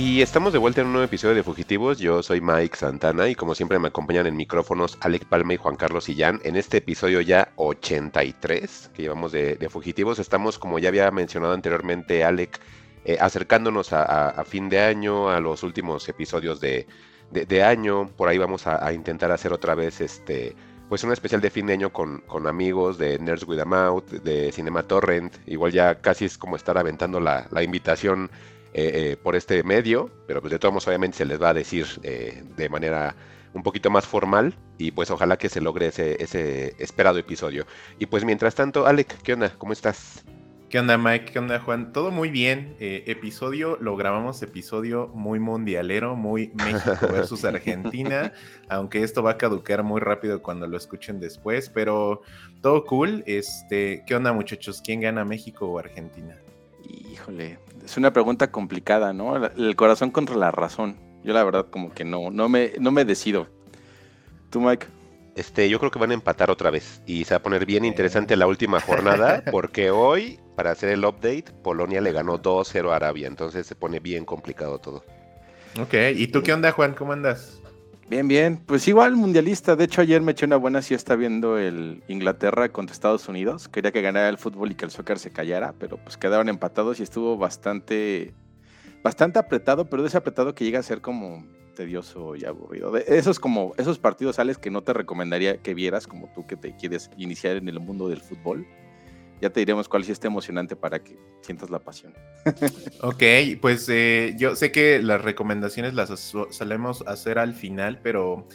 Y estamos de vuelta en un nuevo episodio de Fugitivos. Yo soy Mike Santana y como siempre me acompañan en micrófonos Alex Palma y Juan Carlos Sillán. En este episodio ya 83 que llevamos de, Fugitivos, estamos, como ya había mencionado anteriormente Alex, eh, acercándonos a, fin de año, a los últimos episodios de, de- año. Por ahí vamos a, a intentar hacer otra vez este... Pues un especial de fin de año con, con amigos de Nerds with a Mouth, de Cinema Torrent. Igual ya casi es como estar aventando la, la invitación eh, eh, por este medio, pero pues de todos modos obviamente se les va a decir eh, de manera un poquito más formal y pues ojalá que se logre ese, ese esperado episodio. Y pues mientras tanto, Alec, ¿qué onda? ¿Cómo estás? ¿Qué onda Mike? ¿Qué onda Juan? Todo muy bien. Eh, episodio, lo grabamos episodio muy mundialero, muy México versus Argentina, aunque esto va a caducar muy rápido cuando lo escuchen después, pero todo cool. Este, ¿Qué onda muchachos? ¿Quién gana México o Argentina? Híjole, es una pregunta complicada, ¿no? El corazón contra la razón. Yo la verdad como que no, no me, no me decido. ¿Tú, Mike? Este, yo creo que van a empatar otra vez y se va a poner bien interesante la última jornada porque hoy, para hacer el update, Polonia le ganó 2-0 a Arabia, entonces se pone bien complicado todo. Ok, ¿y tú qué onda Juan? ¿Cómo andas? Bien, bien. Pues igual mundialista. De hecho, ayer me eché una buena siesta viendo el Inglaterra contra Estados Unidos. Quería que ganara el fútbol y que el soccer se callara, pero pues quedaron empatados y estuvo bastante, bastante apretado, pero de ese apretado que llega a ser como tedioso y aburrido. De esos como esos partidos sales que no te recomendaría que vieras, como tú que te quieres iniciar en el mundo del fútbol. Ya te diremos cuál sí está emocionante para que sientas la pasión. Ok, pues eh, yo sé que las recomendaciones las solemos hacer al final, pero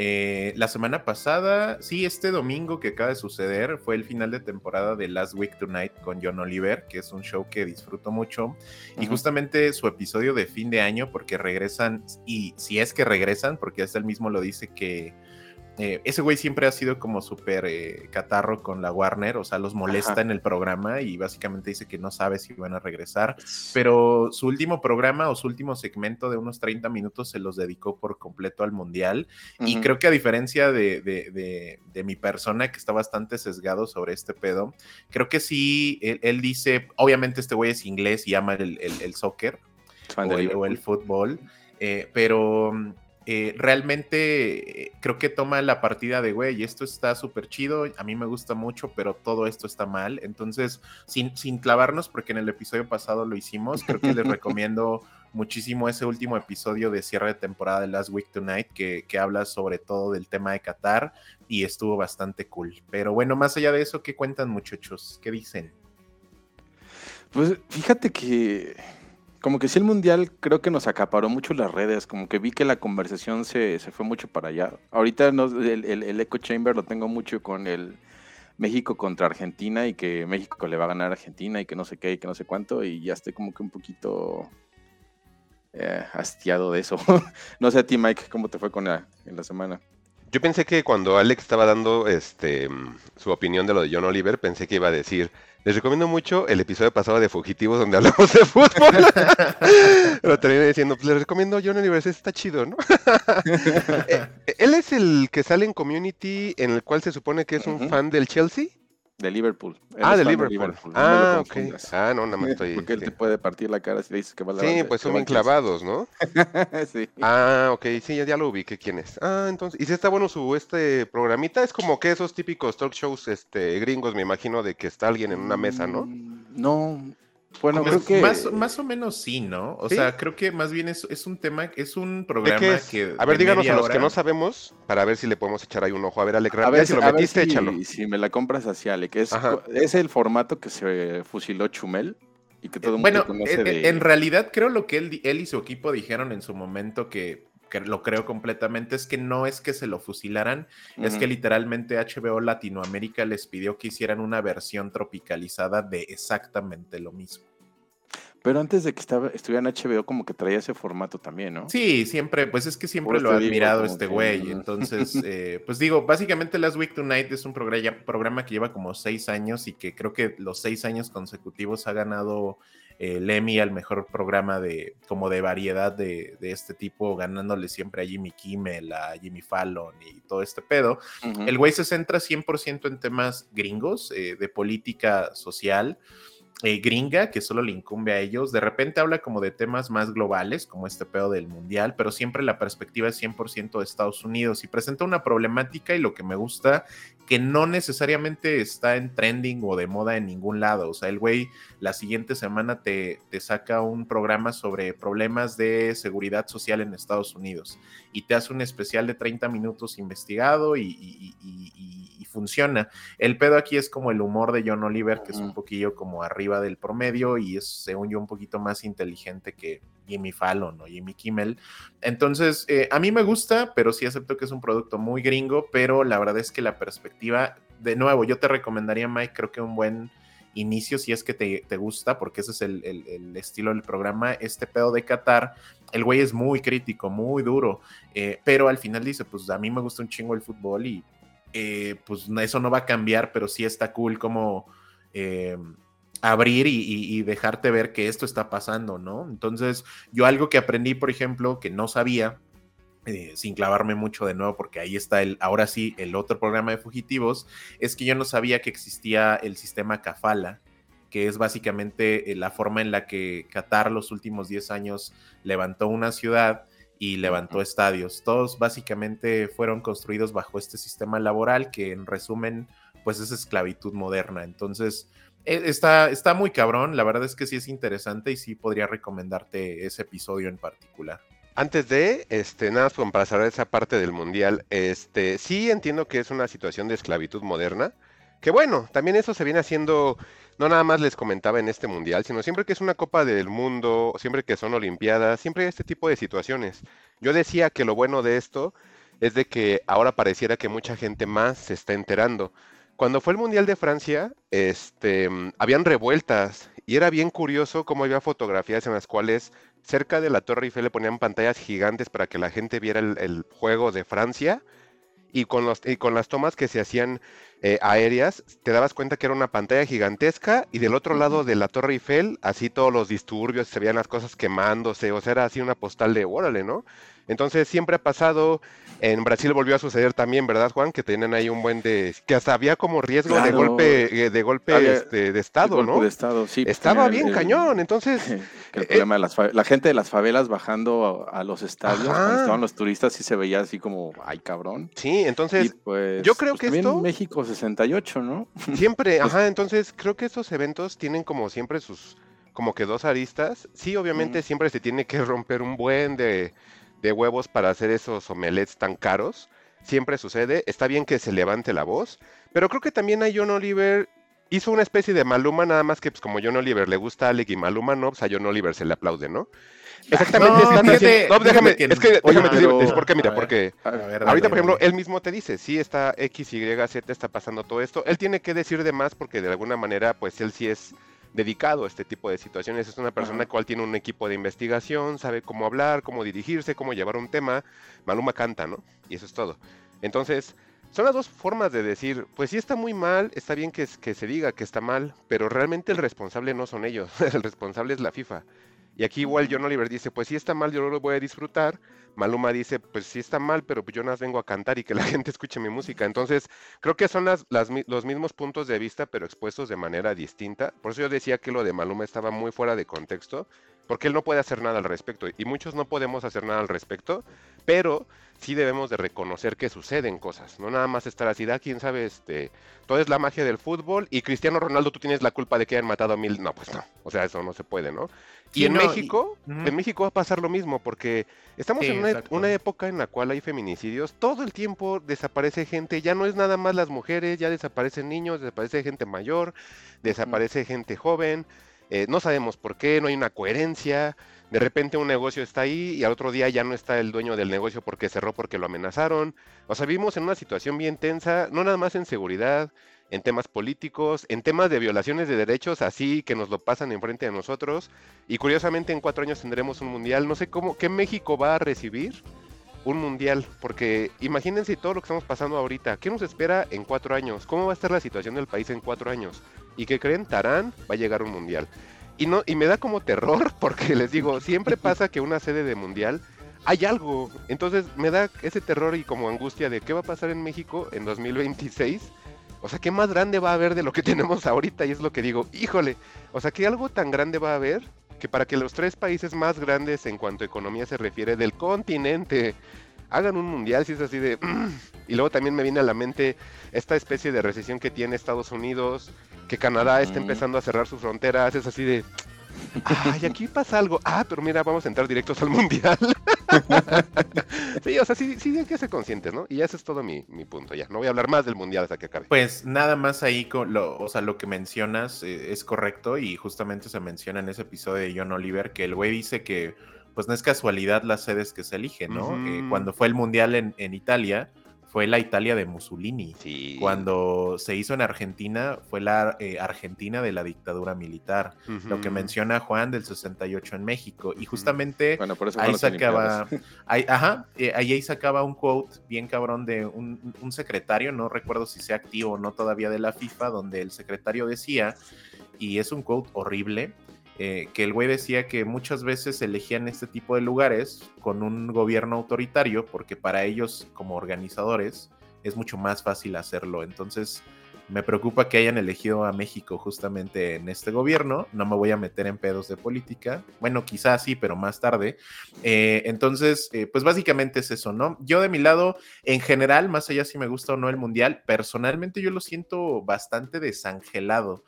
eh, la semana pasada, sí, este domingo que acaba de suceder fue el final de temporada de Last Week Tonight con John Oliver, que es un show que disfruto mucho. Y justamente su episodio de fin de año, porque regresan, y si es que regresan, porque hasta él mismo lo dice que eh, ese güey siempre ha sido como súper eh, catarro con la Warner, o sea, los molesta Ajá. en el programa y básicamente dice que no sabe si van a regresar. Pero su último programa o su último segmento de unos 30 minutos se los dedicó por completo al Mundial. Y creo que a diferencia de, de- de- de mi persona, que está bastante sesgado sobre este pedo, creo que sí, él, él dice, obviamente este güey es inglés y ama el, el- el soccer o el fútbol, eh, pero mm, eh, realmente eh, creo que toma la partida de, güey, esto está súper chido, a mí me gusta mucho, pero todo esto está mal. Entonces, sin, sin clavarnos, porque en el episodio pasado lo hicimos, creo que les recomiendo muchísimo ese último episodio de cierre de temporada de Last Week Tonight, que, que habla sobre todo del tema de Qatar y estuvo bastante cool. Pero bueno, más allá de eso, ¿qué cuentan muchachos? ¿Qué dicen? Pues fíjate que como que sí el mundial creo que nos acaparó mucho las redes, como que vi que la conversación se, se fue mucho para allá. Ahorita no, el, el- el echo chamber lo tengo mucho con el México contra Argentina y que México le va a ganar a Argentina y que no sé qué y que no sé cuánto y ya estoy como que un poquito eh, hastiado de eso. no sé a ti Mike, ¿cómo te fue con la, en la semana? Yo pensé que cuando Alex estaba dando este su opinión de lo de John Oliver, pensé que iba a decir, les recomiendo mucho el episodio pasado de Fugitivos donde hablamos de fútbol. Pero terminé diciendo, pues les recomiendo John Oliver, ese está chido, ¿no? Eh, Él es el que sale en Community en el cual se supone que es un fan del Chelsea. De Liverpool. Él Ah, de Liverpool. no me Ah, ok. Ah, no, nada más estoy... Porque él sí. te puede partir la cara si le dices que va a la Sí, banda- pues son bien clavados, ¿no? sí. Ah, ok, sí, ya, ya lo ubiqué quién es. Ah, entonces, y si está bueno su este programita, es como que esos típicos talk shows este gringos, me imagino, de que está alguien en una mesa, ¿no? Mm, No. Bueno, creo que. más, más o menos sí, ¿no? O ¿Sí? sea, creo que más bien es, es un tema, es un ¿De programa qué es? que. A ver, díganos a los que no sabemos, para ver si le podemos echar ahí un ojo. A ver, Alec, A ver, si lo a ver metiste, si, échalo. si me la compras hacia Ale, que es, Ajá. es el formato que se fusiló Chumel y que todo el mundo Bueno, en, de... en realidad creo lo que él, él y su equipo dijeron en su momento que, que lo creo completamente es que no es que se lo fusilaran, es que literalmente HBO Latinoamérica les pidió que hicieran una versión tropicalizada de exactamente lo mismo. Pero antes de que estaba, estuviera en HBO, como que traía ese formato también, ¿no? Sí, siempre, pues es que siempre lo digo, admirado este güey. Entonces, eh, pues digo, básicamente Last Week Tonight es un programa, programa que lleva como seis años y que creo que los seis años consecutivos ha ganado el Emmy al mejor programa de como de variedad de, de este tipo, ganándole siempre a Jimmy Kimmel, a Jimmy Fallon y todo este pedo. El güey se centra 100% en temas gringos, eh, de política social, eh, gringa, que solo le incumbe a ellos. De repente habla como de temas más globales, como este pedo del mundial, pero siempre la perspectiva es 100% de Estados Unidos y presenta una problemática y lo que me gusta, que no necesariamente está en trending o de moda en ningún lado. O sea, el güey la siguiente semana te, te saca un programa sobre problemas de seguridad social en Estados Unidos y te hace un especial de 30 minutos investigado y, y- funciona. El pedo aquí es como el humor de John Oliver, que es un poquillo como arriba del promedio y es, según yo, un poquito más inteligente que Jimmy Fallon o Jimmy Kimmel. Entonces, eh, a mí me gusta, pero sí acepto que es un producto muy gringo, pero la verdad es que la perspectiva, de nuevo, yo te recomendaría, Mike, creo que un buen inicio si es que te, te gusta, porque ese es el, el- el estilo del programa, este pedo de Qatar, el güey es muy crítico, muy duro, eh, pero al final dice, pues a mí me gusta un chingo el fútbol y eh, pues eso no va a cambiar, pero sí está cool como eh, abrir y, dejarte ver que esto está pasando, ¿no? Entonces, yo algo que aprendí, por ejemplo, que no sabía, eh, sin clavarme mucho de nuevo, porque ahí está el, ahora sí, el otro programa de fugitivos, es que yo no sabía que existía el sistema Kafala, que es básicamente eh, la forma en la que Qatar los últimos 10 años levantó una ciudad y levantó estadios. Todos básicamente fueron construidos bajo este sistema laboral que en resumen pues es esclavitud moderna. Entonces e- está, está muy cabrón, la verdad es que sí es interesante y sí podría recomendarte ese episodio en particular. Antes de, este, nada más para cerrar esa parte del mundial, este, sí entiendo que es una situación de esclavitud moderna, que bueno, también eso se viene haciendo, no nada más les comentaba en este mundial, sino siempre que es una Copa del Mundo, siempre que son Olimpiadas, siempre hay este tipo de situaciones. Yo decía que lo bueno de esto es de que ahora pareciera que mucha gente más se está enterando. Cuando fue el Mundial de Francia, este, mm, habían revueltas y era bien curioso cómo había fotografías en las cuales cerca de la Torre Eiffel le ponían pantallas gigantes para que la gente viera el, el juego de Francia y con, los, y con las tomas que se hacían eh, aéreas, te dabas cuenta que era una pantalla gigantesca y del otro lado de la Torre Eiffel, así todos los disturbios, se veían las cosas quemándose, o sea, era así una postal de órale, ¿no? Entonces siempre ha pasado, en Brasil volvió a suceder también, ¿verdad, Juan? Que tenían ahí un buen de, que hasta había como riesgo de golpe, eh, de golpe Había- este, de Estado, Golpe ¿no? de estado, sí. pues, Estaba bien el- cañón, entonces... que el Eh, problema de las la gente de las favelas bajando a, a los estadios cuando estaban los turistas sí se veía así como ay cabrón Sí, entonces y pues yo creo pues, que esto- México 68 no Siempre, ajá, entonces creo que estos eventos tienen como siempre sus, como que dos aristas. Sí, obviamente Ujú. siempre se tiene que romper un buen de, de huevos para hacer esos omelets tan caros. Siempre sucede. Está bien que se levante la voz, pero creo que también a John Oliver hizo una especie de Maluma, nada más que pues como John Oliver le gusta a Alec y Maluma no, pues a John Oliver se le aplaude, ¿no? Exactamente, no, están fíjate- haciendo- no, déjame, que- es que déjame porque mira, ver. porque A ver, dale, Ahorita, por ejemplo, él mismo te dice, sí está X, Y, Z, está pasando todo esto. Él tiene que decir de más porque de alguna manera, pues él sí es dedicado a este tipo de situaciones. Es una persona cual tiene un equipo de investigación, sabe cómo hablar, cómo dirigirse, cómo llevar un tema. Maluma canta, ¿no? Y eso es todo. Entonces, son las dos formas de decir, pues sí está muy mal, está bien que, que se diga que está mal, pero realmente el responsable no son ellos, el responsable es la FIFA. Y aquí igual John Oliver dice, pues sí está mal, yo no lo voy a disfrutar. Maluma dice, pues sí está mal, pero pues yo nada más vengo a cantar y que la gente escuche mi música. Entonces, creo que son las, las mi- los mismos puntos de vista, pero expuestos de manera distinta. Por eso yo decía que lo de Maluma estaba muy fuera de contexto, porque él no puede hacer nada al respecto. Y muchos no podemos hacer nada al respecto, pero sí debemos de reconocer que suceden cosas, no nada más estar así, da quién sabe, este, todo es la magia del fútbol y Cristiano Ronaldo tú tienes la culpa de que hayan matado a mil, no, pues no, o sea, eso no se puede, ¿no? Y Sí, en no, y- México, en México va a pasar lo mismo, porque estamos Sí, en una, exacto. una época en la cual hay feminicidios, todo el tiempo desaparece gente, ya no es nada más las mujeres, ya desaparecen niños, desaparece gente mayor, desaparece gente joven, eh, no sabemos por qué, no hay una coherencia, de repente un negocio está ahí y al otro día ya no está el dueño del negocio porque cerró porque lo amenazaron. O sea, vivimos en una situación bien tensa, no nada más en seguridad, en temas políticos, en temas de violaciones de derechos, así que nos lo pasan enfrente de nosotros. Y curiosamente en cuatro años tendremos un mundial. No sé cómo, qué México va a recibir un mundial, porque imagínense todo lo que estamos pasando ahorita. ¿Qué nos espera en cuatro años? ¿Cómo va a estar la situación del país en cuatro años? ¿Y qué creen? Tarán va a llegar un mundial. Y, no, y me da como terror, porque les digo, siempre pasa que una sede de mundial hay algo. Entonces me da ese terror y como angustia de qué va a pasar en México en 2026 o sea, ¿qué más grande va a haber de lo que tenemos ahorita? Y es lo que digo, híjole, o sea, ¿qué algo tan grande va a haber que para que los tres países más grandes en cuanto a economía se refiere del continente hagan un mundial, si es así de... y luego también me viene a la mente esta especie de recesión que tiene Estados Unidos, que Canadá está empezando a cerrar sus fronteras, es así de... Ay, aquí pasa algo. Ah, pero mira, vamos a entrar directos al mundial. sí, o sea, sí, sí hay que ser conscientes, ¿no? Y ese es todo mi, punto ya. No voy a hablar más del mundial hasta que acabe. Pues nada más ahí, con lo, o sea, lo que mencionas eh, es correcto y justamente se menciona en ese episodio de John Oliver que el güey dice que pues no es casualidad las sedes que se eligen, ¿no? Eh, cuando fue el mundial en, en Italia, fue la Italia de Mussolini. Cuando se hizo en Argentina, fue la eh, Argentina de la dictadura militar. Lo que menciona Juan del 68 en México. Y justamente ahí sacaba, ahí, ajá, eh, ahí, sacaba un quote bien cabrón de un, un secretario, no recuerdo si sea activo o no todavía de la FIFA, donde el secretario decía, y es un quote horrible, eh, que el güey decía que muchas veces elegían este tipo de lugares con un gobierno autoritario porque para ellos como organizadores es mucho más fácil hacerlo. Entonces me preocupa que hayan elegido a México justamente en este gobierno. No me voy a meter en pedos de política. Bueno, quizás sí, pero más tarde. Eh, entonces, eh, pues básicamente es eso, ¿no? Yo de mi lado, en general, más allá si me gusta o no el Mundial, personalmente yo lo siento bastante desangelado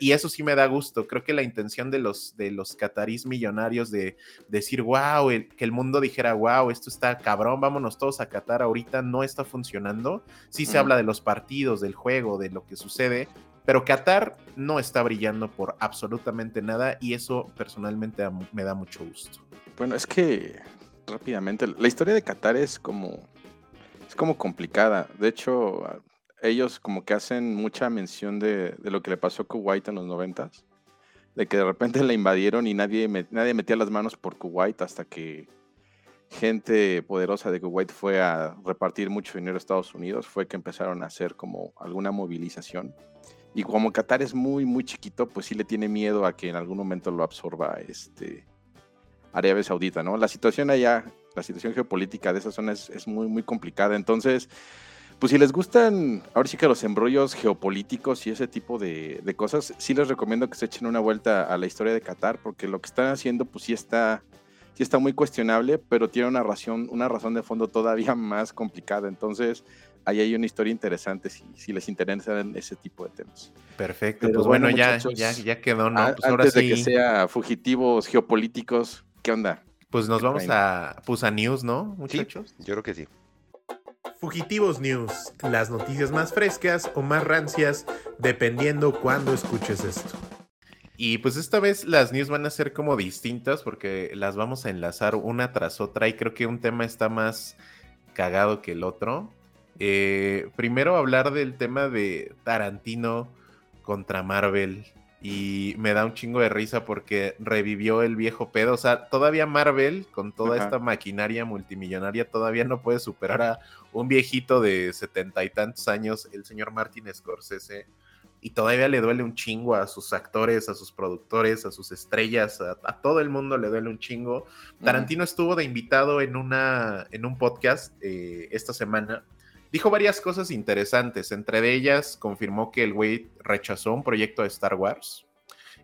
y eso sí me da gusto. Creo que la intención de los, de los catarís millonarios de, decir, wow, que el mundo dijera, wow, esto está cabrón, vámonos todos a Qatar ahorita, no está funcionando. Sí se habla de los partidos, del juego, de lo que sucede, pero Qatar no está brillando por absolutamente nada y eso personalmente me da mucho gusto. Bueno, es que rápidamente, la historia de Qatar es como, es como complicada. De hecho, ellos como que hacen mucha mención de, lo que le pasó a Kuwait en los noventas, de que de repente la invadieron y nadie, nadie metía las manos por Kuwait hasta que gente poderosa de Kuwait fue a repartir mucho dinero a Estados Unidos, fue que empezaron a hacer como alguna movilización. Y como Qatar es muy, muy chiquito, pues sí le tiene miedo a que en algún momento lo absorba este Arabia Saudita, ¿no? La situación allá, la situación geopolítica de esa zona es, es muy, muy complicada. Entonces, pues si les gustan, ahora sí que los embrollos geopolíticos y ese tipo de, cosas, sí les recomiendo que se echen una vuelta a la historia de Qatar, porque lo que están haciendo, pues sí está, sí está muy cuestionable, pero tiene una razón, una razón de fondo todavía más complicada. Entonces, ahí hay una historia interesante si, si les interesan ese tipo de temas. Perfecto, pues bueno, ya, ya, ya, quedó, ¿no? Pues antes de que sea fugitivos geopolíticos, ¿qué onda? Pues nos vamos a, pues a news, ¿no, muchachos? yo creo que sí. Fugitivos News, las noticias más frescas o más rancias, dependiendo cuándo escuches esto. Y pues esta vez las news van a ser como distintas porque las vamos a enlazar una tras otra y creo que un tema está más cagado que el otro. Eh, primero hablar del tema de Tarantino contra Marvel y me da un chingo de risa porque revivió el viejo pedo. O sea, todavía Marvel, con toda esta maquinaria multimillonaria, todavía no puede superar a un viejito de setenta y tantos años, el señor Martin Scorsese, y todavía le duele un chingo a sus actores, a sus productores, a sus estrellas, a, todo el mundo le duele un chingo. Tarantino estuvo de invitado en, una, en un podcast eh, esta semana Dijo varias cosas interesantes, entre ellas confirmó que el güey rechazó un proyecto de Star Wars,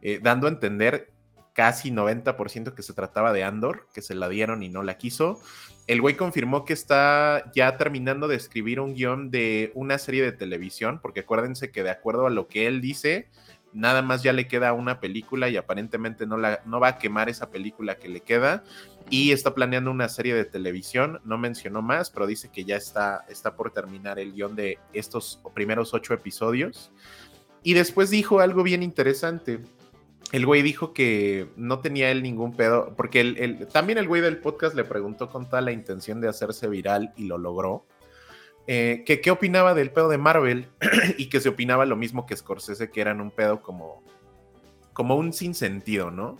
eh, dando a entender casi 90% que se trataba de Andor, que se la dieron y no la quiso. El güey confirmó que está ya terminando de escribir un guion de una serie de televisión, porque acuérdense que de acuerdo a lo que él dice, nada más ya le queda una película y aparentemente no, la, no va a quemar esa película que le queda y está planeando una serie de televisión, no mencionó más, pero dice que ya está, está por terminar el guion de estos primeros ocho episodios. Y después dijo algo bien interesante. El güey dijo que no tenía él ningún pedo, porque el, también el güey del podcast le preguntó con toda la intención de hacerse viral y lo logró. eh, que qué opinaba del pedo de Marvel y que se opinaba lo mismo que Scorsese, que eran un pedo como, como un sinsentido, ¿no?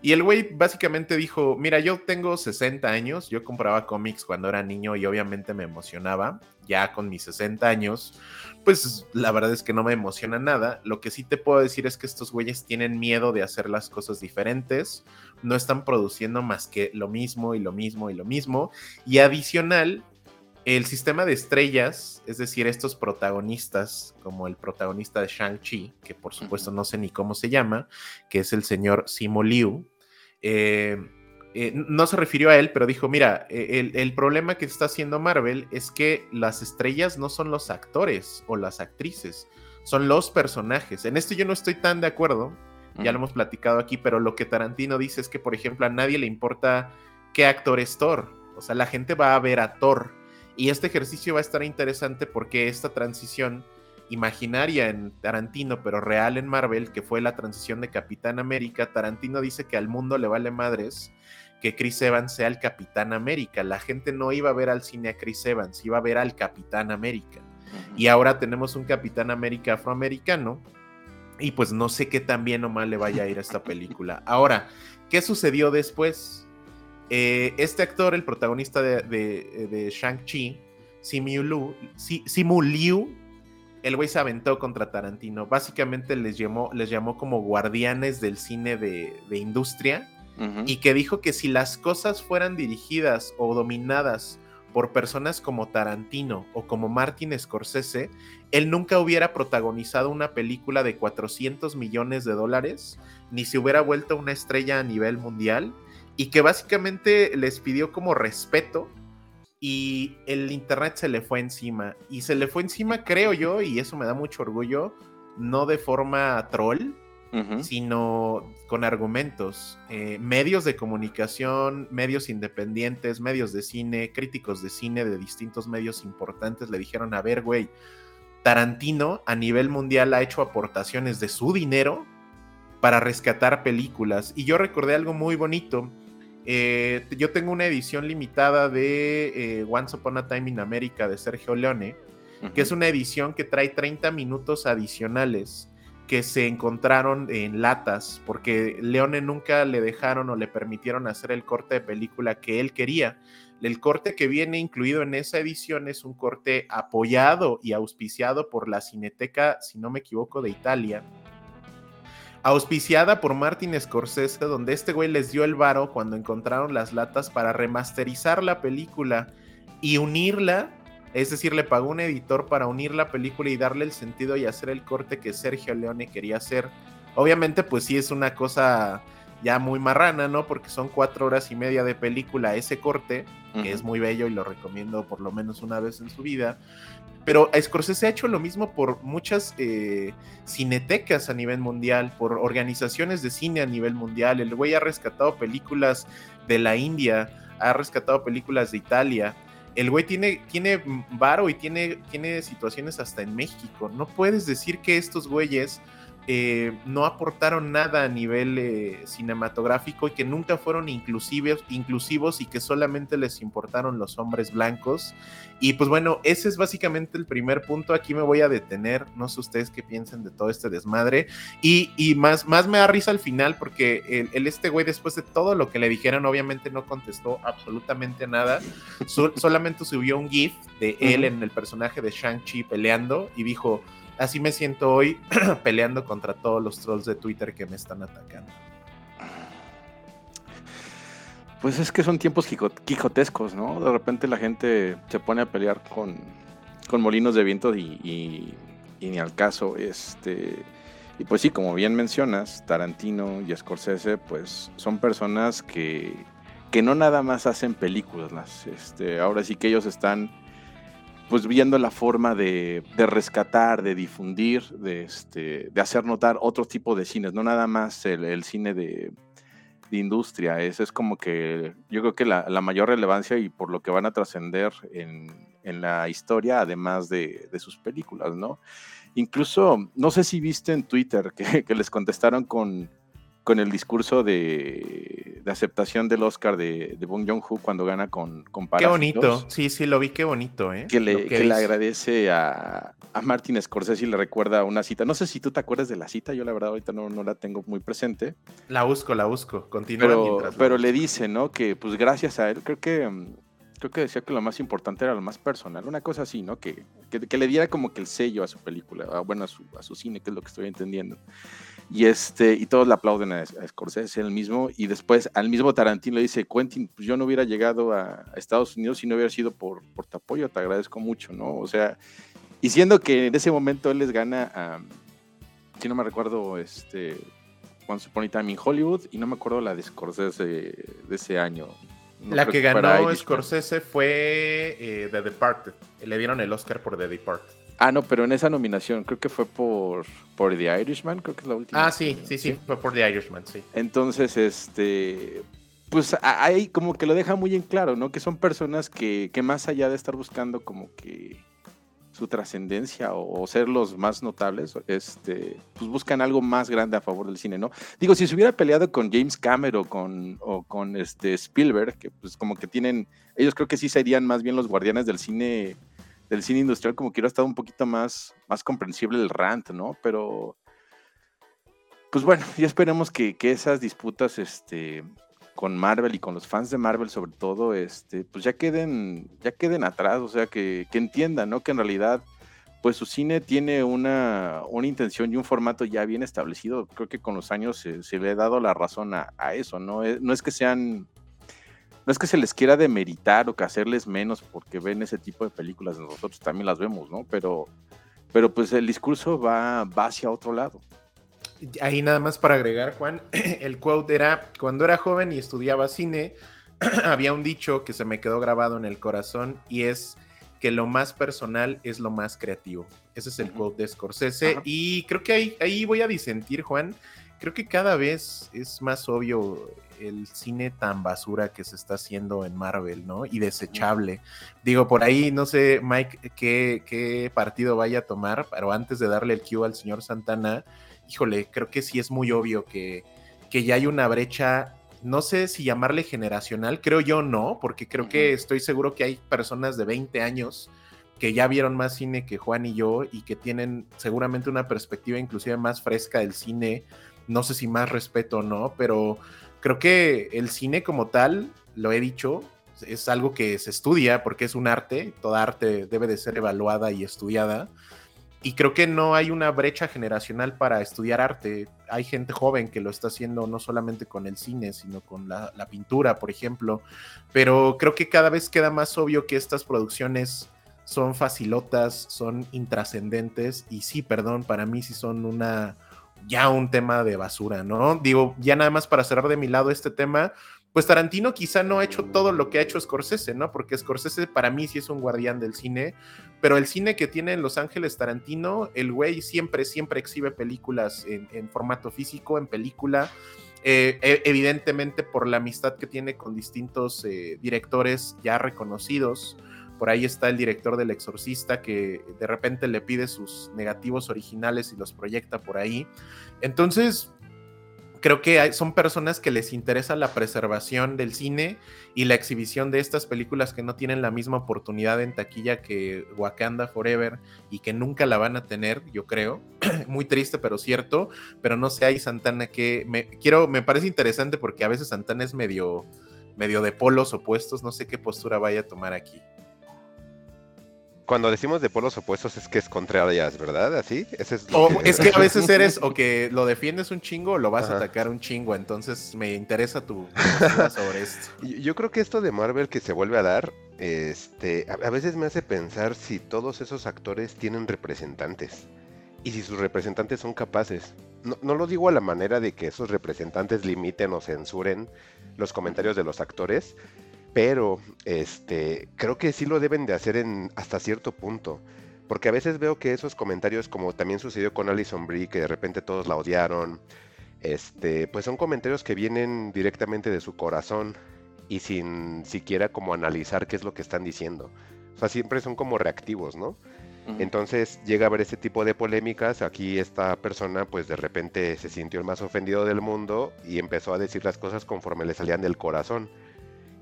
Y el güey básicamente dijo, mira, yo tengo 60 años, yo compraba cómics cuando era niño y obviamente me emocionaba, ya con mis 60 años, pues la verdad es que no me emociona nada. Lo que sí te puedo decir es que estos güeyes tienen miedo de hacer las cosas diferentes, no están produciendo más que lo mismo y lo mismo y lo mismo. Y adicional, el sistema de estrellas, es decir, estos protagonistas, como el protagonista de Shang-Chi, que por supuesto no sé ni cómo se llama, que es el señor Simo Liu, eh, eh, no se refirió a él, pero dijo, mira, eh, el, problema que está haciendo Marvel es que las estrellas no son los actores o las actrices, son los personajes. En esto yo no estoy tan de acuerdo, ya lo hemos platicado aquí, pero lo que Tarantino dice es que, por ejemplo, a nadie le importa qué actor es Thor. O sea, la gente va a ver a Thor. Y este ejercicio va a estar interesante porque esta transición imaginaria en Tarantino, pero real en Marvel, que fue la transición de Capitán América, Tarantino dice que al mundo le vale madres que Chris Evans sea el Capitán América. La gente no iba a ver al cine a Chris Evans, iba a ver al Capitán América. Y ahora tenemos un Capitán América afroamericano. Y pues no sé qué tan bien o mal le vaya a ir a esta película. Ahora, ¿qué sucedió después? Eh, este actor, el protagonista de, de Shang-Chi, Simu Liu, el güey se aventó contra Tarantino. Básicamente les llamó, les llamó como guardianes del cine de, industria y que dijo que si las cosas fueran dirigidas o dominadas por personas como Tarantino o como Martin Scorsese, él nunca hubiera protagonizado una película de 400 millones de dólares, ni se hubiera vuelto una estrella a nivel mundial, y que básicamente les pidió como respeto y el internet se le fue encima. Y se le fue encima, creo yo, y eso me da mucho orgullo, no de forma troll, sino con argumentos. Eh, medios de comunicación, medios independientes, medios de cine, críticos de cine de distintos medios importantes le dijeron, a ver, güey, Tarantino a nivel mundial ha hecho aportaciones de su dinero para rescatar películas. Y yo recordé algo muy bonito eh, yo tengo una edición limitada de eh, Once Upon a Time in America de Sergio Leone, que es una edición que trae 30 minutos adicionales que se encontraron en latas, porque Leone nunca le dejaron o le permitieron hacer el corte de película que él quería. El corte que viene incluido en esa edición es un corte apoyado y auspiciado por la Cineteca, si no me equivoco, de Italia auspiciada por Martin Scorsese, donde este güey les dio el varo cuando encontraron las latas para remasterizar la película y unirla, es decir, le pagó un editor para unir la película y darle el sentido y hacer el corte que Sergio Leone quería hacer. Obviamente, pues sí es una cosa ya muy marrana, ¿no? Porque son cuatro horas y media de película ese corte, que es muy bello y lo recomiendo por lo menos una vez en su vida. Pero Scorsese ha hecho lo mismo por muchas eh, cinetecas a nivel mundial, por organizaciones de cine a nivel mundial. El güey ha rescatado películas de la India, ha rescatado películas de Italia. El güey tiene, tiene varo y tiene, tiene situaciones hasta en México. No puedes decir que estos güeyes eh, no aportaron nada a nivel eh, cinematográfico y que nunca fueron inclusivos, inclusivos y que solamente les importaron los hombres blancos. Y pues bueno, ese es básicamente el primer punto. Aquí me voy a detener. No sé ustedes qué piensen de todo este desmadre. Y, más, más me da risa al final porque el, este güey después de todo lo que le dijeron obviamente no contestó absolutamente nada. solamente subió un GIF de él en el personaje de Shang-Chi peleando y dijo así me siento hoy peleando contra todos los trolls de Twitter que me están atacando. Pues es que son tiempos quijotescos, ¿no? De repente la gente se pone a pelear con, molinos de viento y, ni al caso. Este, y pues sí, como bien mencionas, Tarantino y Scorsese, pues son personas que, que no nada más hacen películas. este, ahora sí que ellos están pues viendo la forma de, rescatar, de difundir, de, este, de hacer notar otro tipo de cines, no nada más el, cine de, industria. Ese es como que yo creo que la, mayor relevancia y por lo que van a trascender en, la historia, además de, sus películas, ¿no? Incluso, no sé si viste en Twitter que, les contestaron con, con el discurso de, de aceptación del Oscar de, de Bong Joon-ho cuando gana con, con Qué bonito. Sí, sí, lo vi, qué bonito, ¿eh? Que le, que le agradece a, a Martin Scorsese y le recuerda una cita. No sé si tú te acuerdas de la cita, yo la verdad ahorita no, no la tengo muy presente. La busco, la busco. Continúa Pero, mientras pero le dice, ¿no? Que pues gracias a él, creo que mm, creo que decía que lo más importante era lo más personal, una cosa así, ¿no? Que, que, le diera como que el sello a su película, a- bueno, a su, a su cine, que es lo que estoy entendiendo. Y este, y todos le aplauden a, a Scorsese, él mismo, y después al mismo Tarantino le dice, Quentin, pues yo no hubiera llegado a, a Estados Unidos si no hubiera sido por, por tu apoyo, te agradezco mucho, ¿no? O sea, y siendo que en ese momento él les gana a, si no me recuerdo, este, Once Upon a Time in Hollywood, y no me acuerdo la de Scorsese de ese año. No la que ganó. Scorsese fue eh, The Departed. Le dieron el Oscar por The Departed. Ah, no, pero en esa nominación creo que fue por, por The Irishman, creo que es la última. Ah, sí, sí, sí, fue por The Irishman, sí. Entonces, este, pues ahí como que lo deja muy en claro, ¿no? Que son personas que, que más allá de estar buscando como que su trascendencia o, ser los más notables, este, pues buscan algo más grande a favor del cine, ¿no? Digo, si se hubiera peleado con James Cameron o con, o con este Spielberg, que pues como que tienen, ellos creo que sí serían más bien los guardianes del cine, del cine industrial, como que hubiera estado un poquito más, más comprensible el rant, ¿no? Pero, pues bueno, ya esperemos que, que esas disputas, este, con Marvel y con los fans de Marvel sobre todo, este, pues ya queden, ya queden atrás, o sea, que, que entiendan, ¿no? Que en realidad, pues su cine tiene una, una intención y un formato ya bien establecido. Creo que con los años se, le ha dado la razón a, a eso, ¿no? Es- no es que sean, no es que se les quiera demeritar o que hacerles menos porque ven ese tipo de películas, nosotros también las vemos, ¿no? Pero, pero pues el discurso va, va hacia otro lado. Ahí nada más para agregar, Juan, el quote era, cuando era joven y estudiaba cine, había un dicho que se me quedó grabado en el corazón y es que lo más personal es lo más creativo. Ese es el quote de Scorsese y creo que ahí, ahí voy a disentir, Juan. Creo que cada vez es más obvio el cine tan basura que se está haciendo en Marvel, ¿no? Y desechable. Digo, por ahí, no sé, Mike, qué, qué partido vaya a tomar, pero antes de darle el cue al señor Santana, híjole, creo que sí es muy obvio que, que ya hay una brecha, no sé si llamarle generacional, creo yo no, porque creo que estoy seguro que hay personas de 20 años que ya vieron más cine que Juan y yo y que tienen seguramente una perspectiva inclusive más fresca del cine, no sé si más respeto o no, pero creo que el cine como tal, lo he dicho, es algo que se estudia porque es un arte, toda arte debe de ser evaluada y estudiada. Y creo que no hay una brecha generacional para estudiar arte. Hay gente joven que lo está haciendo no solamente con el cine, sino con la, pintura, por ejemplo. Pero creo que cada vez queda más obvio que estas producciones son facilotas, son intrascendentes y sí, perdón, para mí sí son una ya un tema de basura, ¿no? Digo, ya nada más para cerrar de mi lado este tema, pues Tarantino quizá no ha hecho todo lo que ha hecho Scorsese, ¿no? Porque Scorsese para mí sí es un guardián del cine, pero el cine que tiene en Los Ángeles Tarantino, el güey siempre, siempre exhibe películas en, formato físico, en película, eh, e- evidentemente por la amistad que tiene con distintos eh, directores ya reconocidos. Por ahí está el director del Exorcista que de repente le pide sus negativos originales y los proyecta por ahí. Entonces, creo que hay- son personas que les interesa la preservación del cine y la exhibición de estas películas que no tienen la misma oportunidad en taquilla que Wakanda Forever y que nunca la van a tener, yo creo. Muy triste, pero cierto. Pero no sé, ahí Santana que me quiero, me parece interesante porque a veces Santana es medio, medio de polos opuestos. No sé qué postura vaya a tomar aquí. Cuando decimos de polos opuestos es que es contrarias, ¿verdad? ¿Así? Ese es, lo O es que a veces eres o que lo defiendes un chingo o lo vas a atacar un chingo. Entonces me interesa tu sobre esto. Yo creo que esto de Marvel que se vuelve a dar, este, a, a veces me hace pensar si todos esos actores tienen representantes y si sus representantes son capaces. No, no lo digo a la manera de que esos representantes limiten o censuren los comentarios de los actores, pero este, creo que sí lo deben de hacer en hasta cierto punto. Porque a veces veo que esos comentarios, como también sucedió con Alison Brie, que de repente todos la odiaron, este, pues son comentarios que vienen directamente de su corazón y sin siquiera como analizar qué es lo que están diciendo. O sea, siempre son como reactivos, ¿no? Entonces llega a haber ese tipo de polémicas. Aquí esta persona, pues de repente se sintió el más ofendido del mundo y empezó a decir las cosas conforme le salían del corazón.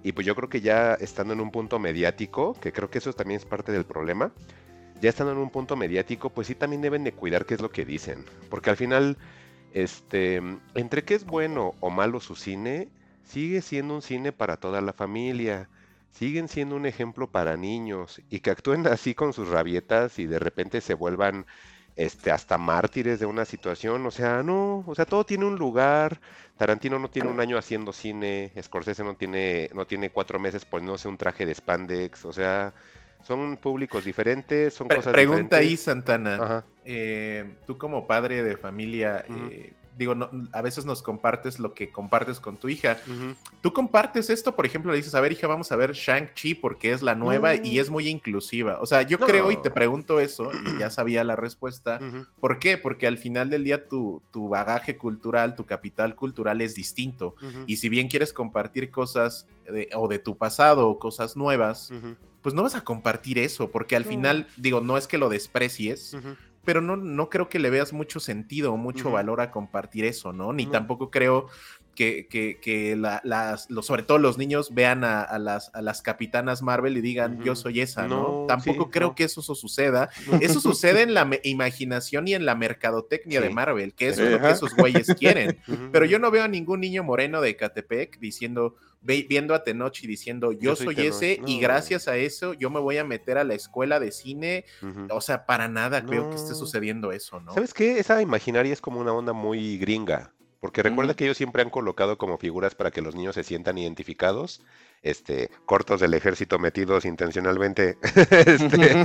Y pues yo creo que ya estando en un punto mediático, que creo que eso también es parte del problema, ya estando en un punto mediático, pues sí también deben de cuidar qué es lo que dicen. Porque al final, este, entre que es bueno o malo su cine, sigue siendo un cine para toda la familia. Siguen siendo un ejemplo para niños y que actúen así con sus rabietas y de repente se vuelvan este, hasta mártires de una situación. O sea, no, o sea, todo tiene un lugar. Tarantino no tiene un año haciendo cine, Scorsese no tiene, no tiene cuatro meses poniéndose un traje de spandex. O sea, son públicos diferentes, son Pre- cosas pregunta ahí, diferentes. Santana. Ajá. Eh, tú como padre de familia, eh, digo, no- a veces nos compartes lo que compartes con tu hija. Tú compartes esto, por ejemplo, le dices, a ver, hija, vamos a ver Shang-Chi porque es la nueva No. y es muy inclusiva. O sea, yo No. creo y te pregunto eso, y ya sabía la respuesta. Ujú. ¿Por qué? Porque al final del día tu, tu bagaje cultural, tu capital cultural es distinto. Y si bien quieres compartir cosas de- o de tu pasado o cosas nuevas, pues no vas a compartir eso, porque al final, digo, no es que lo desprecies. Pero no, no creo que le veas mucho sentido o mucho valor a compartir eso, ¿no? Ni tampoco creo que, que, que la- las, los, sobre todo los niños vean a, a las, a las capitanas Marvel y digan, yo soy esa, ¿no? No, tampoco sí, creo no. que eso su- suceda. Eso sucede en la imaginación y en la mercadotecnia de. Marvel, que eso es lo que esos güeyes quieren. Pero yo no veo a ningún niño moreno de Catepec diciendo, ve- viendo a Tenoch y diciendo, yo, Yo soy soy, Tenoch". ese y gracias a eso yo me voy a meter a la escuela de cine. O sea, para nada creo que esté sucediendo eso, ¿no? ¿Sabes qué? Esa imaginaria es como una onda muy gringa. Porque recuerda Ujú. que ellos siempre han colocado como figuras para que los niños se sientan identificados. Este, cortos del ejército metidos intencionalmente. este,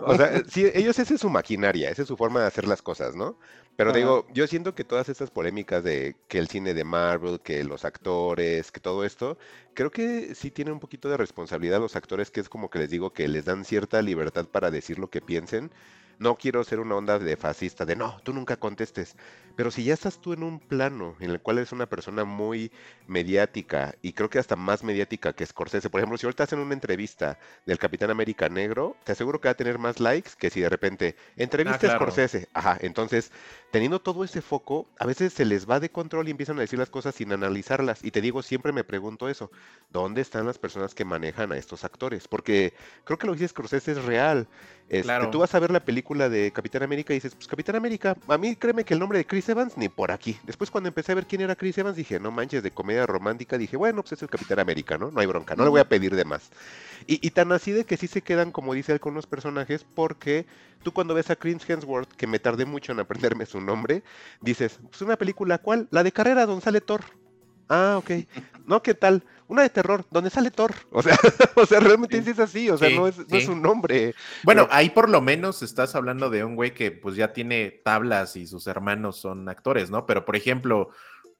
o sea, sí, ellos esa es su maquinaria, esa es su forma de hacer las cosas, ¿no? Pero Ajá. digo, yo siento que todas estas polémicas de que el cine de Marvel, que los actores, que todo esto, creo que sí tienen un poquito de responsabilidad los actores, que es como que les digo que les dan cierta libertad para decir lo que piensen. No quiero ser una onda de fascista, de no, tú nunca contestes. Pero si ya estás tú en un plano en el cual eres una persona muy mediática y creo que hasta más mediática que Scorsese, por ejemplo, si ahorita hacen una entrevista del Capitán América Negro, te aseguro que va a tener más likes que si de repente entrevista a Ah, claro. Scorsese. Ajá, entonces, teniendo todo ese foco, a veces se les va de control y empiezan a decir las cosas sin analizarlas. Y te digo, siempre me pregunto eso, ¿dónde están las personas que manejan a estos actores? Porque creo que lo que dice Scorsese es real. Este, Claro. Tú vas a ver la película de Capitán América y dices, pues Capitán América, a mí créeme que el nombre de Chris Evans ni por aquí. Después cuando empecé a ver quién era Chris Evans dije, no manches, de comedia romántica, dije, bueno, pues es el Capitán América, ¿no? No hay bronca, no le voy a pedir de más. Y, y tan así de que sí se quedan, como dice él, con los personajes, porque tú cuando ves a Chris Hemsworth, que me tardé mucho en aprenderme su nombre, dices, pues una película, ¿cuál? La de carrera donde sale Thor. Ah, ok. No, ¿qué tal? Una de terror, donde sale Thor. O sea, o sea realmente Sí. es así, o sea, Sí, no, es, no es un nombre. Bueno, Pero- ahí por lo menos estás hablando de un güey que pues ya tiene tablas y sus hermanos son actores, ¿no? Pero por ejemplo,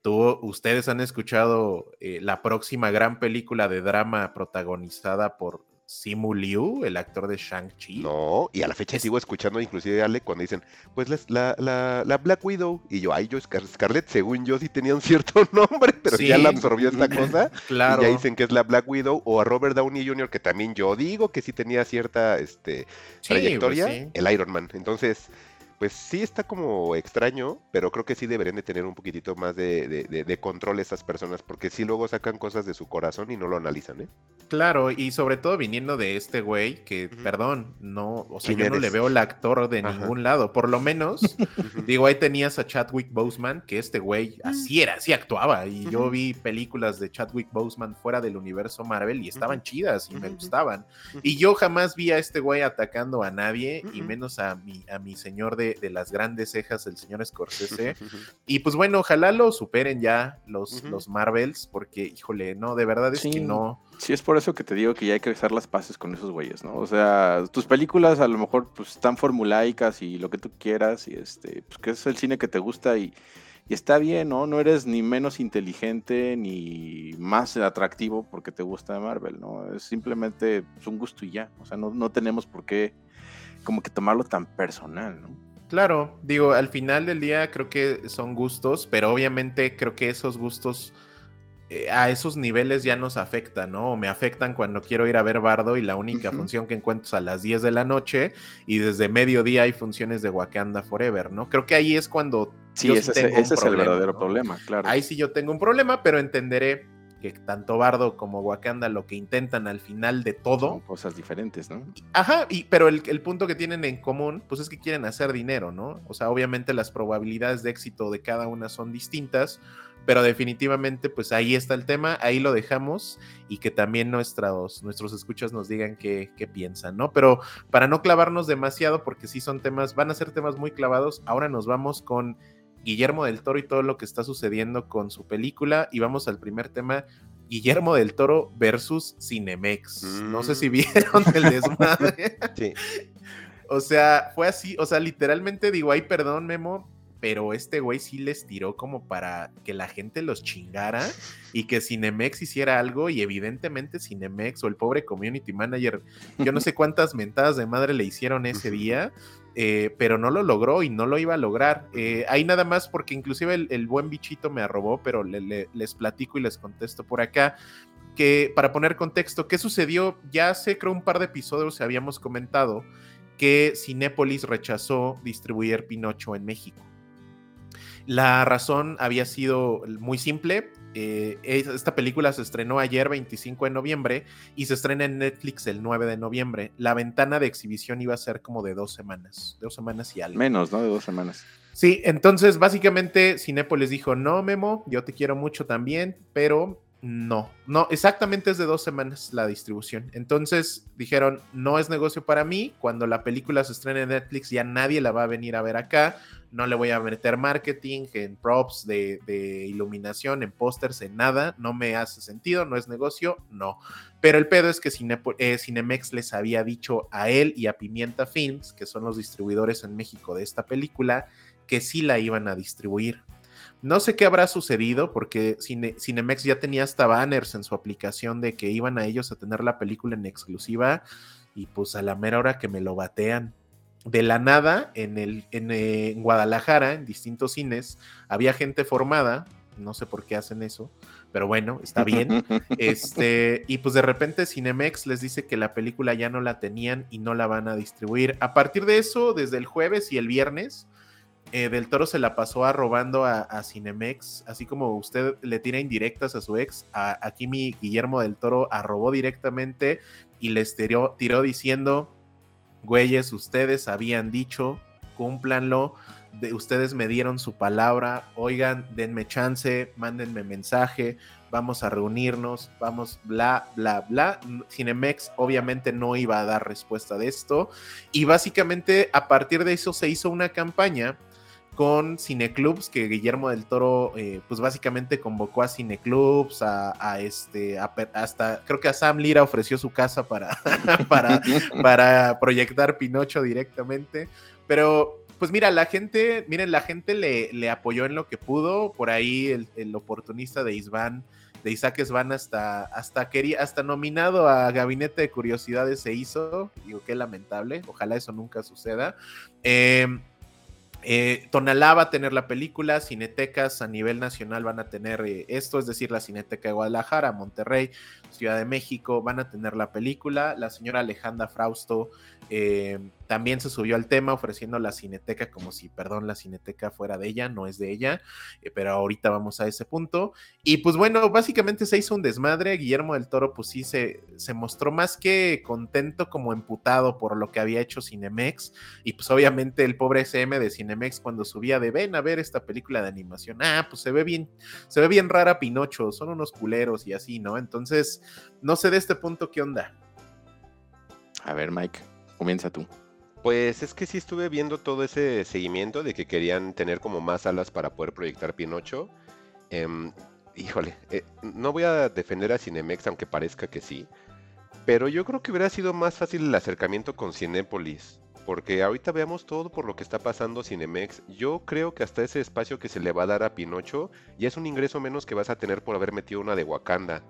tú, ustedes han escuchado eh, la próxima gran película de drama protagonizada por Simu Liu, el actor de Shang-Chi. No, y a la fecha Es- sigo escuchando inclusive a Ale cuando dicen, pues la, la, la, la Black Widow, y yo, ay, yo Scar- Scarlett, según yo sí tenía un cierto nombre, pero ya la absorbió esta cosa, Claro. y ya dicen que es la Black Widow, o a Robert Downey Jr., que también yo digo que sí tenía cierta este, Sí, trayectoria, pues sí. el Iron Man. Entonces, pues sí está como extraño, pero creo que sí deberían de tener un poquitito más de, de, de- de control esas personas, porque sí luego sacan cosas de su corazón y no lo analizan, ¿eh? Claro, y sobre todo viniendo de este güey que, perdón, no, o sea, ¿Quién yo no le veo el actor de Ajá. ningún lado, por lo menos, digo, ahí tenías a Chadwick Boseman, que este güey así era, así actuaba, y yo vi películas de Chadwick Boseman fuera del universo Marvel y estaban chidas y me gustaban, y yo jamás vi a este güey atacando a nadie, y menos a mi, a mi señor de, de las grandes cejas, el señor Scorsese, y pues bueno, ojalá lo superen ya los, los Marvels, porque, híjole, no, de verdad es Sí. que no... Sí, es por eso que te digo que ya hay que hacer las paces con esos güeyes, ¿no? O sea, tus películas a lo mejor pues están formulaicas y lo que tú quieras y este, pues que es el cine que te gusta y, y está bien, ¿no? No eres ni menos inteligente ni más atractivo porque te gusta Marvel, ¿no? Es simplemente pues, un gusto y ya. O sea, no, no tenemos por qué como que tomarlo tan personal, ¿no? Claro, digo, al final del día creo que son gustos, pero obviamente creo que esos gustos eh, a esos niveles ya nos afecta, ¿no? O me afectan cuando quiero ir a ver Bardo y la única función que encuentro es a las 10 de la noche y desde mediodía hay funciones de Wakanda Forever, ¿no? Creo que ahí es cuando... Sí, ese, es el verdadero problema, claro. Ahí sí yo tengo un problema, pero entenderé que tanto Bardo como Wakanda lo que intentan al final de todo. Son cosas diferentes, ¿no? Ajá, y, pero el, el, punto que tienen en común, pues es que quieren hacer dinero, ¿no? O sea, obviamente las probabilidades de éxito de cada una son distintas, pero definitivamente, pues ahí está el tema, ahí lo dejamos y que también nuestros, nuestros escuchas nos digan qué, qué piensan, ¿no? Pero para no clavarnos demasiado, porque sí son temas, van a ser temas muy clavados, ahora nos vamos con Guillermo del Toro y todo lo que está sucediendo con su película. Y vamos al primer tema, Guillermo del Toro versus Cinemex. No sé si mm. vieron el desmadre. sí. O sea, fue así, o sea, literalmente digo, ay, perdón, Memo, pero este güey sí les tiró como para que la gente los chingara y que Cinemex hiciera algo y evidentemente Cinemex o el pobre community manager, yo no sé cuántas mentadas de madre le hicieron ese día, eh, pero no lo logró y no lo iba a lograr. Eh, ahí nada más porque inclusive el, buen bichito me arrobó, pero les platico y les contesto por acá. Que para poner contexto, ¿qué sucedió? Ya hace creo un par de episodios habíamos comentado que Cinépolis rechazó distribuir Pinocho en México. La razón había sido muy simple. Eh, esta película se estrenó ayer 25 de noviembre y se estrena en Netflix el 9 de noviembre. La ventana de exhibición iba a ser como de dos semanas, dos semanas y algo. Menos, ¿no? De dos semanas. Sí, entonces básicamente Cinépolis dijo, no, Memo, yo te quiero mucho también, pero no, no, exactamente es de dos semanas la distribución. Entonces dijeron, no es negocio para mí, cuando la película se estrene en Netflix ya nadie la va a venir a ver acá, no le voy a meter marketing, en props de, iluminación, en pósters, en nada, no me hace sentido, no es negocio, no. Pero el pedo es que eh, Cinemex les había dicho a él y a Pimienta Films, que son los distribuidores en México de esta película, que sí la iban a distribuir. No sé qué habrá sucedido porque Cinemex ya tenía hasta banners en su aplicación de que iban a ellos a tener la película en exclusiva y pues a la mera hora que me lo batean. De la nada, en, el, en, eh, en Guadalajara, en distintos cines, había gente formada, no sé por qué hacen eso, pero bueno, está bien. este, y pues de repente Cinemex les dice que la película ya no la tenían y no la van a distribuir. A partir de eso, desde el jueves y el viernes, eh, del Toro se la pasó arrobando a, a, Cinemex, así como usted le tira indirectas a su ex, aquí mi Guillermo del Toro arrobó directamente y les tiró, tiró diciendo, güeyes, ustedes habían dicho, cúmplanlo, de, ustedes me dieron su palabra, oigan, denme chance, mándenme mensaje, vamos a reunirnos, vamos, bla, bla, bla. Cinemex obviamente no iba a dar respuesta de esto y básicamente a partir de eso se hizo una campaña con cineclubs que Guillermo del Toro eh, pues básicamente convocó a cineclubs a, este hasta creo que a Sam Lira ofreció su casa para para, proyectar Pinocho directamente. Pero pues mira la gente miren la gente le, le apoyó en lo que pudo. Por ahí el, oportunista de Isvan de Isaac Svan hasta hasta quería hasta nominado a Gabinete de Curiosidades se hizo. Digo qué lamentable. Ojalá eso nunca suceda. Eh, eh, Tonalá va a tener la película, Cinetecas a nivel nacional van a tener eh, esto, es decir, la Cineteca de Guadalajara, Monterrey, Ciudad de México van a tener la película. La señora Alejandra Frausto eh, también se subió al tema ofreciendo la cineteca como si, perdón, la cineteca fuera de ella, no es de ella, eh, pero ahorita vamos a ese punto. Y pues bueno, básicamente se hizo un desmadre. Guillermo del Toro pues sí se, se mostró más que contento como emputado por lo que había hecho Cinemex. Y pues obviamente el pobre SM de Cinemex cuando subía de ven a ver esta película de animación, ah, pues se ve bien, se ve bien rara Pinocho, son unos culeros y así, ¿no? Entonces, no sé de este punto qué onda. A ver, Mike. Comienza tú. Pues es que sí estuve viendo todo ese seguimiento de que querían tener como más alas para poder proyectar Pinocho. Em, híjole, eh, no voy a defender a Cinemex, aunque parezca que sí. Pero yo creo que hubiera sido más fácil el acercamiento con Cinépolis. Porque ahorita veamos todo por lo que está pasando Cinemex. Yo creo que hasta ese espacio que se le va a dar a Pinocho ya es un ingreso menos que vas a tener por haber metido una de Wakanda.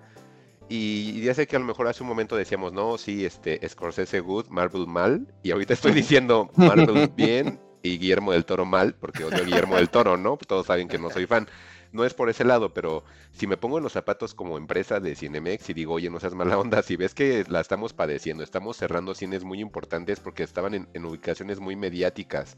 Y ya sé que a lo mejor hace un momento decíamos, no, sí, este, Scorsese good, Marvel mal. Y ahorita estoy diciendo Marvel bien y Guillermo del Toro mal, porque odio a Guillermo del Toro, ¿no? Todos saben que no soy fan. no es por ese lado, pero si me pongo en los zapatos como empresa de Cinemex y digo, oye, no seas mala onda, si ves que la estamos padeciendo, estamos cerrando cines muy importantes porque estaban en, en ubicaciones muy mediáticas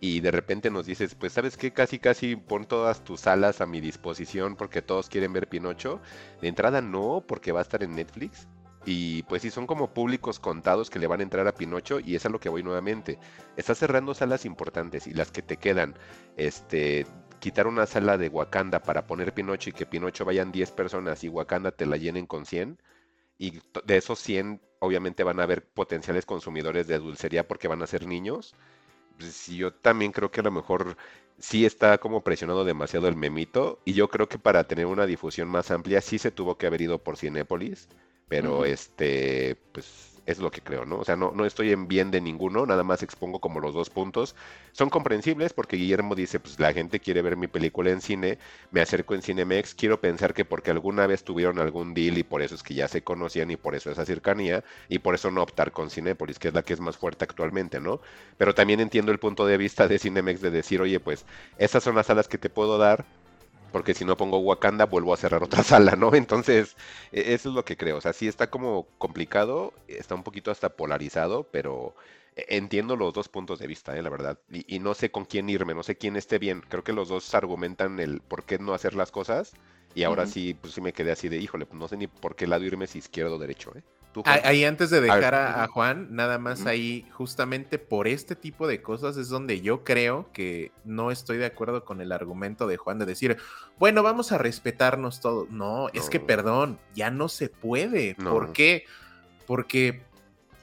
y de repente nos dices, pues sabes qué, casi casi pon todas tus salas a mi disposición porque todos quieren ver Pinocho. De entrada no, porque va a estar en Netflix. Y pues sí, son como públicos contados que le van a entrar a Pinocho y es a lo que voy nuevamente. Estás cerrando salas importantes y las que te quedan, este, quitar una sala de Wakanda para poner Pinocho y que Pinocho vayan 10 personas y Wakanda te la llenen con 100. Y de esos 100 obviamente van a haber potenciales consumidores de dulcería porque van a ser niños. Pues yo también creo que a lo mejor sí está como presionado demasiado el memito y yo creo que para tener una difusión más amplia sí se tuvo que haber ido por Cinépolis pero este, pues es lo que creo, ¿no? O sea, no, no estoy en bien de ninguno, nada más expongo como los dos puntos. Son comprensibles porque Guillermo dice, pues la gente quiere ver mi película en cine, me acerco en Cinemex, quiero pensar que porque alguna vez tuvieron algún deal y por eso es que ya se conocían y por eso esa cercanía y por eso no optar con Cinépolis, que es la que es más fuerte actualmente, ¿no? Pero también entiendo el punto de vista de Cinemex de decir, oye, pues esas son las salas que te puedo dar, porque si no pongo Wakanda vuelvo a cerrar otra sala, ¿no? Entonces, e, eso es lo que creo. O sea, sí está como complicado, está un poquito hasta polarizado, pero e, entiendo los dos puntos de vista, ¿eh? la verdad. Y, no sé con quién irme, no sé quién esté bien. Creo que los dos argumentan el por qué no hacer las cosas. Y ahora sí, pues sí me quedé así de, híjole, pues no sé ni por qué lado irme si izquierdo o derecho, ¿eh? Ahí antes de dejar a, Juan, nada más ahí, justamente por este tipo de cosas es donde yo creo que no estoy de acuerdo con el argumento de Juan de decir, bueno, vamos a respetarnos todos. No, es que perdón, ya no se puede. ¿Por qué? Porque,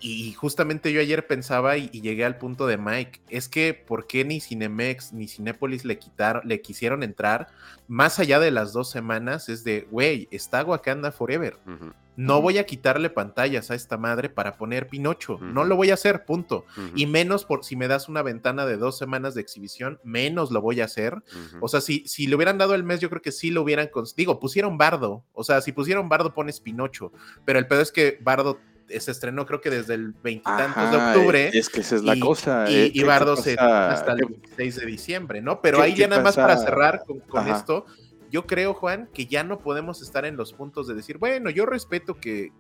y justamente yo ayer pensaba y, llegué al punto de Mike, es que ¿por qué ni Cinemex ni Cinépolis le quitaron, le quisieron entrar más allá de las dos semanas? Es de, güey, está Wakanda Forever. No voy a quitarle pantallas a esta madre para poner Pinocho. No lo voy a hacer, punto. Y menos por si me das una ventana de dos semanas de exhibición, menos lo voy a hacer. O sea, si, si le hubieran dado el mes, yo creo que sí lo hubieran. Digo, pusieron Bardo. O sea, si pusieron Bardo, pones Pinocho. Pero el pedo es que Bardo se estrenó creo que desde el veintitantos de octubre. Es que esa es la cosa. Y, eh, Bardo se hasta el 26 de diciembre, ¿no? Pero ahí ya nada más para cerrar con esto yo creo, Juan, que ya no podemos estar en los puntos de decir, bueno, yo respeto que.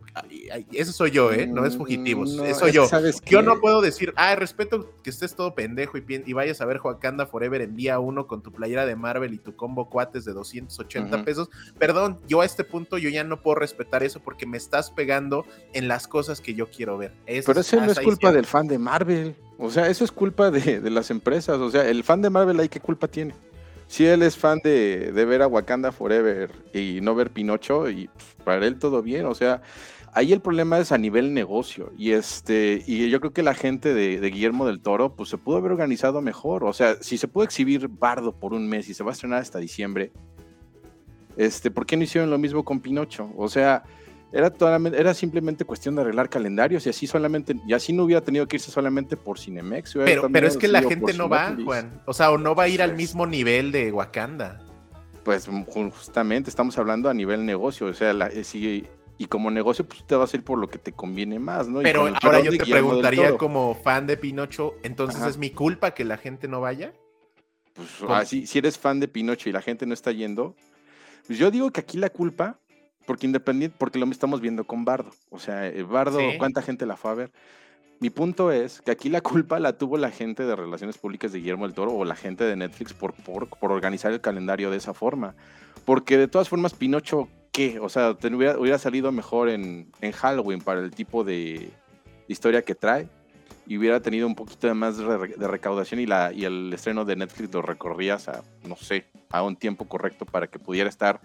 eso soy yo, ¿eh? No es fugitivos. Mm, eso yo. Yo no puedo decir, ah, respeto que estés todo pendejo y, y vayas a ver Joacanda Forever en día uno con tu playera de Marvel y tu combo cuates de 280 pesos. Perdón, yo a este punto yo ya no puedo respetar eso porque me estás pegando en las cosas que yo quiero ver. Pero eso no es culpa del fan de Marvel. O sea, eso es culpa de, de las empresas. O sea, el fan de Marvel ahí, ¿qué culpa tiene? Si él es fan de, ver a Wakanda Forever y no ver Pinocho, y para él todo bien, o sea, ahí el problema es a nivel negocio, y este, y yo creo que la gente de, Guillermo del Toro, pues se pudo haber organizado mejor, o sea, si se pudo exhibir Bardo por un mes y se va a estrenar hasta diciembre, este, ¿por qué no hicieron lo mismo con Pinocho? O sea, era, era simplemente cuestión de arreglar calendarios y así solamente, y así no hubiera tenido que irse solamente por Cinemex. Pero, pero es que la gente no va, Juan. O sea, o no va a ir al mismo nivel de Wakanda. Pues justamente estamos hablando a nivel negocio. O sea, la, eh, y como negocio, pues te vas a ir por lo que te conviene más, ¿no? Pero ahora yo te preguntaría como fan de Pinocho, entonces es mi culpa que la gente no vaya. Pues así, si eres fan de Pinocho y la gente no está yendo, pues yo digo que aquí la culpa porque independiente, porque lo estamos viendo con Bardo. O sea, eh, Bardo, ¿cuánta gente la fue a ver? Mi punto es que aquí la culpa la tuvo la gente de Relaciones Públicas de Guillermo del Toro o la gente de Netflix por, por, por organizar el calendario de esa forma. Porque de todas formas, Pinocho, ¿qué? O sea, hubiera, hubiera, salido mejor en, en, Halloween para el tipo de historia que trae y hubiera tenido un poquito de más de recaudación y, la, y el estreno de Netflix lo recorrías a, no sé, a un tiempo correcto para que pudiera estar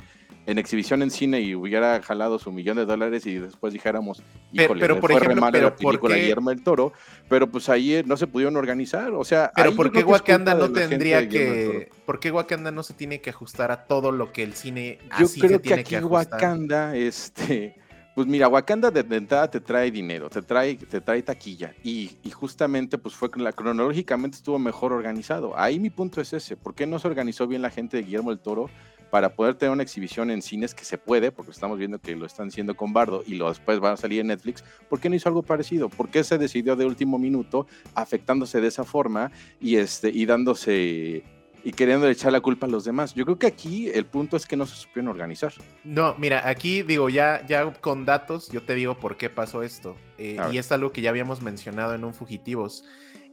en exhibición en cine y hubiera jalado su millón de dólares y después dijéramos, híjole, pero, por ejemplo, pero la película Guillermo del Toro, pero pues ahí eh, no se pudieron organizar, o sea... Pero ¿por qué Wakanda no tendría que... ¿Por qué Wakanda no se tiene que ajustar a todo lo que el cine Yo creo que aquí Wakanda, este... Pues mira, Wakanda de, entrada te trae dinero, te trae, te trae taquilla y, y, justamente pues fue la, cronológicamente estuvo mejor organizado. Ahí mi punto es ese, ¿por qué no se organizó bien la gente de Guillermo del Toro para poder tener una exhibición en cines que se puede, porque estamos viendo que lo están haciendo con Bardo y lo después van a salir en Netflix, ¿por qué no hizo algo parecido? ¿Por qué se decidió de último minuto afectándose de esa forma y, este, y dándose y queriendo echar la culpa a los demás. Yo creo que aquí el punto es que no se supieron organizar. No, mira, aquí digo, ya, ya con datos, yo te digo por qué pasó esto. Eh, y es algo que ya habíamos mencionado en un Fugitivos.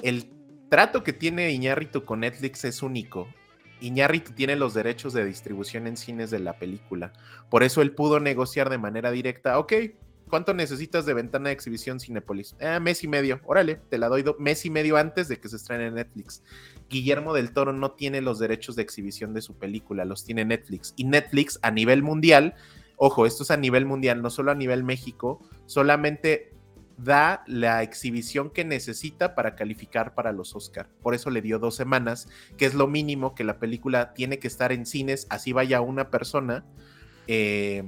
El trato que tiene Iñárritu con Netflix es único. Iñárritu tiene los derechos de distribución en cines de la película. Por eso él pudo negociar de manera directa, ok, ¿cuánto necesitas de ventana de exhibición Cinepolis? Eh, mes y medio, órale, te la doy mes y medio antes de que se estrene en Netflix. Guillermo del Toro no tiene los derechos de exhibición de su película, los tiene Netflix. Y Netflix a nivel mundial, ojo, esto es a nivel mundial, no solo a nivel México, solamente da la exhibición que necesita para calificar para los Oscar. Por eso le dio dos semanas, que es lo mínimo que la película tiene que estar en cines, así vaya una persona. Eh,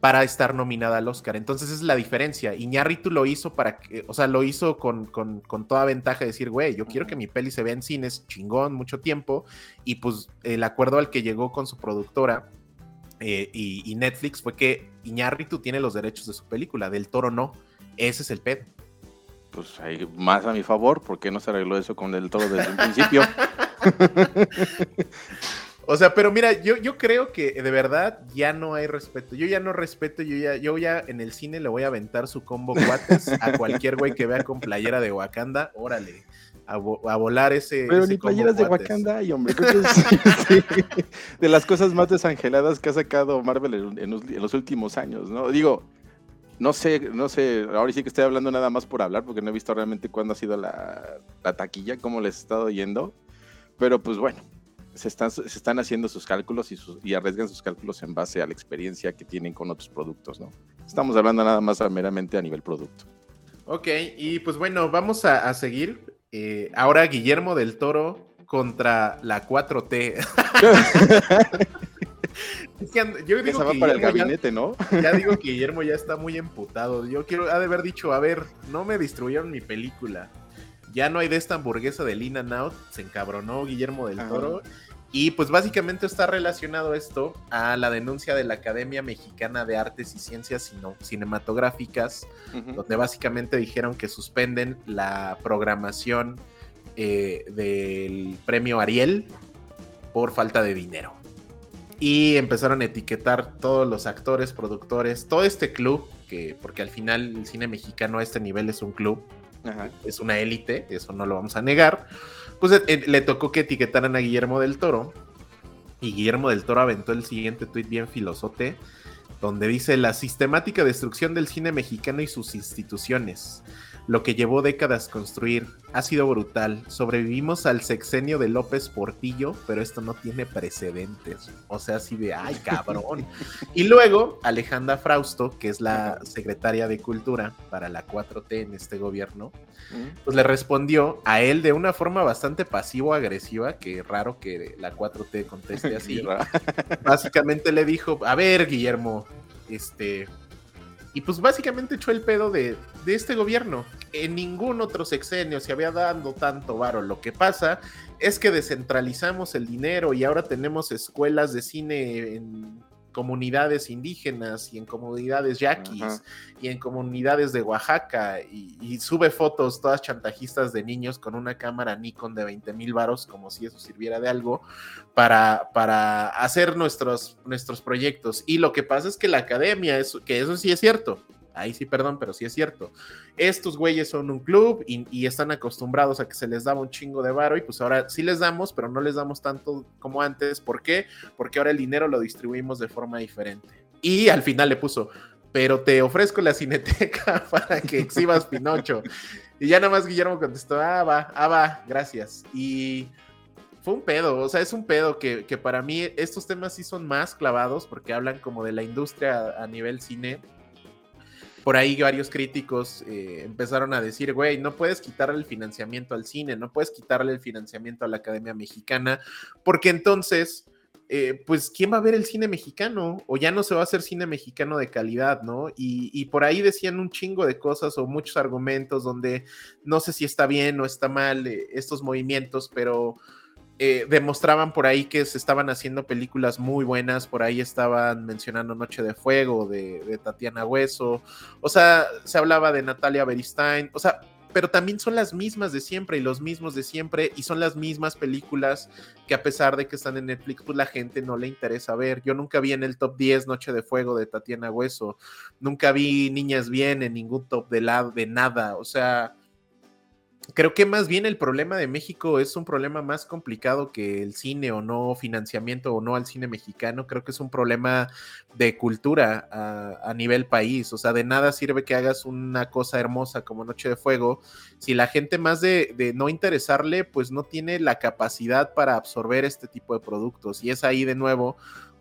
para estar nominada al Oscar. Entonces es la diferencia. Iñárritu lo hizo para que, o sea, lo hizo con, toda ventaja de decir, güey, yo quiero que mi peli se vea en cines chingón mucho tiempo. Y pues el acuerdo al que llegó con su productora eh, y, Netflix fue que Iñárritu tiene los derechos de su película, del toro no. Ese es el pedo. Pues hay más a mi favor, ¿por qué no se arregló eso con el toro desde un principio? O sea, pero mira, yo, yo creo que de verdad ya no hay respeto. Yo ya no respeto, yo ya, yo ya en el cine le voy a aventar su combo cuates a cualquier güey que vea con playera de Wakanda. Órale, a, volar ese. Pero ni playeras de Wakanda hay, hombre. de las cosas más desangeladas que ha sacado Marvel en, los últimos años, ¿no? Digo, no sé, no sé, ahora sí que estoy hablando nada más por hablar, porque no he visto realmente cuándo ha sido la, la taquilla, cómo les he estado yendo. Pero pues bueno, se están, se están haciendo sus cálculos y, sus, y arriesgan sus cálculos en base a la experiencia que tienen con otros productos, ¿no? Estamos hablando nada más meramente a nivel producto. Ok, y pues bueno, vamos a, seguir. Eh, ahora Guillermo del Toro contra la 4T. yo digo que para el gabinete, ¿no? Ya digo que Guillermo ya está muy emputado. Yo quiero, ha de haber dicho, a ver, no me destruyeron mi película. Ya no hay de esta hamburguesa de In and Out. Se encabronó Guillermo del Toro. Y pues básicamente está relacionado esto a la denuncia de la Academia Mexicana de Artes y Ciencias Cinematográficas, donde básicamente dijeron que suspenden la programación eh, del premio Ariel por falta de dinero. Y empezaron a etiquetar todos los actores, productores, todo este club, que porque al final el cine mexicano a este nivel es un club, es una élite, eso no lo vamos a negar pues eh, eh, le tocó que etiquetaran a Guillermo del Toro. Y Guillermo del Toro aventó el siguiente tuit bien filosote, donde dice la sistemática destrucción del cine mexicano y sus instituciones lo que llevó décadas construir. Ha sido brutal. Sobrevivimos al sexenio de López Portillo, pero esto no tiene precedentes. O sea, así de, ay, cabrón. y luego Alejandra Frausto, que es la secretaria de Cultura para la 4T en este gobierno, pues le respondió a él de una forma bastante pasivo-agresiva, que raro que la 4T conteste así. Básicamente le dijo, a ver, Guillermo, este y pues básicamente echó el pedo de, este gobierno. En ningún otro sexenio se había dado tanto varo. Lo que pasa es que descentralizamos el dinero y ahora tenemos escuelas de cine en comunidades indígenas y en comunidades yaquis y en comunidades de Oaxaca y, sube fotos todas chantajistas de niños con una cámara Nikon de 20 mil varos como si eso sirviera de algo para, para hacer nuestros, nuestros proyectos. Y lo que pasa es que la academia, es, que eso sí es cierto, ahí sí, perdón, pero sí es cierto. Estos güeyes son un club y, están acostumbrados a que se les daba un chingo de varo y pues ahora sí les damos, pero no les damos tanto como antes. ¿Por qué? Porque ahora el dinero lo distribuimos de forma diferente. Y al final le puso, pero te ofrezco la cineteca para que exhibas Pinocho. Y ya nada más Guillermo contestó, ah, va, ah, va, gracias. Y fue un pedo, o sea, es un pedo que, que, para mí estos temas sí son más clavados porque hablan como de la industria a nivel cine por ahí varios críticos eh, empezaron a decir, güey, no puedes quitarle el financiamiento al cine, no puedes quitarle el financiamiento a la Academia Mexicana, porque entonces, eh, pues, ¿quién va a ver el cine mexicano? O ya no se va a hacer cine mexicano de calidad, ¿no? Y, y por ahí decían un chingo de cosas o muchos argumentos donde no sé si está bien o está mal eh, estos movimientos, pero eh, demostraban por ahí que se estaban haciendo películas muy buenas, por ahí estaban mencionando Noche de Fuego de, Tatiana Hueso, o sea, se hablaba de Natalia Beristain, o sea, pero también son las mismas de siempre y los mismos de siempre y son las mismas películas que a pesar de que están en Netflix, pues la gente no le interesa ver. Yo nunca vi en el top 10 Noche de Fuego de Tatiana Hueso, nunca vi Niñas Bien en ningún top de, la, de nada, o sea creo que más bien el problema de México es un problema más complicado que el cine o no financiamiento o no al cine mexicano. Creo que es un problema de cultura a, nivel país. O sea, de nada sirve que hagas una cosa hermosa como Noche de Fuego si la gente más de, no interesarle, pues no tiene la capacidad para absorber este tipo de productos. Y es ahí de nuevo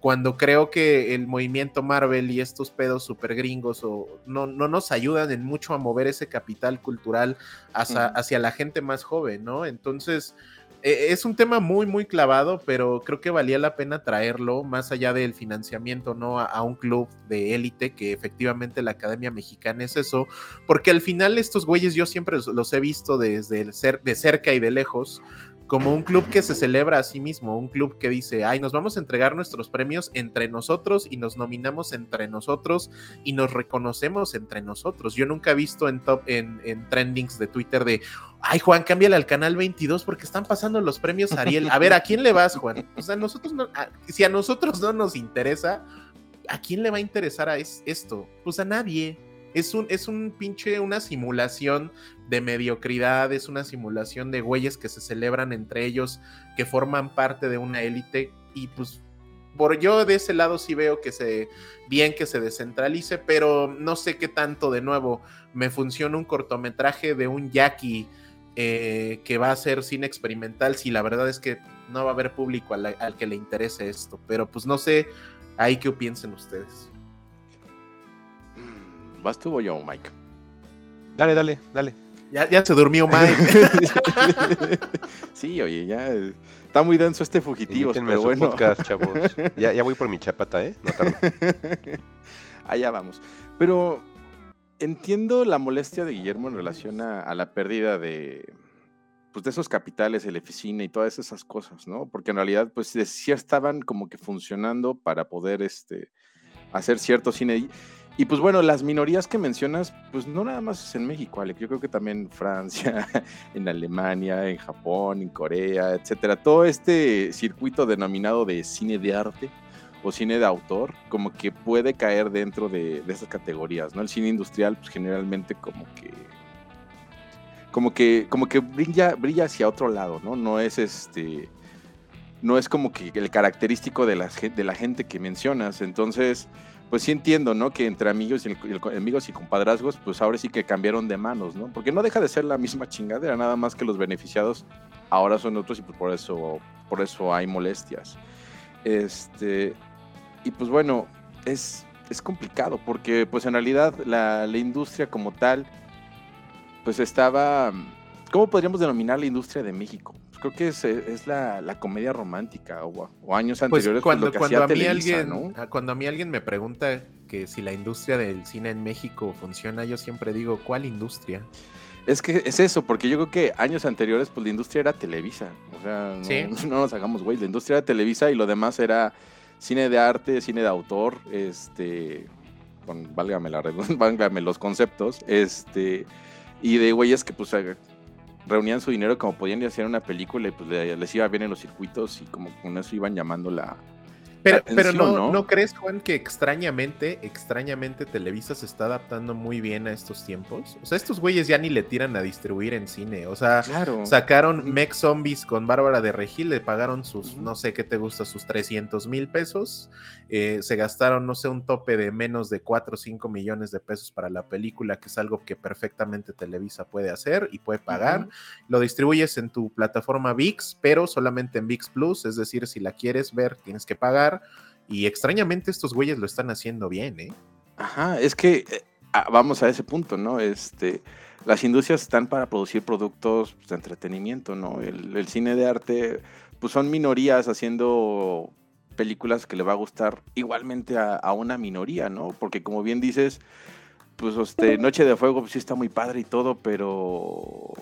cuando creo que el movimiento Marvel y estos pedos super gringos o no, no nos ayudan en mucho a mover ese capital cultural hacia, hacia la gente más joven, ¿no? Entonces, e, es un tema muy, muy clavado, pero creo que valía la pena traerlo, más allá del financiamiento, ¿no? A, un club de élite, que efectivamente la Academia Mexicana es eso, porque al final estos güeyes yo siempre los he visto desde el ser, de cerca y de lejos, como un club que se celebra a sí mismo, un club que dice, ay, nos vamos a entregar nuestros premios entre nosotros y nos nominamos entre nosotros y nos reconocemos entre nosotros. Yo nunca he visto en top, en, en trendings de Twitter de, ay, Juan, cámbiale al canal 22 porque están pasando los premios Ariel. A ver, ¿a quién le vas, Juan? O sea, nosotros no, si a nosotros no nos interesa, ¿a quién le va a interesar a esto? Pues a nadie. Es un, es un pinche, una simulación de mediocridad, es una simulación de güeyes que se celebran entre ellos, que forman parte de una élite y pues por yo de ese lado sí veo que se bien que se descentralice, pero no sé qué tanto de nuevo me funciona un cortometraje de un Jackie eh, que va a ser cine experimental si la verdad es que no va a haber público al, que le interese esto, pero pues no sé ahí qué piensen ustedes. ¿Vas tú o yo, Mike? Dale, dale, dale. Ya, se durmió Mike. sí, oye, ya está muy denso este fugitivo, pero bueno. Podcast, chavos. Ya, ya, voy por mi chapata, ¿eh? No Allá vamos. Pero entiendo la molestia de Guillermo en relación a, la pérdida de, pues de esos capitales, el oficina y todas esas cosas, ¿no? Porque en realidad, pues sí estaban como que funcionando para poder este, hacer cierto cine. Y pues bueno, las minorías que mencionas, pues no nada más es en México, Alex. Yo creo que también en Francia, en Alemania, en Japón, en Corea, etcétera. Todo este circuito denominado de cine de arte o cine de autor, como que puede caer dentro de, esas categorías, ¿no? El cine industrial, pues generalmente como que. Como que, como que brilla, brilla hacia otro lado, ¿no? No es este. No es como que el característico de la, de la gente que mencionas. Entonces pues sí entiendo, ¿no? Que entre amigos y, amigos y compadrazgos, pues ahora sí que cambiaron de manos, ¿no? Porque no deja de ser la misma chingadera, nada más que los beneficiados ahora son otros y pues por eso, por eso hay molestias. Este, y pues bueno, es, es complicado porque pues en realidad la, la industria como tal, pues estaba, ¿cómo podríamos denominar la industria de México? Creo que es, es la, la, comedia romántica o, años pues, anteriores pues cuando, cuando a mí alguien cuando a mí alguien me pregunta que si la industria del cine en México funciona yo siempre digo cuál industria es que es eso, porque yo creo que años anteriores, pues la industria era Televisa. O sea, no, nos hagamos güey. La industria era Televisa y lo demás era cine de arte, cine de autor, este, con, válgame, la, válgame los conceptos, este, y de güeyes que pues reunían su dinero como podían y hacían una película y pues les iba bien en los circuitos y como con eso iban llamando la, pero, pero no, no, crees, Juan, que extrañamente, extrañamente Televisa se está adaptando muy bien a estos tiempos? O sea, estos güeyes ya ni le tiran a distribuir en cine. O sea, sacaron Mex Zombies con Bárbara de Regil, le pagaron sus, no sé qué te gusta, sus 300 mil pesos. Eh, se gastaron, no sé, un tope de menos de 4 o 5 millones de pesos para la película, que es algo que perfectamente Televisa puede hacer y puede pagar. Lo distribuyes en tu plataforma VIX, pero solamente en VIX Plus, es decir, si la quieres ver, tienes que pagar y extrañamente estos güeyes lo están haciendo bien, ¿eh? Ajá, es que eh, ah, vamos a ese punto, ¿no? Este, las industrias están para producir productos pues, de entretenimiento, ¿no? El, cine de arte, pues son minorías haciendo películas que le va a gustar igualmente a, una minoría, ¿no? Porque como bien dices, pues este, Noche de Fuego pues, sí está muy padre y todo, pero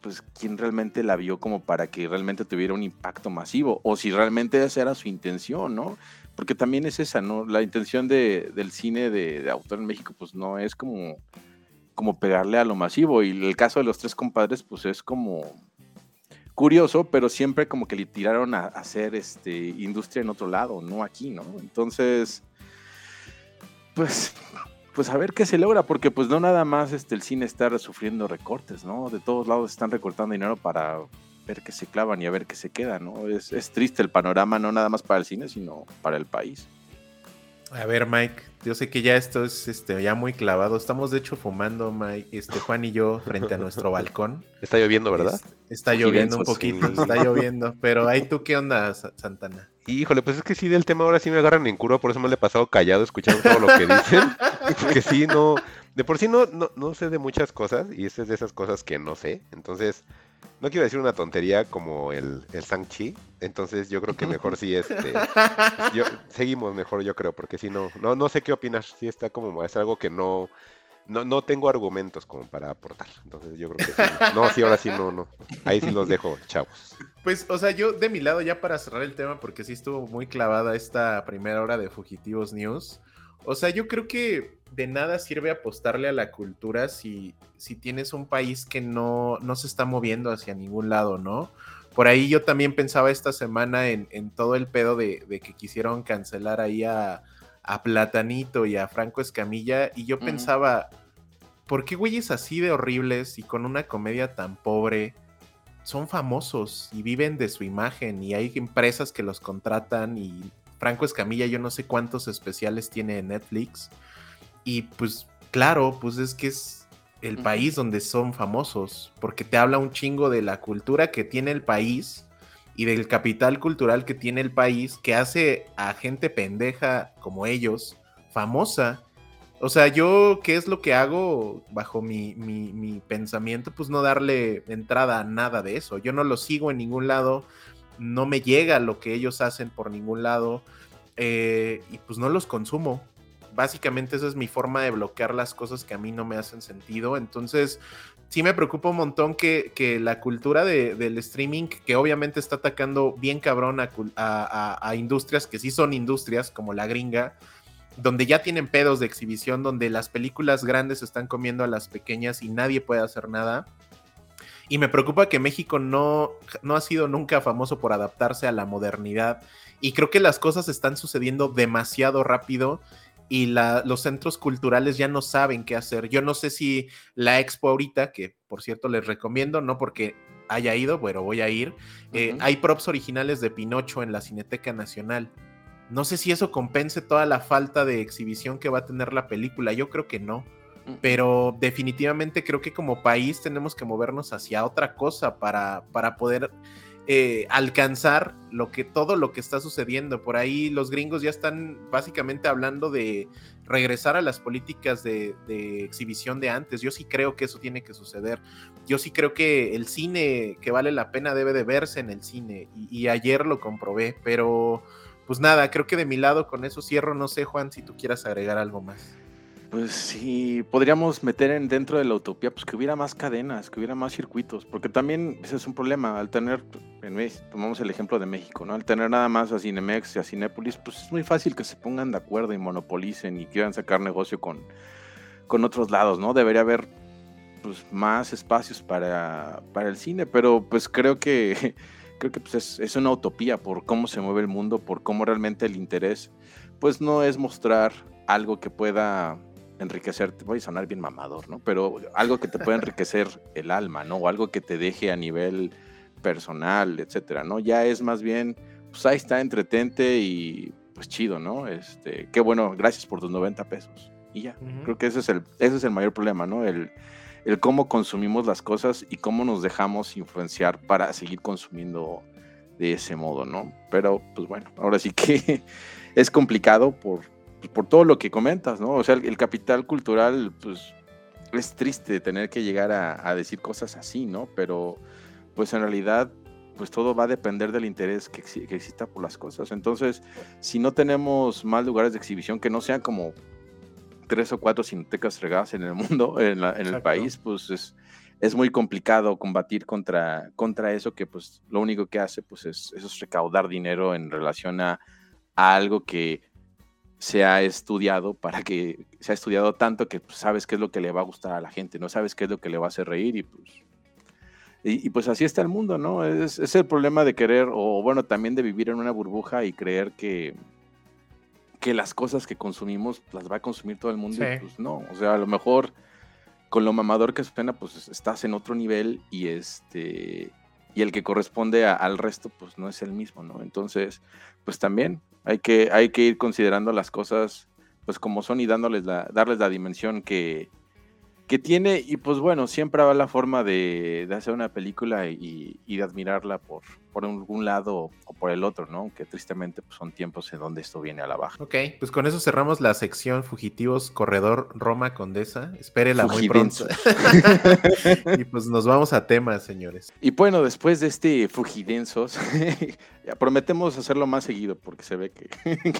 pues quién realmente la vio como para que realmente tuviera un impacto masivo, o si realmente esa era su intención, ¿no? Porque también es esa, ¿no? La intención de, del cine de, autor en México, pues no es como como pegarle a lo masivo. Y el caso de los tres compadres, pues es como curioso, pero siempre como que le tiraron a, hacer este, industria en otro lado, no aquí, ¿no? Entonces, pues, pues a ver qué se logra, porque pues no nada más este, el cine está sufriendo recortes, ¿no? De todos lados están recortando dinero para ver qué se clavan y a ver qué se queda, ¿no? Es, es triste el panorama, no nada más para el cine, sino para el país. A ver, Mike, yo sé que ya esto es este, ya muy clavado. Estamos de hecho fumando, Mike, este, Juan y yo, frente a nuestro balcón. Está lloviendo, ¿verdad? Es- está lloviendo un poquito, está lloviendo. Pero ahí tú, ¿qué onda, Sa- Santana? Híjole, pues es que sí, del tema ahora sí me agarran en curva, por eso me lo he pasado callado escuchando todo lo que dicen. Porque sí, no. De por sí no, no, no sé de muchas cosas, y esta es de esas cosas que no sé. Entonces, no quiero decir una tontería como el, el Shang-Chi. Entonces, yo creo que mejor sí, este. yo- seguimos mejor, yo creo, porque si no, no, no sé qué opinas. Sí, está como, es algo que no. No, no tengo argumentos como para aportar. Entonces yo creo que sí. No, sí, ahora sí, no, no. Ahí sí los dejo, chavos. Pues, o sea, yo de mi lado, ya para cerrar el tema, porque sí estuvo muy clavada esta primera hora de Fugitivos News. O sea, yo creo que de nada sirve apostarle a la cultura si, si tienes un país que no, no se está moviendo hacia ningún lado, ¿no? Por ahí yo también pensaba esta semana en, en todo el pedo de, de que quisieron cancelar ahí a, a Platanito y a Franco Escamilla, y yo pensaba, ¿por qué güeyes así de horribles y con una comedia tan pobre? son famosos y viven de su imagen y hay empresas que los contratan y Franco Escamilla yo no sé cuántos especiales tiene en Netflix y pues claro, pues es que es el país donde son famosos porque te habla un chingo de la cultura que tiene el país y del capital cultural que tiene el país que hace a gente pendeja como ellos famosa. O sea, yo, ¿qué es lo que hago bajo mi, mi, mi pensamiento? Pues no darle entrada a nada de eso. Yo no lo sigo en ningún lado, no me llega lo que ellos hacen por ningún lado eh, y pues no los consumo. Básicamente esa es mi forma de bloquear las cosas que a mí no me hacen sentido. Entonces, sí me preocupa un montón que, que la cultura de- del streaming, que obviamente está atacando bien cabrón a, a- a industrias que sí son industrias, como la gringa, donde ya tienen pedos de exhibición, donde las películas grandes están comiendo a las pequeñas y nadie puede hacer nada. Y me preocupa que México no, no ha sido nunca famoso por adaptarse a la modernidad. Y creo que las cosas están sucediendo demasiado rápido y la- los centros culturales ya no saben qué hacer. Yo no sé si la expo ahorita, que por cierto les recomiendo, no porque haya ido, pero voy a ir, eh, hay props originales de Pinocho en la Cineteca Nacional. No sé si eso compense toda la falta de exhibición que va a tener la película. Yo creo que no. Pero definitivamente creo que como país tenemos que movernos hacia otra cosa para, para poder eh, alcanzar lo que, todo lo que está sucediendo. Por ahí los gringos ya están básicamente hablando de regresar a las políticas de, exhibición de antes. Yo sí creo que eso tiene que suceder. Yo sí creo que el cine que vale la pena debe de verse en el cine. Y, y ayer lo comprobé. Pero pues nada, creo que de mi lado con eso cierro. No sé, Juan, si tú quieras agregar algo más. Pues sí, podríamos meter en, dentro de la utopía, pues que hubiera más cadenas, que hubiera más circuitos, porque también ese es un problema, al tener, en tomamos el ejemplo de México, ¿no? Al tener nada más a Cinemex y a Cinépolis, pues es muy fácil que se pongan de acuerdo y monopolicen y quieran sacar negocio con, con otros lados, ¿no? Debería haber pues más espacios para, para el cine, pero pues creo que creo que pues es, es una utopía por cómo se mueve el mundo, por cómo realmente el interés, pues no es mostrar algo que pueda enriquecer, voy a sonar bien mamador, ¿no? Pero algo que te pueda enriquecer el alma, ¿no? O algo que te deje a nivel personal, etcétera, ¿no? Ya es más bien, pues ahí está, entretente y pues chido, ¿no? Este, qué bueno, gracias por tus 90 pesos. Y ya, creo que ese es el, ese es el mayor problema, ¿no? El, el cómo consumimos las cosas y cómo nos dejamos influenciar para seguir consumiendo de ese modo, ¿no? Pero, pues bueno, ahora sí que es complicado por, por todo lo que comentas, ¿no? O sea, el, el capital cultural, pues es triste tener que llegar a, a decir cosas así, ¿no? Pero, pues en realidad, pues todo va a depender del interés que, exi- que exista por las cosas. Entonces, si no tenemos más lugares de exhibición que no sean como tres o cuatro cinetecas regadas en el mundo, en, la- en el país, pues es, es muy complicado combatir contra, contra eso que pues lo único que hace pues es, eso es recaudar dinero en relación a, a algo que se ha estudiado para que se ha estudiado tanto que pues, sabes qué es lo que le va a gustar a la gente, no sabes qué es lo que le va a hacer reír y pues y, pues así está el mundo, ¿no? Es, es, el problema de querer, o bueno, también de vivir en una burbuja y creer que, que las cosas que consumimos las va a consumir todo el mundo. Y pues no, o sea, a lo mejor con lo mamador que suena, pues estás en otro nivel y este y el que corresponde al resto, pues no es el mismo, ¿no? Entonces, pues también hay que, hay que ir considerando las cosas pues como son y dándoles la, darles la dimensión que, que tiene, y pues bueno, siempre va la forma de, hacer una película y, de admirarla por, por algún lado o por el otro, ¿no? Que tristemente pues, son tiempos en donde esto viene a la baja. Ok, pues con eso cerramos la sección Fugitivos Corredor Roma Condesa. Espérela muy pronto. y pues nos vamos a temas, señores. Y bueno, después de este Fugidensos, prometemos hacerlo más seguido porque se ve que,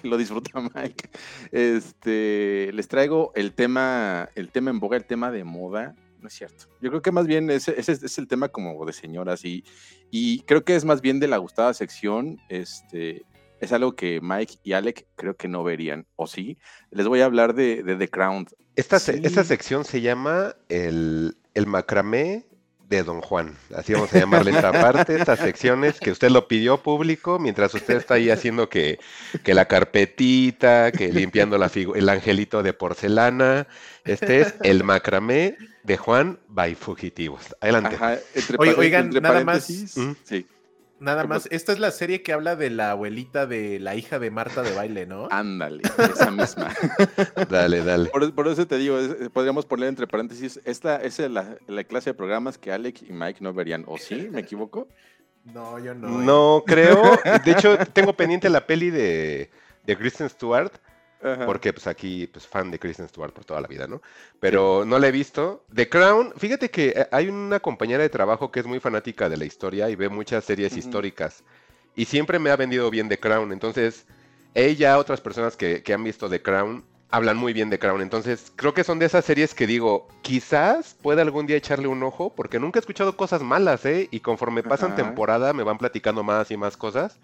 lo disfruta Mike. Este, les traigo el tema, el tema en boga, el tema de moda no es cierto. Yo creo que más bien ese, es el tema como de señoras y, y creo que es más bien de la gustada sección. Este, es algo que Mike y Alec creo que no verían, ¿o sí? Les voy a hablar de, The Crown. Esta, esta sección se llama el, el macramé de Don Juan. Así vamos a llamarle esta parte, estas secciones que usted lo pidió público, mientras usted está ahí haciendo que, que la carpetita, que limpiando la el angelito de porcelana. Este es el macramé de Juan by Fugitivos. Adelante. oigan, nada más. Sí. Nada más, esta es la serie que habla de la abuelita de la hija de Marta de baile, ¿no? Ándale, esa misma. dale, dale. Por, eso te digo, podríamos poner entre paréntesis, esta es la, clase de programas que Alex y Mike no verían. ¿O sí? ¿Me equivoco? No, yo no. No, creo. De hecho, tengo pendiente la peli de, de Kristen Stewart porque pues aquí, pues fan de Kristen Stewart por toda la vida, ¿no? Pero no la he visto. The Crown, fíjate que eh, hay una compañera de trabajo que es muy fanática de la historia y ve muchas series históricas. Y siempre me ha vendido bien The Crown. Entonces, ella, otras personas que, han visto The Crown, hablan muy bien de Crown. Entonces, creo que son de esas series que digo, quizás pueda algún día echarle un ojo, porque nunca he escuchado cosas malas, ¿eh? Y conforme pasan temporada me van platicando más y más cosas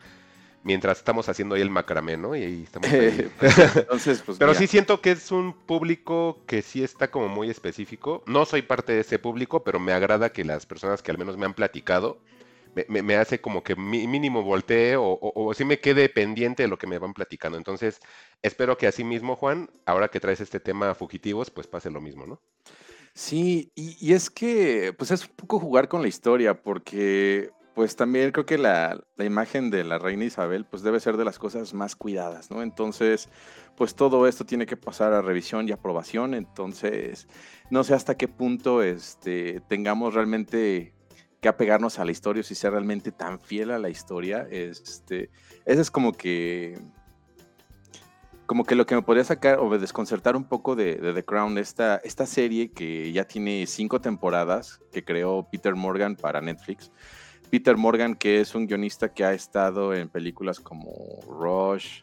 mientras estamos haciendo ahí el macramé, ¿no? Y ahí estamos. Entonces, pues, Pero sí siento que es un público que sí está como muy específico. No soy parte de ese público, pero me agrada que las personas que al menos me han platicado me, hace como que mínimo voltee o, o, sí me quede pendiente de lo que me van platicando. Entonces, espero que así mismo, Juan, ahora que traes este tema fugitivos, pues pase lo mismo, ¿no? Sí, y, y es que, pues es un poco jugar con la historia, porque pues también creo que la, imagen de la reina Isabel pues debe ser de las cosas más cuidadas, ¿no? Entonces, pues todo esto tiene que pasar a revisión y aprobación, entonces no sé hasta qué punto este, tengamos realmente que apegarnos a la historia si sea realmente tan fiel a la historia, este, ese es como que como que lo que me podría sacar o desconcertar un poco de, de, The Crown, esta, esta serie que ya tiene cinco temporadas que creó Peter Morgan para Netflix, Peter Morgan, que es un guionista que ha estado en películas como Rush,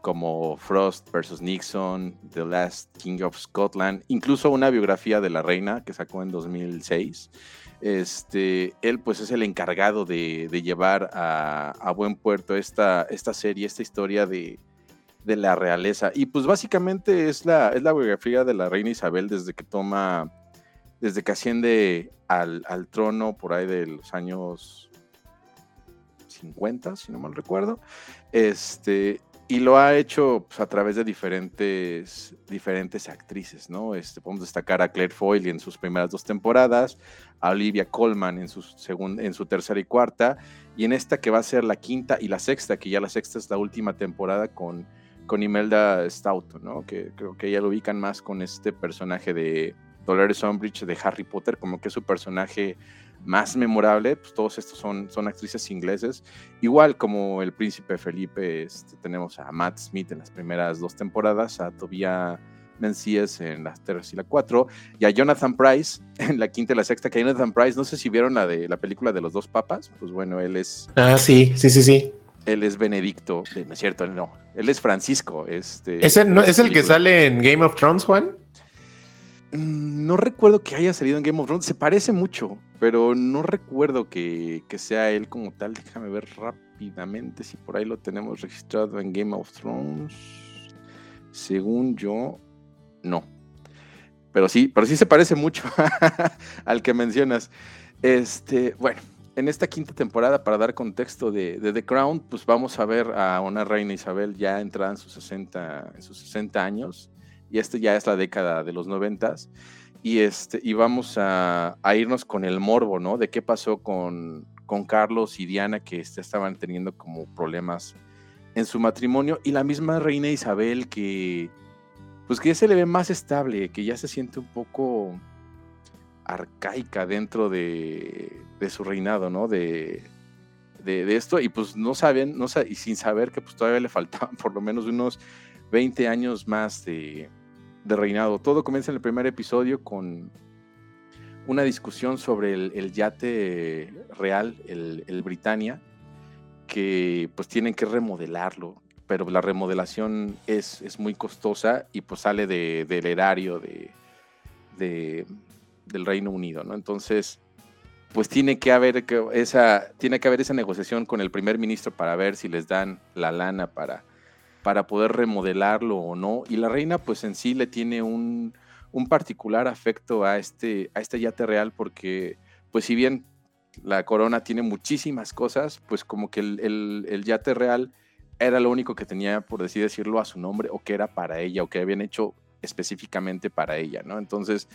como Frost vs. Nixon, The Last King of Scotland, incluso una biografía de la reina que sacó en 2006. Este, él pues es el encargado de, llevar a, buen puerto esta, esta serie, esta historia de, la realeza. Y pues básicamente es la, es la biografía de la reina Isabel desde que toma desde que asciende al, trono por ahí de los años 50, si no mal recuerdo, este, y lo ha hecho pues, a través de diferentes, diferentes actrices, ¿no? Este, podemos destacar a Claire Foyle en sus primeras dos temporadas, a Olivia Colman en su, en su tercera y cuarta, y en esta que va a ser la quinta y la sexta, que ya la sexta es la última temporada con, con Imelda Stout, ¿no? Que creo que ya lo ubican más con este personaje de Dolores Umbridge de Harry Potter, como que es su personaje más memorable, pues todos estos son, son actrices ingleses. Igual como el príncipe Felipe, este, tenemos a Matt Smith en las primeras dos temporadas, a Tobia Menzies en las tres y la cuatro, y a Jonathan Price en la quinta y la sexta, que Jonathan Price, no sé si vieron la de la película de los dos papas, pues bueno, él es... Ah, sí, sí, sí, sí. Él es Benedicto, no es cierto, no, él es Francisco. Este, ¿Es el, no, ¿es el que sale en Game of Thrones, Juan? Mm, no recuerdo que haya salido en Game of Thrones. Se parece mucho, pero no recuerdo que, sea él como tal. Déjame ver rápidamente si por ahí lo tenemos registrado en Game of Thrones. Según yo, no. Pero sí, pero sí se parece mucho al que mencionas. Este, bueno, en esta quinta temporada, para dar contexto de, The Crown, pues vamos a ver a una reina Isabel ya entrada en sus 60, en sus 60 años. Y este ya es la década de los noventas. Y, este, y vamos a, irnos con el morbo, ¿no? De qué pasó con, con Carlos y Diana, que este, estaban teniendo como problemas en su matrimonio. Y la misma reina Isabel, que pues que ya se le ve más estable, que ya se siente un poco arcaica dentro de, su reinado, ¿no? De, de, esto, y pues no saben, no y sin saber que pues todavía le faltaban por lo menos unos 20 años más de, reinado. Todo comienza en el primer episodio con una discusión sobre el, yate real, el, Britannia, que pues tienen que remodelarlo, pero la remodelación es, es muy costosa y pues sale del erario de, del Reino Unido, ¿no? Entonces, pues tiene que haber esa, tiene que haber esa negociación con el primer ministro para ver si les dan la lana para, para poder remodelarlo o no. Y la reina, pues en sí le tiene un, un particular afecto a este, a este yate real, porque, pues si bien la corona tiene muchísimas cosas, pues como que el, el yate real era lo único que tenía, por así decirlo, a su nombre, o que era para ella, o que habían hecho específicamente para ella, ¿no? Entonces,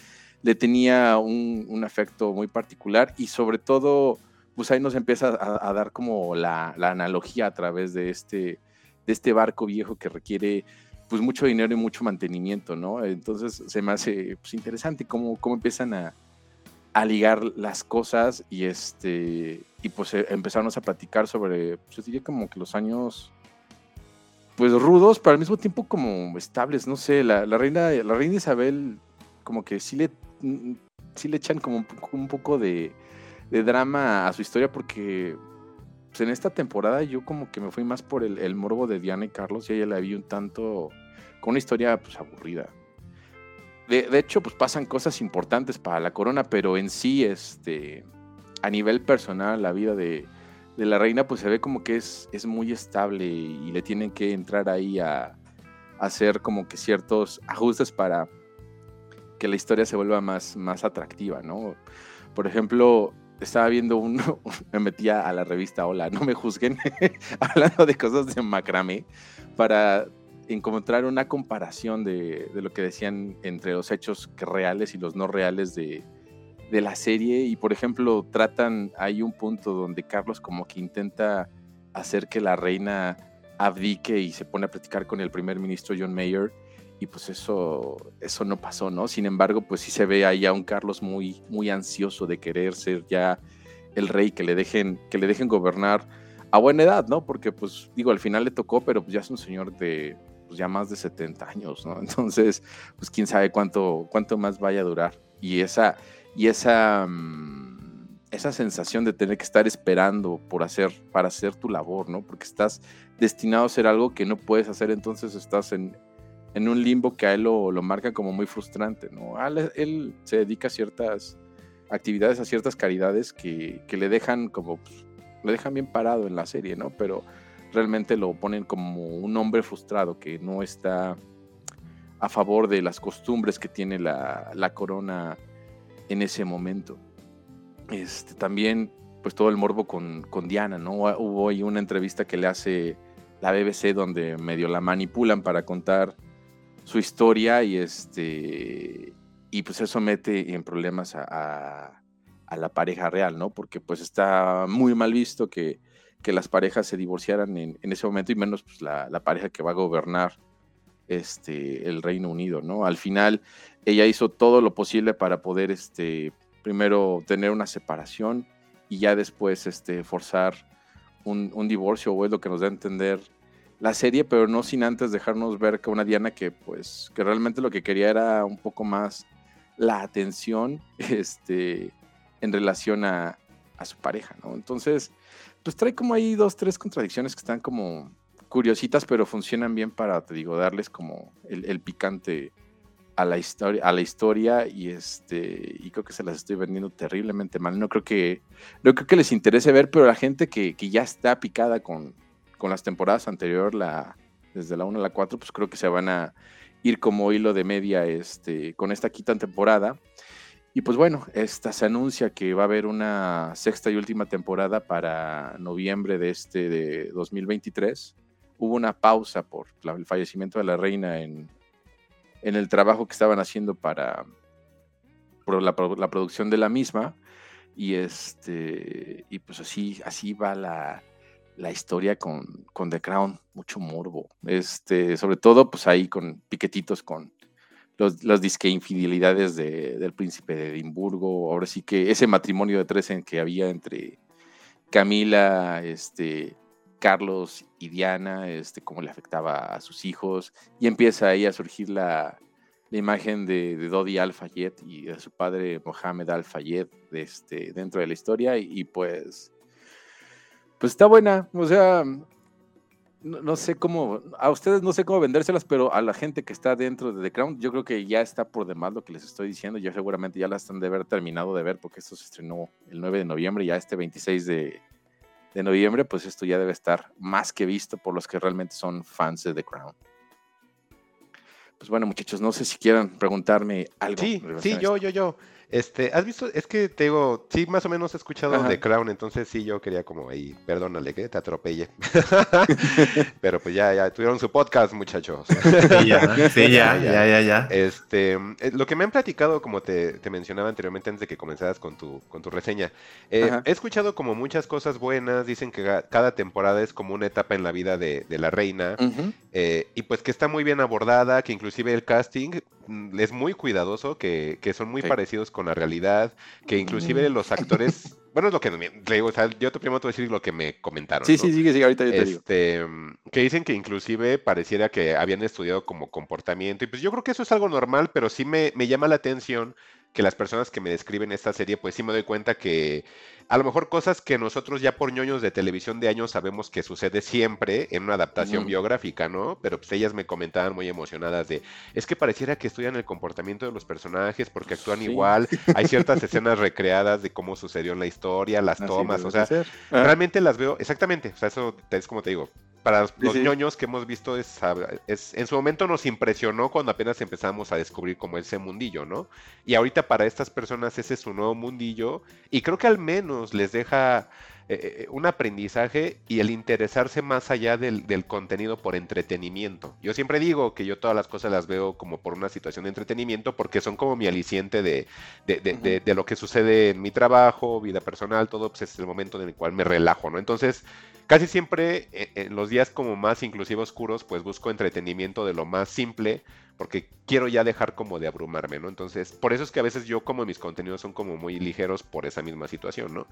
le tenía un, afecto muy particular y sobre todo, pues ahí nos empieza a, dar como la, analogía a través de este, de este barco viejo que requiere pues mucho dinero y mucho mantenimiento, ¿no? Entonces se me hace pues, interesante cómo, cómo empiezan a, a ligar las cosas y este y pues eh, empezamos a platicar sobre pues yo diría como que los años pues rudos, pero al mismo tiempo como estables, no sé, la, reina, la reina Isabel como que sí le, mm, sí le echan como un, poco de, drama a su historia porque pues, en esta temporada yo como que me fui más por el, morbo de Diana y Carlos y a ella la vi un tanto con una historia pues aburrida. De, hecho, pues pasan cosas importantes para la corona, pero en sí, este, a nivel personal, la vida de, de la reina, pues se ve como que es, es muy estable y le tienen que entrar ahí a, hacer como que ciertos ajustes para que la historia se vuelva más, más atractiva, ¿no? Por ejemplo, estaba viendo uno, me metía a la revista Hola, no me juzguen, hablando de cosas de macramé, para encontrar una comparación de, de, lo que decían entre los hechos reales y los no reales de, de la serie. Y por ejemplo tratan, hay un punto donde Carlos como que intenta hacer que la reina abdique y se pone a platicar con el primer ministro John Mayer y pues eso, eso no pasó, ¿no? Sin embargo, pues sí se ve ahí a un Carlos muy, muy ansioso de querer ser ya el rey, que le dejen, que le dejen gobernar a buena edad, ¿no? Porque pues digo, al final le tocó, pero pues ya es un señor de pues ya más de 70 años, ¿no? Entonces, pues quién sabe cuánto, cuánto más vaya a durar. Y esa, y esa, mm, esa sensación de tener que estar esperando por hacer, para hacer tu labor, ¿no? Porque estás destinado a hacer algo que no puedes hacer, entonces estás en, en un limbo que a él lo, lo marca como muy frustrante, ¿no? él, se dedica a ciertas actividades, a ciertas caridades que, que le dejan como, pues, le dejan bien parado en la serie, ¿no? Pero realmente lo ponen como un hombre frustrado que no está a favor de las costumbres que tiene la, la corona en ese momento. Este, también, pues todo el morbo con, con Diana, ¿no? Hubo ahí una entrevista que le hace la BBC donde medio la manipulan para contar su historia y este y pues eso mete en problemas a, la pareja real, ¿no? Porque pues está muy mal visto que, que las parejas se divorciaran en, en, ese momento y menos pues la, la, pareja que va a gobernar este, el Reino Unido, ¿no? Al final ella hizo todo lo posible para poder, este, primero tener una separación y ya después, este, forzar un, divorcio, o es lo que nos da a entender la serie, pero no sin antes dejarnos ver que una Diana que, pues, que realmente lo que quería era un poco más la atención, este, en relación a, a su pareja, ¿no? Entonces, pues trae como ahí dos, tres contradicciones que están como curiositas, pero funcionan bien para, te digo, darles como el, picante a la historia, a la historia y este, y creo que se las estoy vendiendo terriblemente mal. No creo que, no creo que les interese ver, pero la gente que, ya está picada con, con las temporadas anteriores la, desde la 1 a la 4, pues creo que se van a ir como hilo de media este, con esta quinta temporada. Y pues bueno, esta se anuncia que va a haber una sexta y última temporada para noviembre de este de 2023. Hubo una pausa por el fallecimiento de la reina en, en el trabajo que estaban haciendo para la, la, producción de la misma. Y este, y pues así, así va la, la historia con, con, The Crown, mucho morbo. Este, sobre todo, pues ahí con piquetitos con los, las disque infidelidades de, del príncipe de Edimburgo. Ahora sí que ese matrimonio de tres en que había entre Camila, este, Carlos y Diana, este, cómo le afectaba a sus hijos. Y empieza ahí a surgir la, la imagen de, de, Dodi Al-Fayed y de su padre Mohamed Al-Fayed este, dentro de la historia. Y, pues, pues está buena. O sea, no, sé cómo, a ustedes no sé cómo vendérselas, pero a la gente que está dentro de The Crown, yo creo que ya está por demás lo que les estoy diciendo. Ya seguramente ya la están de haber terminado de ver porque esto se estrenó el 9 de noviembre, ya este 26 de, de noviembre, pues esto ya debe estar más que visto por los que realmente son fans de The Crown pues bueno, muchachos, no sé si quieran preguntarme algo. Sí, sí, yo, yo, yo. Este, ¿has visto? Es que te digo, sí, más o menos he escuchado de Crown, entonces sí, yo quería como ahí, perdónale que te atropelle. Pero pues ya, ya, tuvieron su podcast, muchachos. sí, ya, sí, ya, ya, ya, ya, Este, eh, lo que me han platicado, como te, te, mencionaba anteriormente antes de que comenzaras con tu, con tu reseña, eh, he escuchado como muchas cosas buenas, dicen que cada temporada es como una etapa en la vida de, de la reina, eh, y pues que está muy bien abordada, que inclusive el casting es muy cuidadoso, que, que son muy parecidos con la realidad, que inclusive mm. los actores, bueno, es lo que te digo, o sea, yo te primero te voy a decir lo que me comentaron. Sí, sí, sí, sí, ahorita yo te este, digo. Que dicen que inclusive pareciera que habían estudiado como comportamiento, y pues yo creo que eso es algo normal, pero sí me, me llama la atención que las personas que me describen esta serie, pues sí me doy cuenta que a lo mejor cosas que nosotros ya por ñoños de televisión de años sabemos que sucede siempre en una adaptación biográfica, ¿no? Pero pues ellas me comentaban muy emocionadas de, es que pareciera que estudian el comportamiento de los personajes porque actúan igual, hay ciertas escenas recreadas de cómo sucedió en la historia, las tomas, o sea, realmente las veo, exactamente, o sea, eso es como te digo, para los ñoños que hemos visto es, es, en su momento nos impresionó cuando apenas empezamos a descubrir como ese mundillo, ¿no? Y ahorita para estas personas ese es su nuevo mundillo y creo que al menos les deja eh, eh, un aprendizaje y el interesarse más allá del, contenido por entretenimiento. Yo siempre digo que yo todas las cosas las veo como por una situación de entretenimiento porque son como mi aliciente de, de, lo que sucede en mi trabajo, vida personal, todo pues es el momento en el cual me relajo, ¿no? Entonces, casi siempre eh, en los días como más inclusive oscuros, pues busco entretenimiento de lo más simple porque quiero ya dejar como de abrumarme, ¿no? Entonces, por eso es que a veces yo como mis contenidos son como muy ligeros por esa misma situación, ¿no?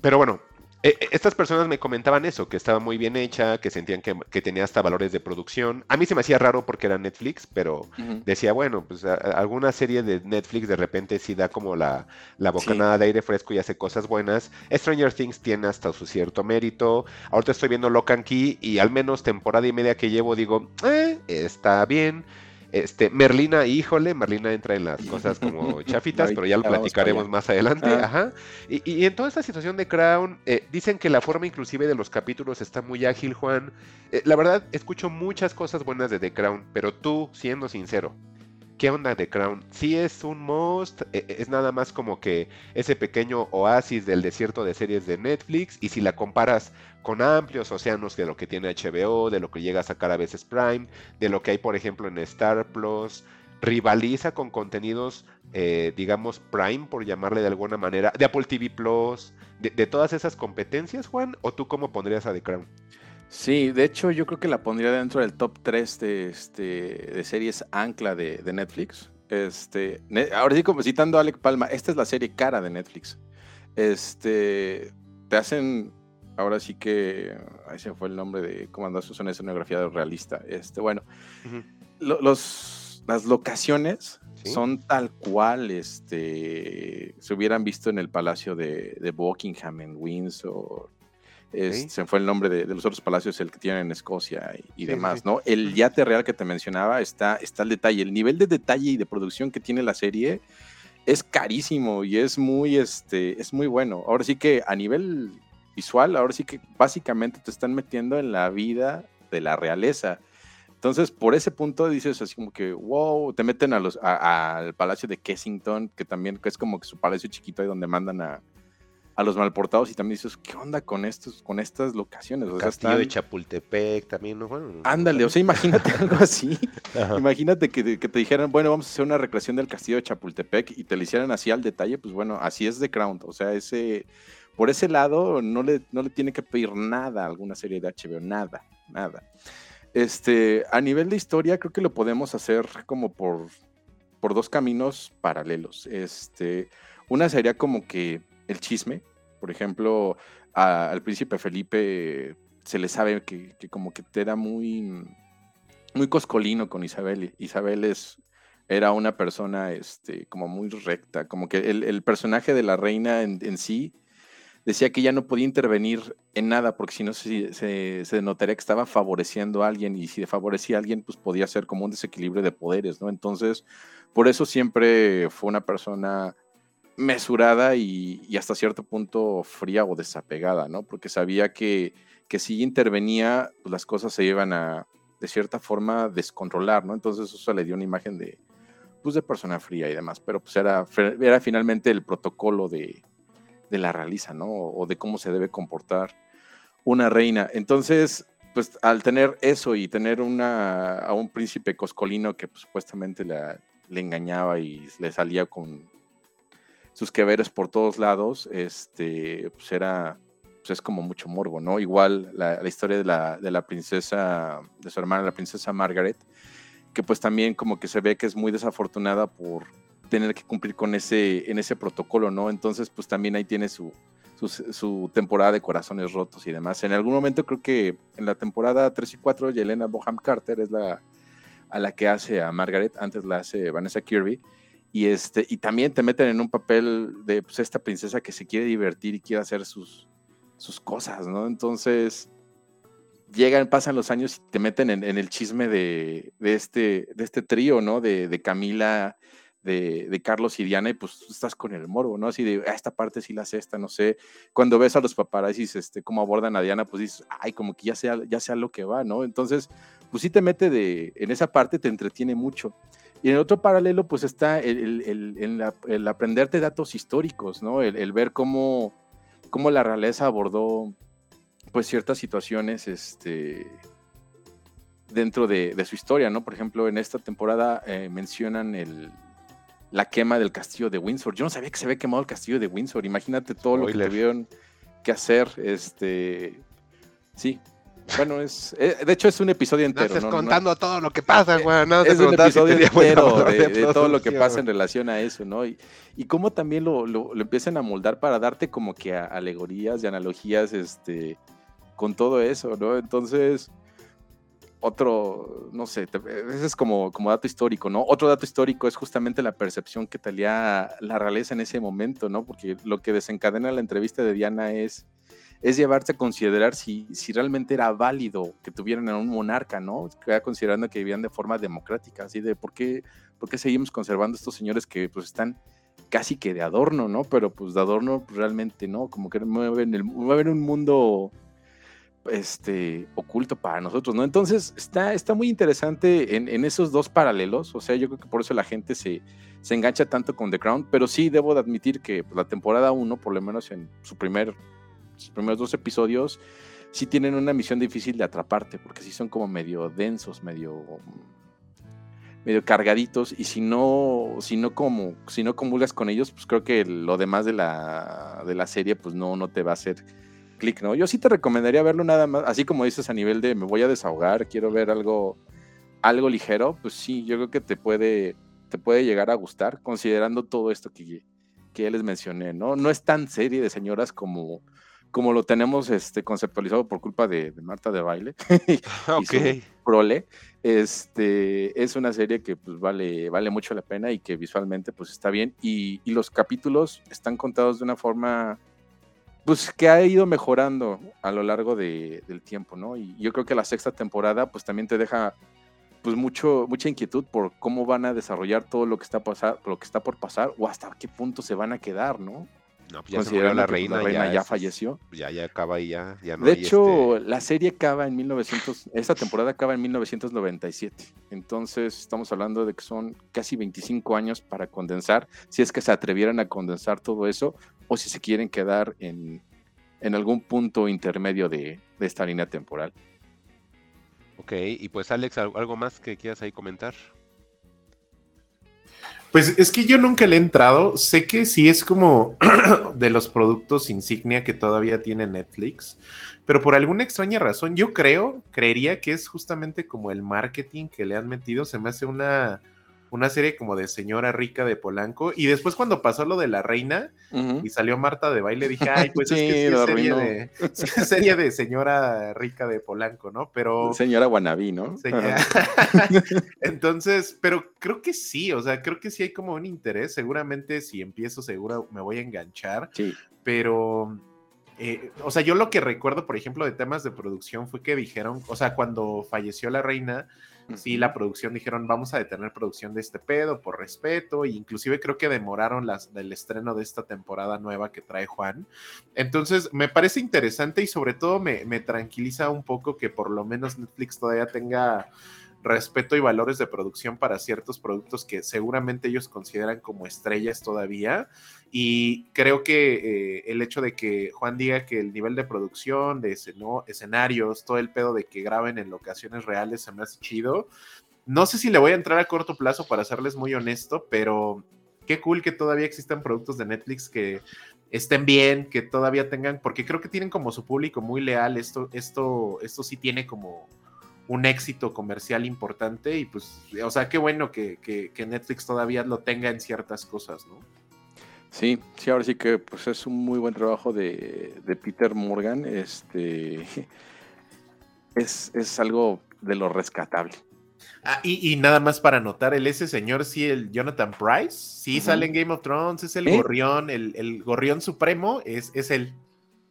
Pero bueno, estas personas me comentaban eso, que estaba muy bien hecha, que sentían que, tenía hasta valores de producción. A mí se me hacía raro porque era Netflix, pero decía, bueno, pues alguna serie de Netflix de repente sí da como la, la bocanada de aire fresco y hace cosas buenas. Stranger Things tiene hasta su cierto mérito. Ahorita estoy viendo Locan Key y al menos temporada y media que llevo digo, eh, está bien. Este, Merlina, híjole, Merlina entra en las cosas como chafitas, pero ya lo platicaremos más adelante. Ajá. Y, en toda esta situación de Crown, eh, dicen que la forma inclusive de los capítulos está muy ágil, Juan. Eh, la verdad, escucho muchas cosas buenas de The Crown, pero tú, siendo sincero, ¿Qué onda The Crown? Sí es un must, e, e, es nada más como que ese pequeño oasis del desierto de series de Netflix y si la comparas con amplios océanos de lo que tiene HBO, de lo que llega a sacar a veces Prime, de lo que hay por ejemplo en Star Plus, rivaliza con contenidos, eh, digamos, Prime, por llamarle de alguna manera, de Apple TV Plus, de, todas esas competencias, Juan, o tú cómo pondrías a The Crown? Sí, de hecho yo creo que la pondría dentro del top 3 de, este, de series ancla de, Netflix. Este, ahora sí, como citando a Alec Palma, esta es la serie cara de Netflix. Este, te hacen, ahora sí que, ahí se fue el nombre de cómo andó una escenografía realista. Este, bueno, los, las locaciones son tal cual este, se hubieran visto en el palacio de, de Buckingham en Windsor se fue el nombre de, los otros palacios, el que tienen en Escocia y, demás, ¿no? El yate real que te mencionaba está, está el detalle. El nivel de detalle y de producción que tiene la serie es carísimo y es muy, este, es muy bueno. Ahora sí que a nivel visual, ahora sí que básicamente te están metiendo en la vida de la realeza. Entonces, por ese punto dices así como que, wow, te meten a los, al palacio de Kensington, que también que es como que su palacio chiquito ahí donde mandan a, a los malportados y también dices, ¿qué onda con estos, con estas locaciones? O Castillo de Chapultepec también, ¿no? Bueno, Ándale, o sea, imagínate algo así. imagínate que, que, te dijeran, bueno, vamos a hacer una recreación del Castillo de Chapultepec y te lo hicieran así al detalle, pues bueno, así es de Crown. O sea, ese, por ese lado no le, no le tiene que pedir nada a alguna serie de HBO, nada, nada. Este, a nivel de historia, creo que lo podemos hacer como por, por dos caminos paralelos. Este, una sería como que el chisme. Por ejemplo, al príncipe Felipe se le sabe que, como que era muy, muy coscolino con Isabel. Isabel es, era una persona este, como muy recta, como que el, personaje de la reina en, sí decía que ya no podía intervenir en nada porque si no se, se, se, notaría que estaba favoreciendo a alguien y si favorecía a alguien pues podía ser como un desequilibrio de poderes, ¿no? Entonces, por eso siempre fue una persona mesurada y, hasta cierto punto fría o desapegada, ¿no? Porque sabía que, que si intervenía, pues las cosas se iban a, de cierta forma, descontrolar, ¿no? Entonces eso le dio una imagen de, pues, de persona fría y demás, pero pues era, era finalmente el protocolo de, de la realiza, ¿no? O de cómo se debe comportar una reina. Entonces, pues al tener eso y tener una, a un príncipe coscolino que pues, supuestamente le engañaba y le salía con sus que veres por todos lados, este, pues era, pues es como mucho morbo, ¿no? Igual la, historia de la, de la, princesa, de su hermana, la princesa Margaret, que pues también como que se ve que es muy desafortunada por tener que cumplir con ese, en ese protocolo, ¿no? Entonces, pues también ahí tiene su, su, temporada de corazones rotos y demás. En algún momento creo que en la temporada 3 y 4, Yelena Boham Carter es la a la que hace a Margaret, antes la hace Vanessa Kirby, y, este, y también te meten en un papel de pues, esta princesa que se quiere divertir y quiere hacer sus, sus cosas, ¿no? Entonces, llegan, pasan los años y te meten en, el chisme de, este, de este trío, ¿no? De, Camila, de, Carlos y Diana, y pues estás con el morbo, ¿no? Así de, ah, esta parte sí la sé, esta no sé. Cuando ves a los paparazzis, este, cómo abordan a Diana, pues dices, ay, como que ya sea, ya sea lo que va, ¿no? Entonces, pues sí te mete de, en esa parte, te entretiene mucho. Y en otro paralelo, pues está el, aprenderte datos históricos, ¿no? El, ver cómo, cómo, la realeza abordó pues ciertas situaciones este, dentro de, su historia, ¿no? Por ejemplo, en esta temporada eh, mencionan el, la quema del castillo de Windsor. Yo no sabía que se había quemado el castillo de Windsor. Imagínate todo lo que tuvieron que hacer. Este, sí, bueno, es, eh, de hecho es un episodio entero. No estás contando todo lo que pasa, güey. No, es un episodio entero de, todo lo que pasa en relación a eso, ¿no? Y, y cómo también lo, lo, empiezan a moldar para darte como que alegorías y analogías este, con todo eso, ¿no? Entonces, otro, no sé, ese es como, como dato histórico, ¿no? Otro dato histórico es justamente la percepción que tenía la realeza en ese momento, ¿no? Porque lo que desencadena la entrevista de Diana es es llevarse a considerar si, si realmente era válido que tuvieran a un monarca, ¿no? Considerando que vivían de forma democrática, así de por qué, por qué seguimos conservando estos señores que pues están casi que de adorno, ¿no? Pero pues de adorno realmente no, como que mueven, el, mueven un mundo este, oculto para nosotros, ¿no? Entonces está, está muy interesante en, en, esos dos paralelos, o sea, yo creo que por eso la gente se, se engancha tanto con The Crown, pero sí debo de admitir que pues, la temporada 1, por lo menos en su primer los primeros dos episodios sí tienen una misión difícil de atraparte, porque sí son como medio densos, medio medio cargaditos y si no si no como si no comulgas con ellos pues creo que lo demás de la de la serie pues no no te va a hacer clic no yo sí te recomendaría verlo nada más así como dices a nivel de me voy a desahogar quiero ver algo algo ligero pues sí yo creo que te puede te puede llegar a gustar considerando todo esto que que ya les mencioné no no es tan serie de señoras como como lo tenemos este, conceptualizado por culpa de, Marta de Baile y prole, este, es una serie que pues, vale, vale mucho la pena y que visualmente pues, está bien. Y, los capítulos están contados de una forma pues, que ha ido mejorando a lo largo del tiempo, ¿no? Y yo creo que la sexta temporada pues, también te deja pues mucho, mucha inquietud por cómo van a desarrollar todo lo que está pasar, lo que está por pasar o hasta qué punto se van a quedar, ¿no? No, pues ya se murió considerando la que, pues, reina, la reina ya, ya es- falleció. Ya, ya acaba y ya, ya no De hay, hecho, este, la serie acaba en 1900, esta temporada acaba en 1997. Entonces, estamos hablando de que son casi 25 años para condensar, si es que se atrevieran a condensar todo eso, o si se quieren quedar en, en algún punto intermedio de, de esta línea temporal. Ok, y pues Alex, ¿al- ¿algo más que quieras ahí comentar? Pues es que yo nunca le he entrado. Sé que sí es como de los productos insignia que todavía tiene Netflix, pero por alguna extraña razón, yo creo, creería que es justamente como el marketing que le han metido. Se me hace una, una serie como de señora rica de Polanco. Y después, cuando pasó lo de la reina y salió Marta de baile, dije, ay, pues es que sí es serie de, sí es serie de señora rica de Polanco, ¿no? Pero. Señora Wannabe, ¿no? Señora- Entonces, pero creo que sí, o sea, creo que sí hay como un interés. Seguramente si empiezo, seguro me voy a enganchar, Sí. pero, eh, o sea, yo lo que recuerdo, por ejemplo, de temas de producción fue que dijeron, o sea, cuando falleció la reina, sí, la producción dijeron, vamos a detener producción de este pedo por respeto, e inclusive creo que demoraron las, el estreno de esta temporada nueva que trae Juan. Entonces, me parece interesante y sobre todo me, me tranquiliza un poco que por lo menos Netflix todavía tenga respeto y valores de producción para ciertos productos que seguramente ellos consideran como estrellas todavía. Y creo que eh, el hecho de que Juan diga que el nivel de producción, de escenarios, todo el pedo de que graben en locaciones reales se me hace chido. No sé si le voy a entrar a corto plazo para serles muy honesto, pero qué cool que todavía existan productos de Netflix que estén bien, que todavía tengan, porque creo que tienen como su público muy leal. Esto, esto, esto sí tiene como un éxito comercial importante y pues, o sea, qué bueno que- que Netflix todavía lo tenga en ciertas cosas, ¿no? Sí, sí, ahora sí que pues es un muy buen trabajo de, de Peter Morgan. Este es, es algo de lo rescatable. Ah, y, y nada más para anotar, el ese señor, sí, el Jonathan Price, sí sale en Game of Thrones, es el ¿Eh? gorrión, el, el gorrión supremo, es, es él.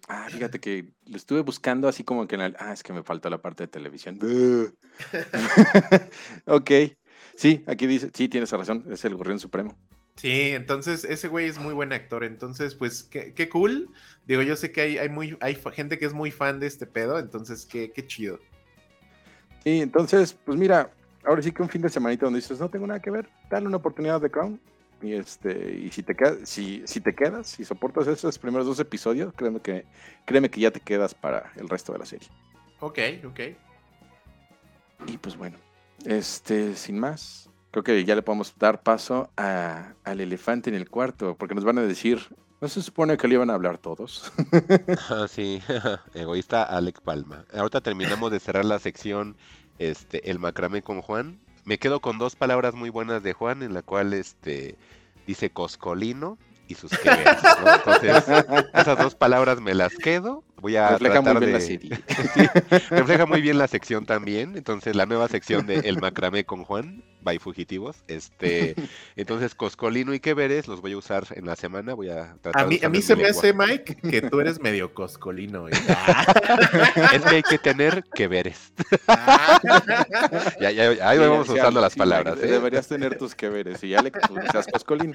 Ah, fíjate que lo estuve buscando así como que en el... Ah, es que me faltó la parte de televisión. ok. Sí, aquí dice, sí, tienes razón, es el Gorrión Supremo. Sí, entonces ese güey es muy buen actor, entonces pues qué, qué cool. Digo, yo sé que hay, hay, muy, hay gente que es muy fan de este pedo, entonces qué, qué chido. Sí, entonces, pues mira, ahora sí que un fin de semanita donde dices, no tengo nada que ver, dale una oportunidad de Crown. Y este, y si te quedas, si, si te quedas, si soportas esos primeros dos episodios, créeme que, créeme que ya te quedas para el resto de la serie. Ok, ok. Y pues bueno, este, sin más, creo que ya le podemos dar paso a- al elefante en el cuarto, porque nos van a decir, ¿no se supone que le iban a hablar todos? Ah, sí, egoísta Alec Palma. Ahorita terminamos de cerrar la sección este, El macramé con Juan. Me quedo con dos palabras muy buenas de Juan, en la cual este, dice coscolino y sus ¿no? Entonces, esas dos palabras me las quedo. Voy a Refleja muy bien de... la serie. Sí, refleja muy bien la sección también. Entonces, la nueva sección de El macramé con Juan, by Fugitivos. Este, entonces, Coscolino y que veres los voy a usar en la semana. Voy a tratar A de mí, a mí se me hace, Mike, que tú eres medio coscolino. ¿eh? Es que hay que tener que veres. Ya, ya, ahí Sí, vamos sí, usando Alex, las sí, palabras. ¿eh? Deberías tener tus que veres. Y Alex, pues seas coscolín.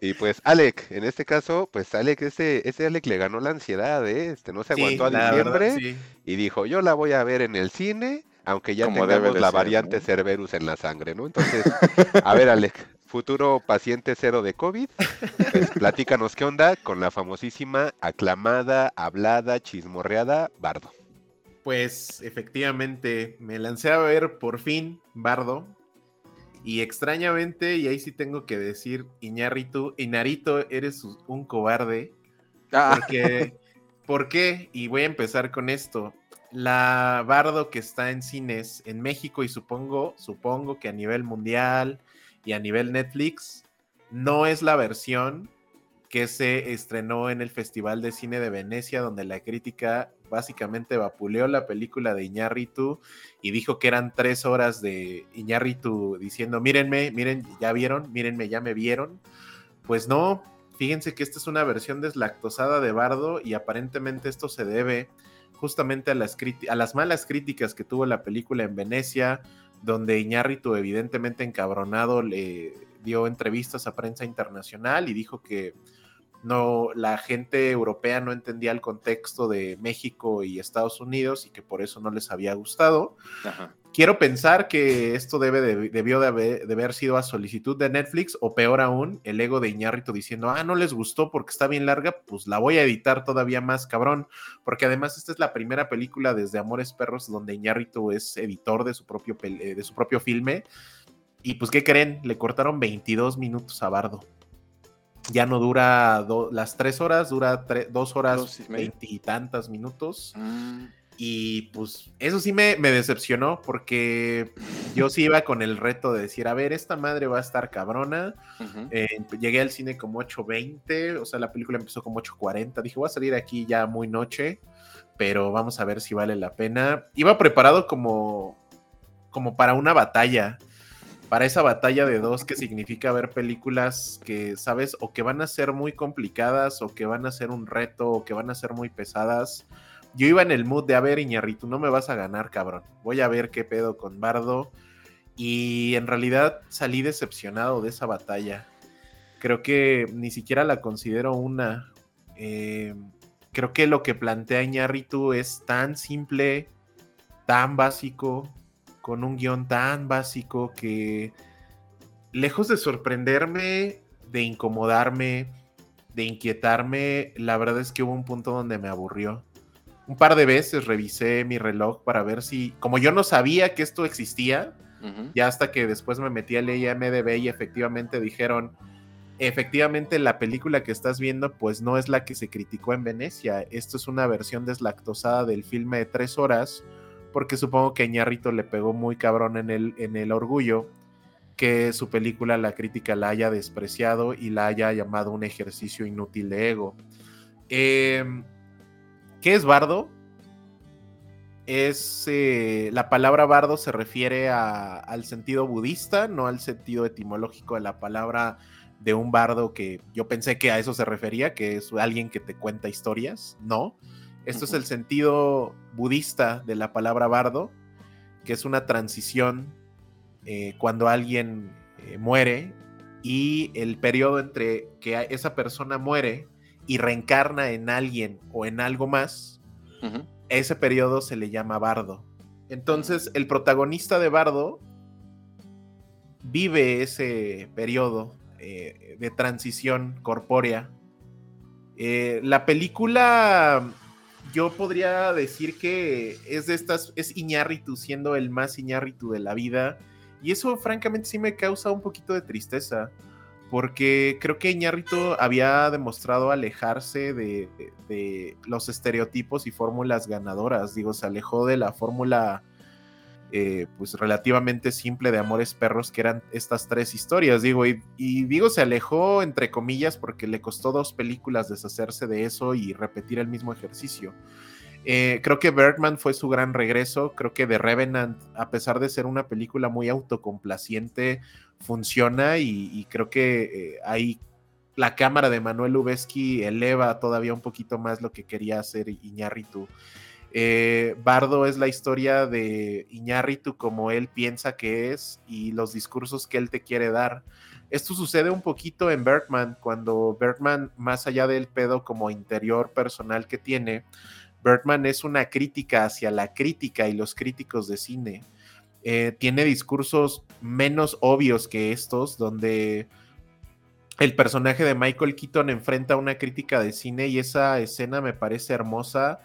Y pues, Alec, en este caso, pues Alec, ese, ese Alec le ganó la ansiedad, ¿eh? Este, no se Sí, aguantó a diciembre verdad, sí. y dijo, yo la voy a ver en el cine, aunque ya Como tengamos de la ser, variante ¿no? Cerberus en la sangre, ¿no? Entonces, a ver, Alec, futuro paciente cero de COVID, pues platícanos qué onda con la famosísima, aclamada, hablada, chismorreada, Bardo. Pues efectivamente, me lancé a ver por fin Bardo. Y extrañamente, y ahí sí tengo que decir, Iñárritu, Inarito, eres un cobarde. Ah, Porque, ¿Por qué? Y voy a empezar con esto. La Bardo que está en cines en México y supongo, supongo que a nivel mundial y a nivel Netflix, no es la versión que se estrenó en el Festival de Cine de Venecia, donde la crítica básicamente vapuleó la película de Iñárritu y dijo que eran tres horas de Iñárritu diciendo, mírenme, miren, ya vieron, mírenme, ya me vieron. Pues no, fíjense que esta es una versión deslactosada de Bardo y aparentemente esto se debe justamente a las, a las malas críticas que tuvo la película en Venecia, donde Iñárritu evidentemente encabronado le dio entrevistas a prensa internacional y dijo que no, la gente europea no entendía el contexto de México y Estados Unidos y que por eso no les había gustado. Quiero pensar que esto debe debió de haber, sido a solicitud de Netflix o peor aún, el ego de Iñárritu diciendo, ah, no les gustó porque está bien larga, pues la voy a editar todavía más cabrón, porque además esta es la primera película desde Amores Perros donde Iñárritu es editor de su propio, eh, de su propio filme. Y pues, ¿qué creen? Le cortaron 22 minutos a Bardo ya no dura las tres horas, dura dos horas veintitantas minutos. Mm. Y pues eso sí me, decepcionó porque yo sí iba con el reto de decir, a ver, esta madre va a estar cabrona. Eh, llegué al cine como 8.20, o sea, la película empezó como 8.40. Dije, voy a salir aquí ya muy noche, pero vamos a ver si vale la pena. Iba preparado como, como para una batalla para esa batalla de dos que significa ver películas que, sabes, o que van a ser muy complicadas, o que van a ser un reto, o que van a ser muy pesadas. Yo iba en el mood de, a ver, Iñarritu, no me vas a ganar, cabrón. Voy a ver qué pedo con Bardo. Y en realidad salí decepcionado de esa batalla. Creo que ni siquiera la considero una. Eh, creo que lo que plantea Iñarritu es tan simple, tan básico, con un guion tan básico que, lejos de sorprenderme, de incomodarme, de inquietarme, la verdad es que hubo un punto donde me aburrió. Un par de veces revisé mi reloj para ver si, como yo no sabía que esto existía, ya hasta que después me metí a IMDB y efectivamente dijeron, efectivamente la película que estás viendo pues no es la que se criticó en Venecia, esto es una versión deslactosada del filme de tres horas porque supongo que Ñarrito le pegó muy cabrón en el, en el orgullo que su película la crítica la haya despreciado y la haya llamado un ejercicio inútil de ego. Em, ¿Qué es bardo? Es eh, la palabra bardo se refiere al sentido budista, no al sentido etimológico de la palabra de un bardo que yo pensé que a eso se refería, que es alguien que te cuenta historias. No, esto es el sentido budista de la palabra bardo, que es una transición eh, cuando alguien eh, muere y el periodo entre que esa persona muere y reencarna en alguien o en algo más, ese periodo se le llama bardo. Entonces, el protagonista de bardo vive ese periodo eh, de transición corpórea. la película yo podría decir que es de estas, es Iñárritu siendo el más Iñárritu de la vida. Y eso francamente sí me causa un poquito de tristeza. Porque creo que Iñárritu había demostrado alejarse de, los estereotipos y fórmulas ganadoras. Digo, se alejó de la fórmula eh, pues relativamente simple de Amores Perros, que eran estas tres historias, digo, y, digo, se alejó entre comillas porque le costó dos películas deshacerse de eso y repetir el mismo ejercicio. Eh, creo que Bergman fue su gran regreso, creo que The Revenant, a pesar de ser una película muy autocomplaciente, funciona y, creo que eh, ahí la cámara de Manuel Lubezki eleva todavía un poquito más lo que quería hacer Iñárritu. Eh, Bardo es la historia de Iñárritu como él piensa que es y los discursos que él te quiere dar. Esto sucede un poquito en Bergman, cuando Bergman, más allá del pedo como interior personal que tiene, Bergman es una crítica hacia la crítica y los críticos de cine. Eh, tiene discursos menos obvios que estos, donde el personaje de Michael Keaton enfrenta una crítica de cine y esa escena me parece hermosa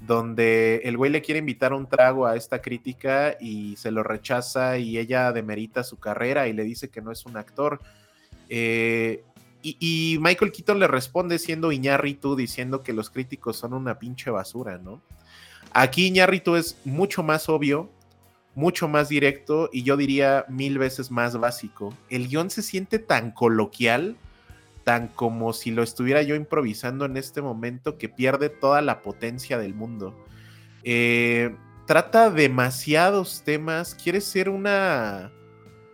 donde el güey le quiere invitar un trago a esta crítica y se lo rechaza y ella demerita su carrera y le dice que no es un actor. Eh, y, Michael Keaton le responde siendo Iñárritu diciendo que los críticos son una pinche basura, ¿no? Aquí Iñárritu es mucho más obvio, mucho más directo y yo diría mil veces más básico. El guion se siente tan coloquial tan como si lo estuviera yo improvisando en este momento que pierde toda la potencia del mundo. Eh, trata demasiados temas, quiere ser una,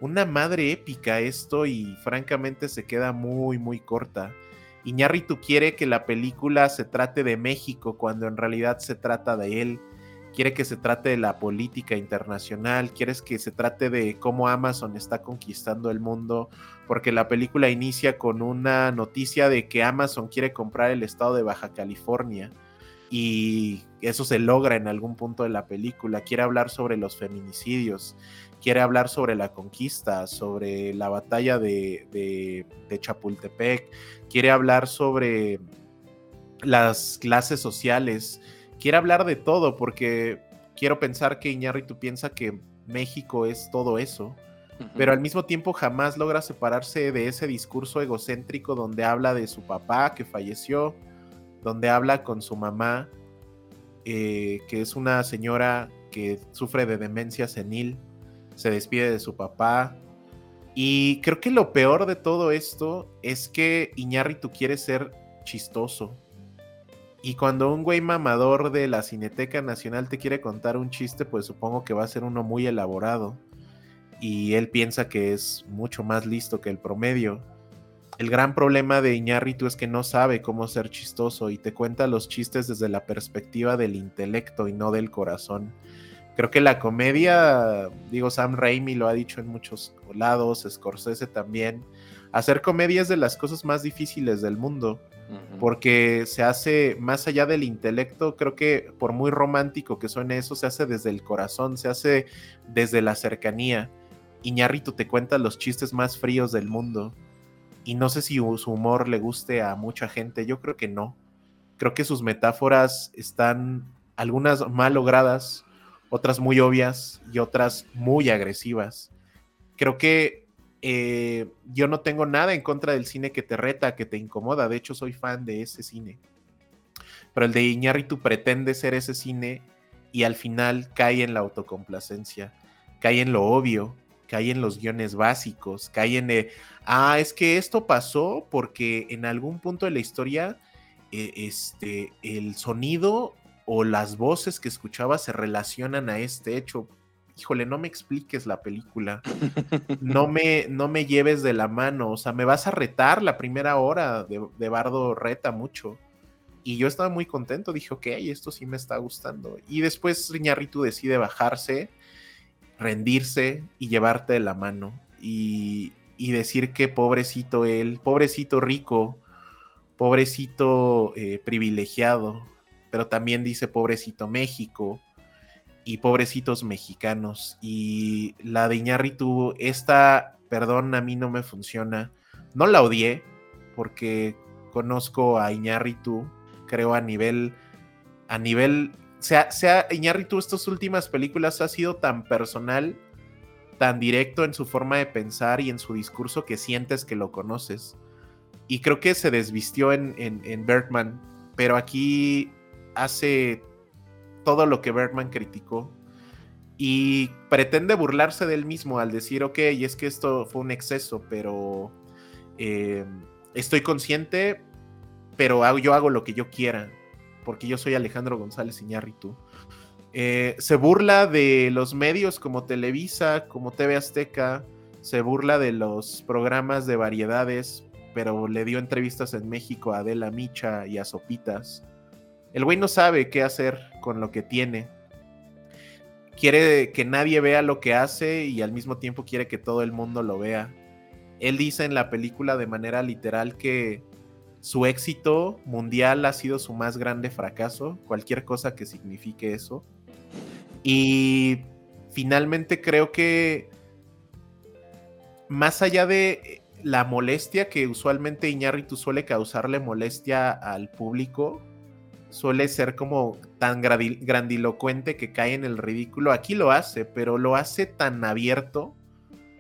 una madre épica esto y francamente se queda muy, muy corta. Iñárritu quiere que la película se trate de México cuando en realidad se trata de él. quiere que se trate de la política internacional, quieres que se trate de cómo Amazon está conquistando el mundo, porque la película inicia con una noticia de que Amazon quiere comprar el estado de Baja California y eso se logra en algún punto de la película, quiere hablar sobre los feminicidios, quiere hablar sobre la conquista, sobre la batalla de, de, Chapultepec, quiere hablar sobre las clases sociales, quiere hablar de todo, porque quiero pensar que Iñárritu piensa que México es todo eso, pero al mismo tiempo jamás logra separarse de ese discurso egocéntrico donde habla de su papá que falleció, donde habla con su mamá, eh, que es una señora que sufre de demencia senil, se despide de su papá. Y creo que lo peor de todo esto es que Iñárritu quiere ser chistoso. Y cuando un güey mamador de la Cineteca Nacional te quiere contar un chiste, pues supongo que va a ser uno muy elaborado. Y él piensa que es mucho más listo que el promedio. El gran problema de Iñárritu es que no sabe cómo ser chistoso y te cuenta los chistes desde la perspectiva del intelecto y no del corazón. Creo que la comedia, digo, Sam Raimi lo ha dicho en muchos lados, Scorsese también. Hacer comedia es de las cosas más difíciles del mundo, porque se hace más allá del intelecto, creo que por muy romántico que suene eso, se hace desde el corazón, se hace desde la cercanía. Iñárritu te cuenta los chistes más fríos del mundo. Y no sé si su humor le guste a mucha gente, yo creo que no. Creo que sus metáforas están algunas mal logradas, otras muy obvias y otras muy agresivas. Creo que eh, yo no tengo nada en contra del cine que te reta, que te incomoda. De hecho, soy fan de ese cine. Pero el de Iñárritu pretende ser ese cine y al final cae en la autocomplacencia, cae en lo obvio, cae en los guiones básicos, cae en, de, ah, es que esto pasó porque en algún punto de la historia eh, este, el sonido o las voces que escuchaba se relacionan a este hecho. Híjole, no me expliques la película. No me, no me lleves de la mano. O sea, me vas a retar la primera hora de, Bardo reta mucho. Y yo estaba muy contento. Dije, ok, esto sí me está gustando. Y después Riñarritu decide bajarse, rendirse y llevarte de la mano. Y, y decir que pobrecito él, pobrecito rico, pobrecito eh, privilegiado, pero también dice pobrecito México y pobrecitos mexicanos. Y la de Iñárritu, esta, perdón, a mí no me funciona. No la odié, porque conozco a Iñárritu, creo a nivel, a nivel, sea, sea Iñárritu, estas últimas películas ha sido tan personal, tan directo en su forma de pensar y en su discurso que sientes que lo conoces. Y creo que se desvistió en, en, en Bergman, pero aquí hace todo lo que Bergman criticó y pretende burlarse del mismo al decir, ok, es que esto fue un exceso, pero eh, estoy consciente, pero yo hago lo que yo quiera, porque yo soy Alejandro González Iñárritu. Eh, se burla de los medios como Televisa, como TV Azteca, se burla de los programas de variedades, pero le dio entrevistas en México a Adela Micha y a Sopitas. El güey no sabe qué hacer con lo que tiene. Quiere que nadie vea lo que hace y al mismo tiempo quiere que todo el mundo lo vea. Él dice en la película de manera literal que su éxito mundial ha sido su más grande fracaso, cualquier cosa que signifique eso. Y finalmente creo que más allá de la molestia que usualmente Iñárritu suele causarle molestia al público, suele ser como tan grandilocuente que cae en el ridículo. Aquí lo hace, pero lo hace tan abierto.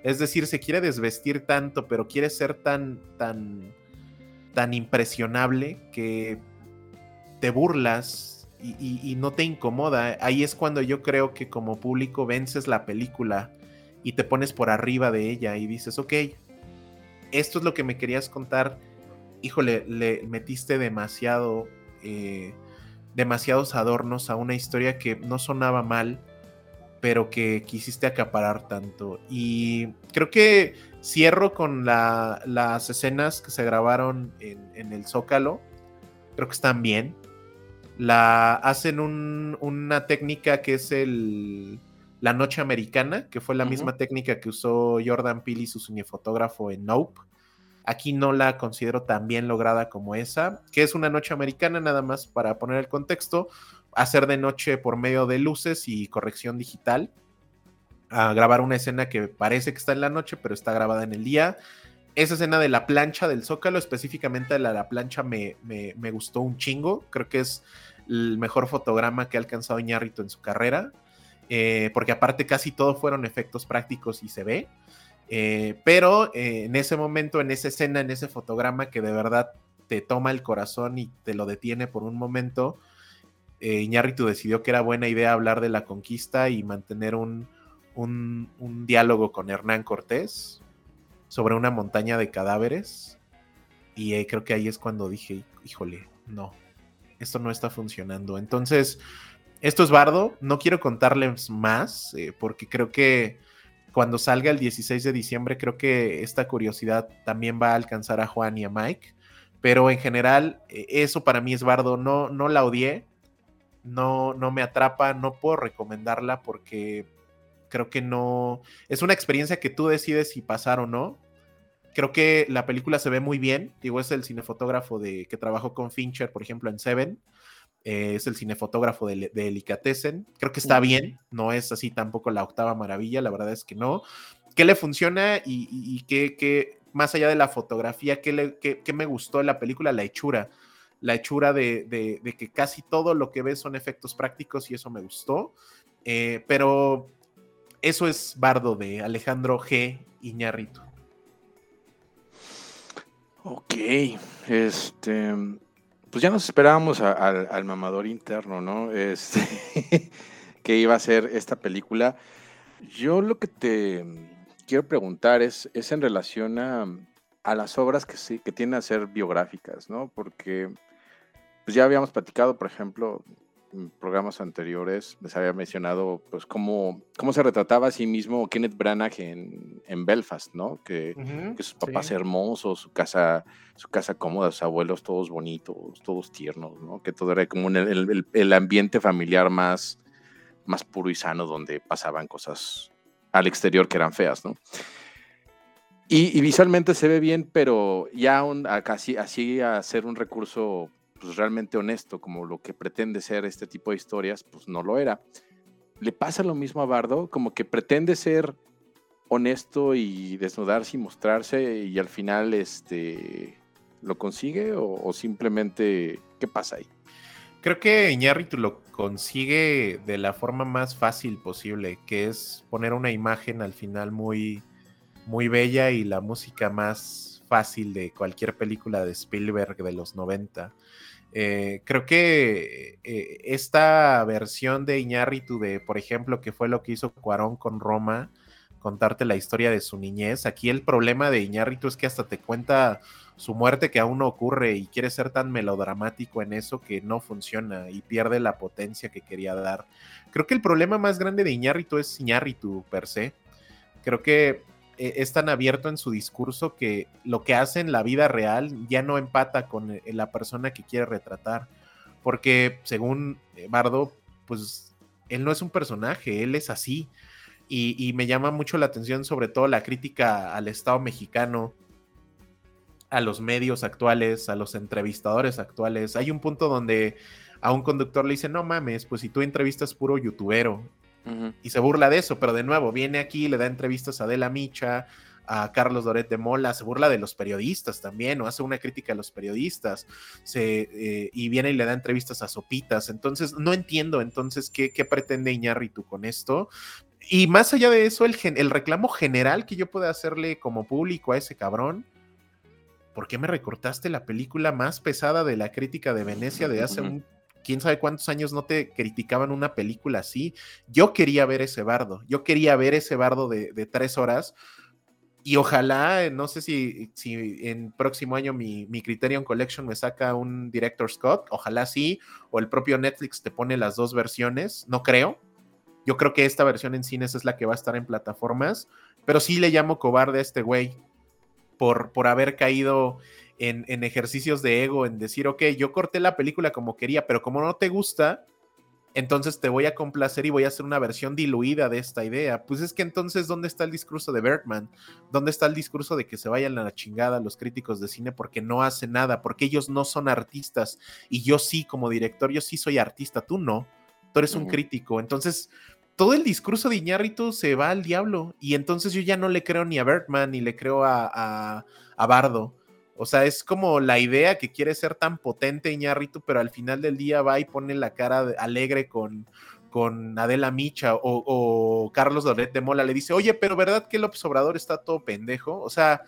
Es decir, se quiere desvestir tanto, pero quiere ser tan, tan, tan impresionable que te burlas y, no te incomoda. Ahí es cuando yo creo que como público vences la película y te pones por arriba de ella y dices, ok, esto es lo que me querías contar. Híjole, le metiste demasiado eh, demasiados adornos a una historia que no sonaba mal, pero que quisiste acaparar tanto. Y creo que cierro con las escenas que se grabaron en, el Zócalo. Creo que están bien. la hacen una técnica que es el, la noche americana, que fue la misma técnica que usó Jordan Peele y su cinefotógrafo en Nope. Aquí no la considero tan bien lograda como esa, que es una noche americana, nada más para poner el contexto, hacer de noche por medio de luces y corrección digital, a grabar una escena que parece que está en la noche, pero está grabada en el día. Esa escena de la plancha del Zócalo, específicamente la, la plancha, me, me, gustó un chingo. Creo que es el mejor fotograma que ha alcanzado Iñárritu en su carrera. Eh, porque aparte casi todo fueron efectos prácticos y se ve. Eh, pero eh, en ese momento, en esa escena, en ese fotograma que de verdad te toma el corazón y te lo detiene por un momento, Iñárritu decidió que era buena idea hablar de la conquista y mantener un, un, diálogo con Hernán Cortés sobre una montaña de cadáveres. Y eh, creo que ahí es cuando dije, híjole, no, esto no está funcionando. Entonces, esto es Bardo, no quiero contarles más, eh, porque creo que cuando salga el 16 de diciembre, creo que esta curiosidad también va a alcanzar a Juan y a Mike. Pero en general, eh, eso para mí es Bardo, no, no la odié, no, no me atrapa, no puedo recomendarla porque creo que no. Es una experiencia que tú decides si pasar o no. Creo que la película se ve muy bien. Digo, es el cinefotógrafo de, que trabajó con Fincher, por ejemplo, en Seven. Eh, es el cinefotógrafo de, de Creo que está bien. No es así tampoco la octava maravilla. La verdad es que no. ¿Qué le funciona y, qué, más allá de la fotografía, qué, le, me gustó en la película? La hechura. La hechura de, de, que casi todo lo que ves son efectos prácticos y eso me gustó. Eh, pero eso es Bardo de Alejandro G. Iñarrito. Ok, este, pues ya nos esperábamos al mamador interno, ¿no? Este, que iba a ser esta película. Yo lo que te quiero preguntar es, es en relación a, a las obras que sí, que tienen a ser biográficas, ¿no? Porque pues ya habíamos platicado, por ejemplo, programas anteriores les había mencionado pues cómo, cómo se retrataba a sí mismo Kenneth Branagh en, en Belfast, ¿no? Que, sus papás hermosos, su casa, su casa cómoda, sus abuelos todos bonitos, todos tiernos, ¿no? Que todo era como el, el, ambiente familiar más, más puro y sano donde pasaban cosas al exterior que eran feas, ¿no? Y, visualmente se ve bien, pero ya aún casi así a ser un recurso pues, realmente honesto, como lo que pretende ser este tipo de historias, pues no lo era. Le pasa lo mismo a Bardo, como que pretende ser honesto y desnudarse y mostrarse y al final este lo consigue o, simplemente qué pasa ahí. Creo que Iñárritu lo consigue de la forma más fácil posible, que es poner una imagen al final muy, muy bella y la música más fácil de cualquier película de Spielberg de los 90. Eh, creo que eh, esta versión de Iñárritu de, por ejemplo, que fue lo que hizo Cuarón con Roma, contarte la historia de su niñez. Aquí el problema de Iñárritu es que hasta te cuenta su muerte que aún no ocurre y quiere ser tan melodramático en eso que no funciona y pierde la potencia que quería dar. Creo que el problema más grande de Iñárritu es Iñárritu per se. Creo que e, es tan abierto en su discurso que lo que hace en la vida real ya no empata con eh, la persona que quiere retratar. Porque según eh, Bardo, pues él no es un personaje, él es así. Y, me llama mucho la atención sobre todo la crítica al Estado mexicano, a los medios actuales, a los entrevistadores actuales. Hay un punto donde a un conductor le dice, no mames, pues si tú entrevistas puro youtubero y se burla de eso, pero de nuevo, viene aquí, le da entrevistas a Adela Micha, a Carlos Doret de Mola, se burla de los periodistas también, o hace una crítica a los periodistas, se, eh, y viene y le da entrevistas a Sopitas. Entonces, no entiendo entonces qué, qué pretende Iñárritu con esto. Y más allá de eso, el, el reclamo general que yo pueda hacerle como público a ese cabrón, ¿por qué me recortaste la película más pesada de la crítica de Venecia de hace un quién sabe cuántos años no te criticaban una película así. Yo quería ver ese bardo, yo quería ver ese bardo de, tres horas. Y ojalá, no sé si, si en próximo año mi, mi, Criterion Collection me saca un Director Scott, ojalá sí, o el propio Netflix te pone las dos versiones, no creo. Yo creo que esta versión en cines es la que va a estar en plataformas, pero sí le llamo cobarde a este güey por, por haber caído en, en ejercicios de ego, en decir, ok, yo corté la película como quería, pero como no te gusta, entonces te voy a complacer y voy a hacer una versión diluida de esta idea. Pues es que entonces, ¿dónde está el discurso de Bergman? ¿Dónde está el discurso de que se vayan a la chingada los críticos de cine porque no hacen nada, porque ellos no son artistas y yo sí, como director, yo sí soy artista, tú no, tú eres un crítico. Entonces, todo el discurso de Iñárritu se va al diablo y entonces yo ya no le creo ni a Bergman ni le creo a, a, a Bardo. O sea, es como la idea que quiere ser tan potente Iñárritu, pero al final del día va y pone la cara alegre con, con Adela Micha o, Carlos Doret de Mola. Le dice, oye, pero ¿verdad que López Obrador está todo pendejo? O sea,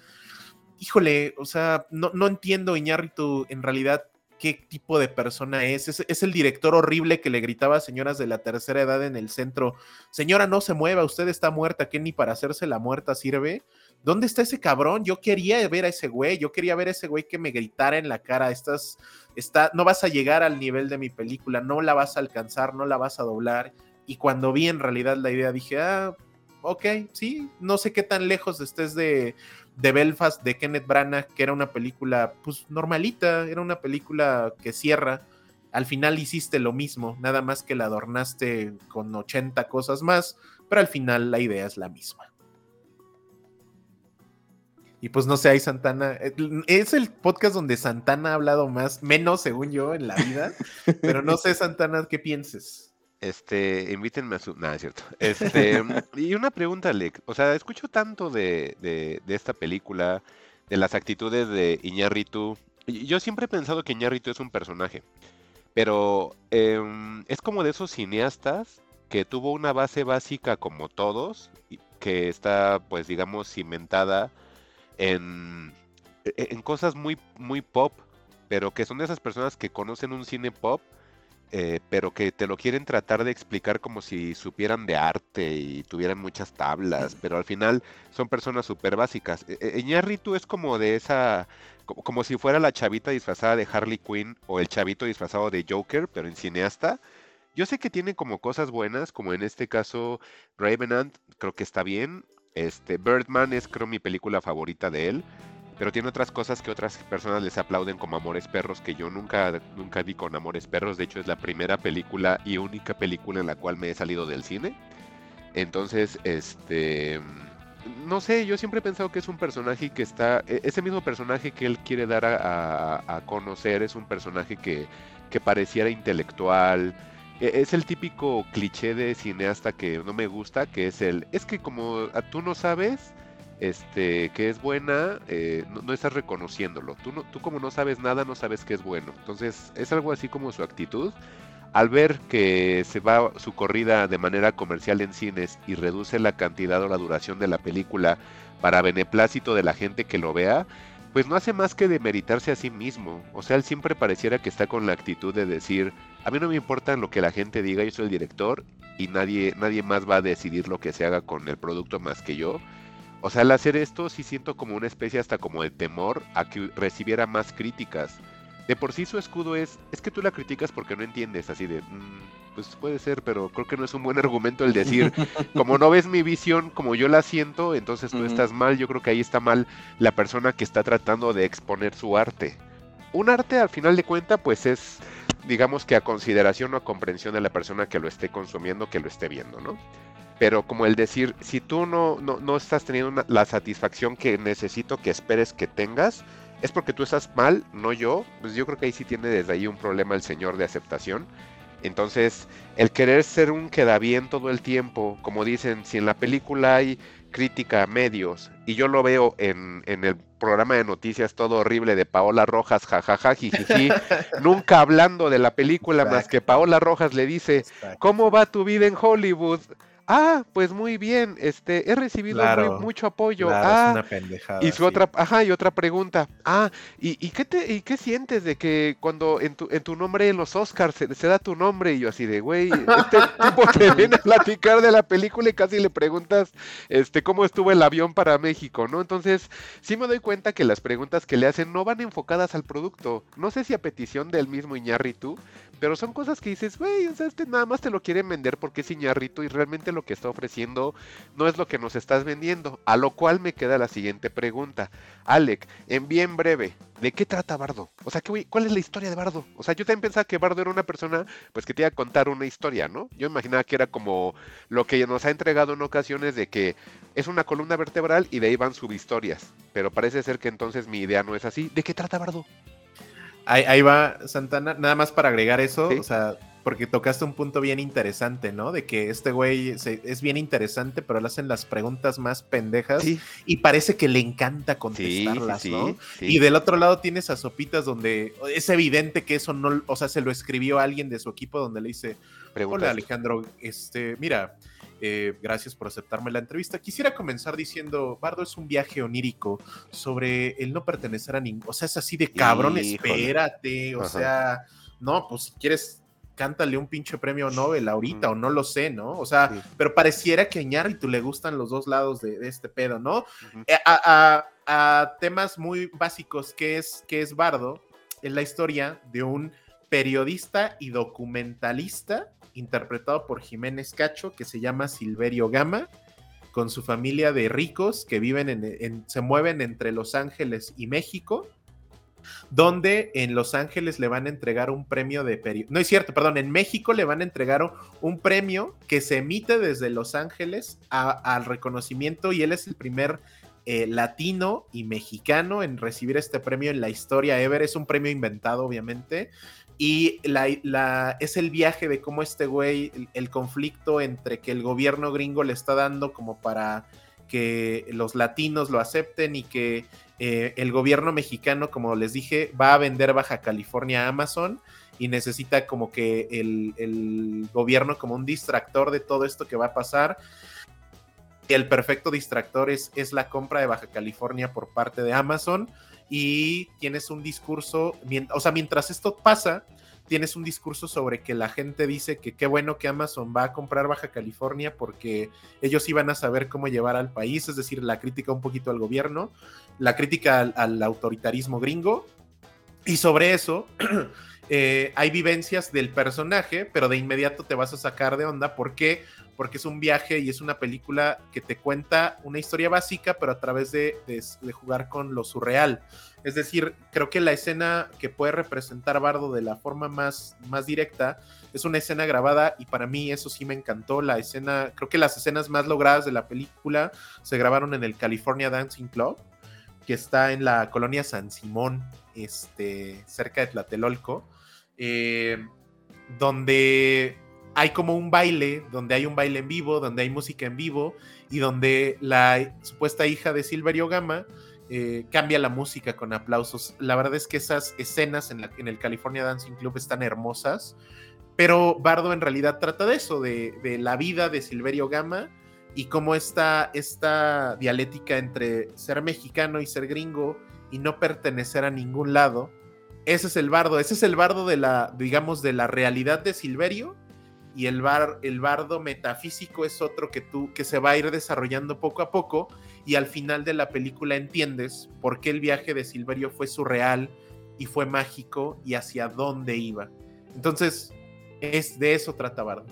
híjole, o sea, no, no entiendo Iñárritu en realidad qué tipo de persona es. es. es. el director horrible que le gritaba a señoras de la tercera edad en el centro, señora, no se mueva, usted está muerta, que ni para hacerse la muerta sirve. ¿Dónde está ese cabrón? Yo quería ver a ese güey, yo quería ver a ese güey que me gritara en la cara, estás, está, no vas a llegar al nivel de mi película, no la vas a alcanzar, no la vas a doblar. Y cuando vi en realidad la idea dije, ah, ok, sí, no sé qué tan lejos estés de, de Belfast, de Kenneth Branagh, que era una película, pues normalita, era una película que cierra. Al final hiciste lo mismo, nada más que la adornaste con 80 cosas más, pero al final la idea es la misma. Y pues no sé, hay Santana. Eh, es el podcast donde Santana ha hablado más, menos según yo, en la vida. pero no sé, Santana, ¿qué pienses? Este, invítenme a su. Nada, es cierto. Este, y una pregunta, Alec. O sea, escucho tanto de, de, de esta película, de las actitudes de Iñárritu. Yo siempre he pensado que Iñárritu es un personaje. Pero eh, es como de esos cineastas que tuvo una base básica como todos, que está, pues, digamos, cimentada en, e, en cosas muy, muy pop, pero que son de esas personas que conocen un cine pop, eh, pero que te lo quieren tratar de explicar como si supieran de arte y tuvieran muchas tablas, pero al final son personas súper básicas. Eñarritu es como de esa, como, como, si fuera la chavita disfrazada de Harley Quinn o el chavito disfrazado de Joker, pero en cineasta. Yo sé que tiene como cosas buenas, como en este caso Ravenant, creo que está bien. Este, Birdman es creo mi película favorita de él, pero tiene otras cosas que otras personas les aplauden como Amores Perros que yo nunca nunca vi con Amores Perros, de hecho es la primera película y única película en la cual me he salido del cine. Entonces, este no sé, yo siempre he pensado que es un personaje que está, e, ese mismo personaje que él quiere dar a, a conocer es un personaje que, que pareciera intelectual, es el típico cliché de cineasta que no me gusta, que es el, es que como tú no sabes este, que es buena, eh, no, estás reconociéndolo. Tú, no, tú como no sabes nada, no sabes que es bueno. Entonces es algo así como su actitud. Al ver que se va su corrida de manera comercial en cines y reduce la cantidad o la duración de la película para beneplácito de la gente que lo vea, pues no hace más que demeritarse a sí mismo. O sea, él siempre pareciera que está con la actitud de decir, a mí no me importa lo que la gente diga, yo soy el director y nadie, nadie más va a decidir lo que se haga con el producto más que yo. O sea, al hacer esto sí siento como una especie hasta como de temor a que recibiera más críticas. De por sí su escudo es, es que tú la criticas porque no entiendes, así de, mm, pues puede ser, pero creo que no es un buen argumento el decir, como no ves mi visión como yo la siento, entonces tú estás mal, yo creo que ahí está mal la persona que está tratando de exponer su arte. Un arte al final de cuentas pues es, digamos que a consideración o a comprensión de la persona que lo esté consumiendo, que lo esté viendo, ¿no? Pero como el decir, si tú no, no, no estás teniendo la satisfacción que necesito que esperes que tengas, es porque tú estás mal, no yo. Pues yo creo que ahí sí tiene desde ahí un problema el señor de aceptación. Entonces, el querer ser un queda bien todo el tiempo, como dicen, si en la película hay crítica a medios y yo lo veo en, en el programa de noticias todo horrible de Paola Rojas, jajaja, jijiji, nunca hablando de la película más que Paola Rojas le dice, ¿cómo va tu vida en Hollywood? Ah, pues muy bien, este, he recibido mucho apoyo. ah, una pendejada, y su otra, ajá, y otra pregunta. Ah, ¿y, y qué te, y qué sientes de que cuando en tu, en tu nombre en los Oscars se, da tu nombre y yo así de, güey, este tipo te viene a platicar de la película y casi le preguntas, este, cómo estuvo el avión para México, ¿no? Entonces, sí me doy cuenta que las preguntas que le hacen no van enfocadas al producto. No sé si a petición del mismo Iñarritu, pero son cosas que dices, güey, o sea, este nada más te lo quieren vender porque es Iñarritu y realmente lo que está ofreciendo no es lo que nos estás vendiendo. A lo cual me queda la siguiente pregunta. Alec, en bien breve, ¿de qué trata Bardo? O sea, ¿qué, ¿cuál es la historia de Bardo? O sea, yo también pensaba que Bardo era una persona pues que te iba a contar una historia, ¿no? Yo imaginaba que era como lo que nos ha entregado en ocasiones de que es una columna vertebral y de ahí van subhistorias. Pero parece ser que entonces mi idea no es así. ¿De qué trata Bardo? Ahí, va, Santana. Nada más para agregar eso, o sea, porque tocaste un punto bien interesante, ¿no? De que este güey es bien interesante, pero le hacen las preguntas más pendejas y parece que le encanta contestarlas, ¿no? Y del otro lado tienes a Sopitas donde es evidente que eso no, o sea, se lo escribió alguien de su equipo donde le dice, hola Alejandro, este, mira, eh, gracias por aceptarme la entrevista. Quisiera comenzar diciendo, Bardo es un viaje onírico sobre el no pertenecer a ningún, o sea, es así de cabrón, espérate, o sea, no, pues si quieres cántale un pinche premio Nobel ahorita, o no lo sé, ¿no? O sea, pero pareciera que a tú le gustan los dos lados de, este pedo, ¿no? Eh, a, temas muy básicos, que es, que es Bardo, es la historia de un periodista y documentalista interpretado por Jiménez Cacho, que se llama Silverio Gama, con su familia de ricos que viven en, se mueven entre Los Ángeles y México, donde en Los Ángeles le van a entregar un premio de no es cierto, perdón, en México le van a entregar un premio que se emite desde Los Ángeles al reconocimiento y él es el primer eh, latino y mexicano en recibir este premio en la historia ever. Es un premio inventado, obviamente, y es el viaje de cómo este güey, el, conflicto entre que el gobierno gringo le está dando como para que los latinos lo acepten y que eh, el gobierno mexicano, como les dije, va a vender Baja California a Amazon y necesita como que el, el gobierno como un distractor de todo esto que va a pasar. El perfecto distractor es, es la compra de Baja California por parte de Amazon y tienes un discurso, o sea, mientras esto pasa, tienes un discurso sobre que la gente dice que qué bueno que Amazon va a comprar Baja California porque ellos iban a saber cómo llevar al país, es decir, la crítica un poquito al gobierno, la crítica al, autoritarismo gringo, y sobre eso eh, hay vivencias del personaje, pero de inmediato te vas a sacar de onda. ¿Por qué? Porque es un viaje y es una película que te cuenta una historia básica, pero a través de, jugar con lo surreal. Es decir, creo que la escena que puede representar Bardo de la forma más, más directa es una escena grabada y para mí eso sí me encantó. La escena, creo que las escenas más logradas de la película se grabaron en el California Dancing Club, que está en la colonia San Simón, este, cerca de Tlatelolco. Eh, donde hay como un baile, donde hay un baile en vivo, donde hay música en vivo y donde la supuesta hija de Silverio Gama eh, cambia la música con aplausos. La verdad es que esas escenas en, el California Dancing Club están hermosas, pero Bardo en realidad trata de eso, de, la vida de Silverio Gama y cómo está esta dialéctica entre ser mexicano y ser gringo y no pertenecer a ningún lado ese es el bardo, ese es el bardo de la, digamos, de la realidad de Silverio. Y el, bar, el bardo metafísico es otro que tú, que se va a ir desarrollando poco a poco. Y al final de la película entiendes por qué el viaje de Silverio fue surreal y fue mágico y hacia dónde iba. Entonces, es de eso trata Bardo.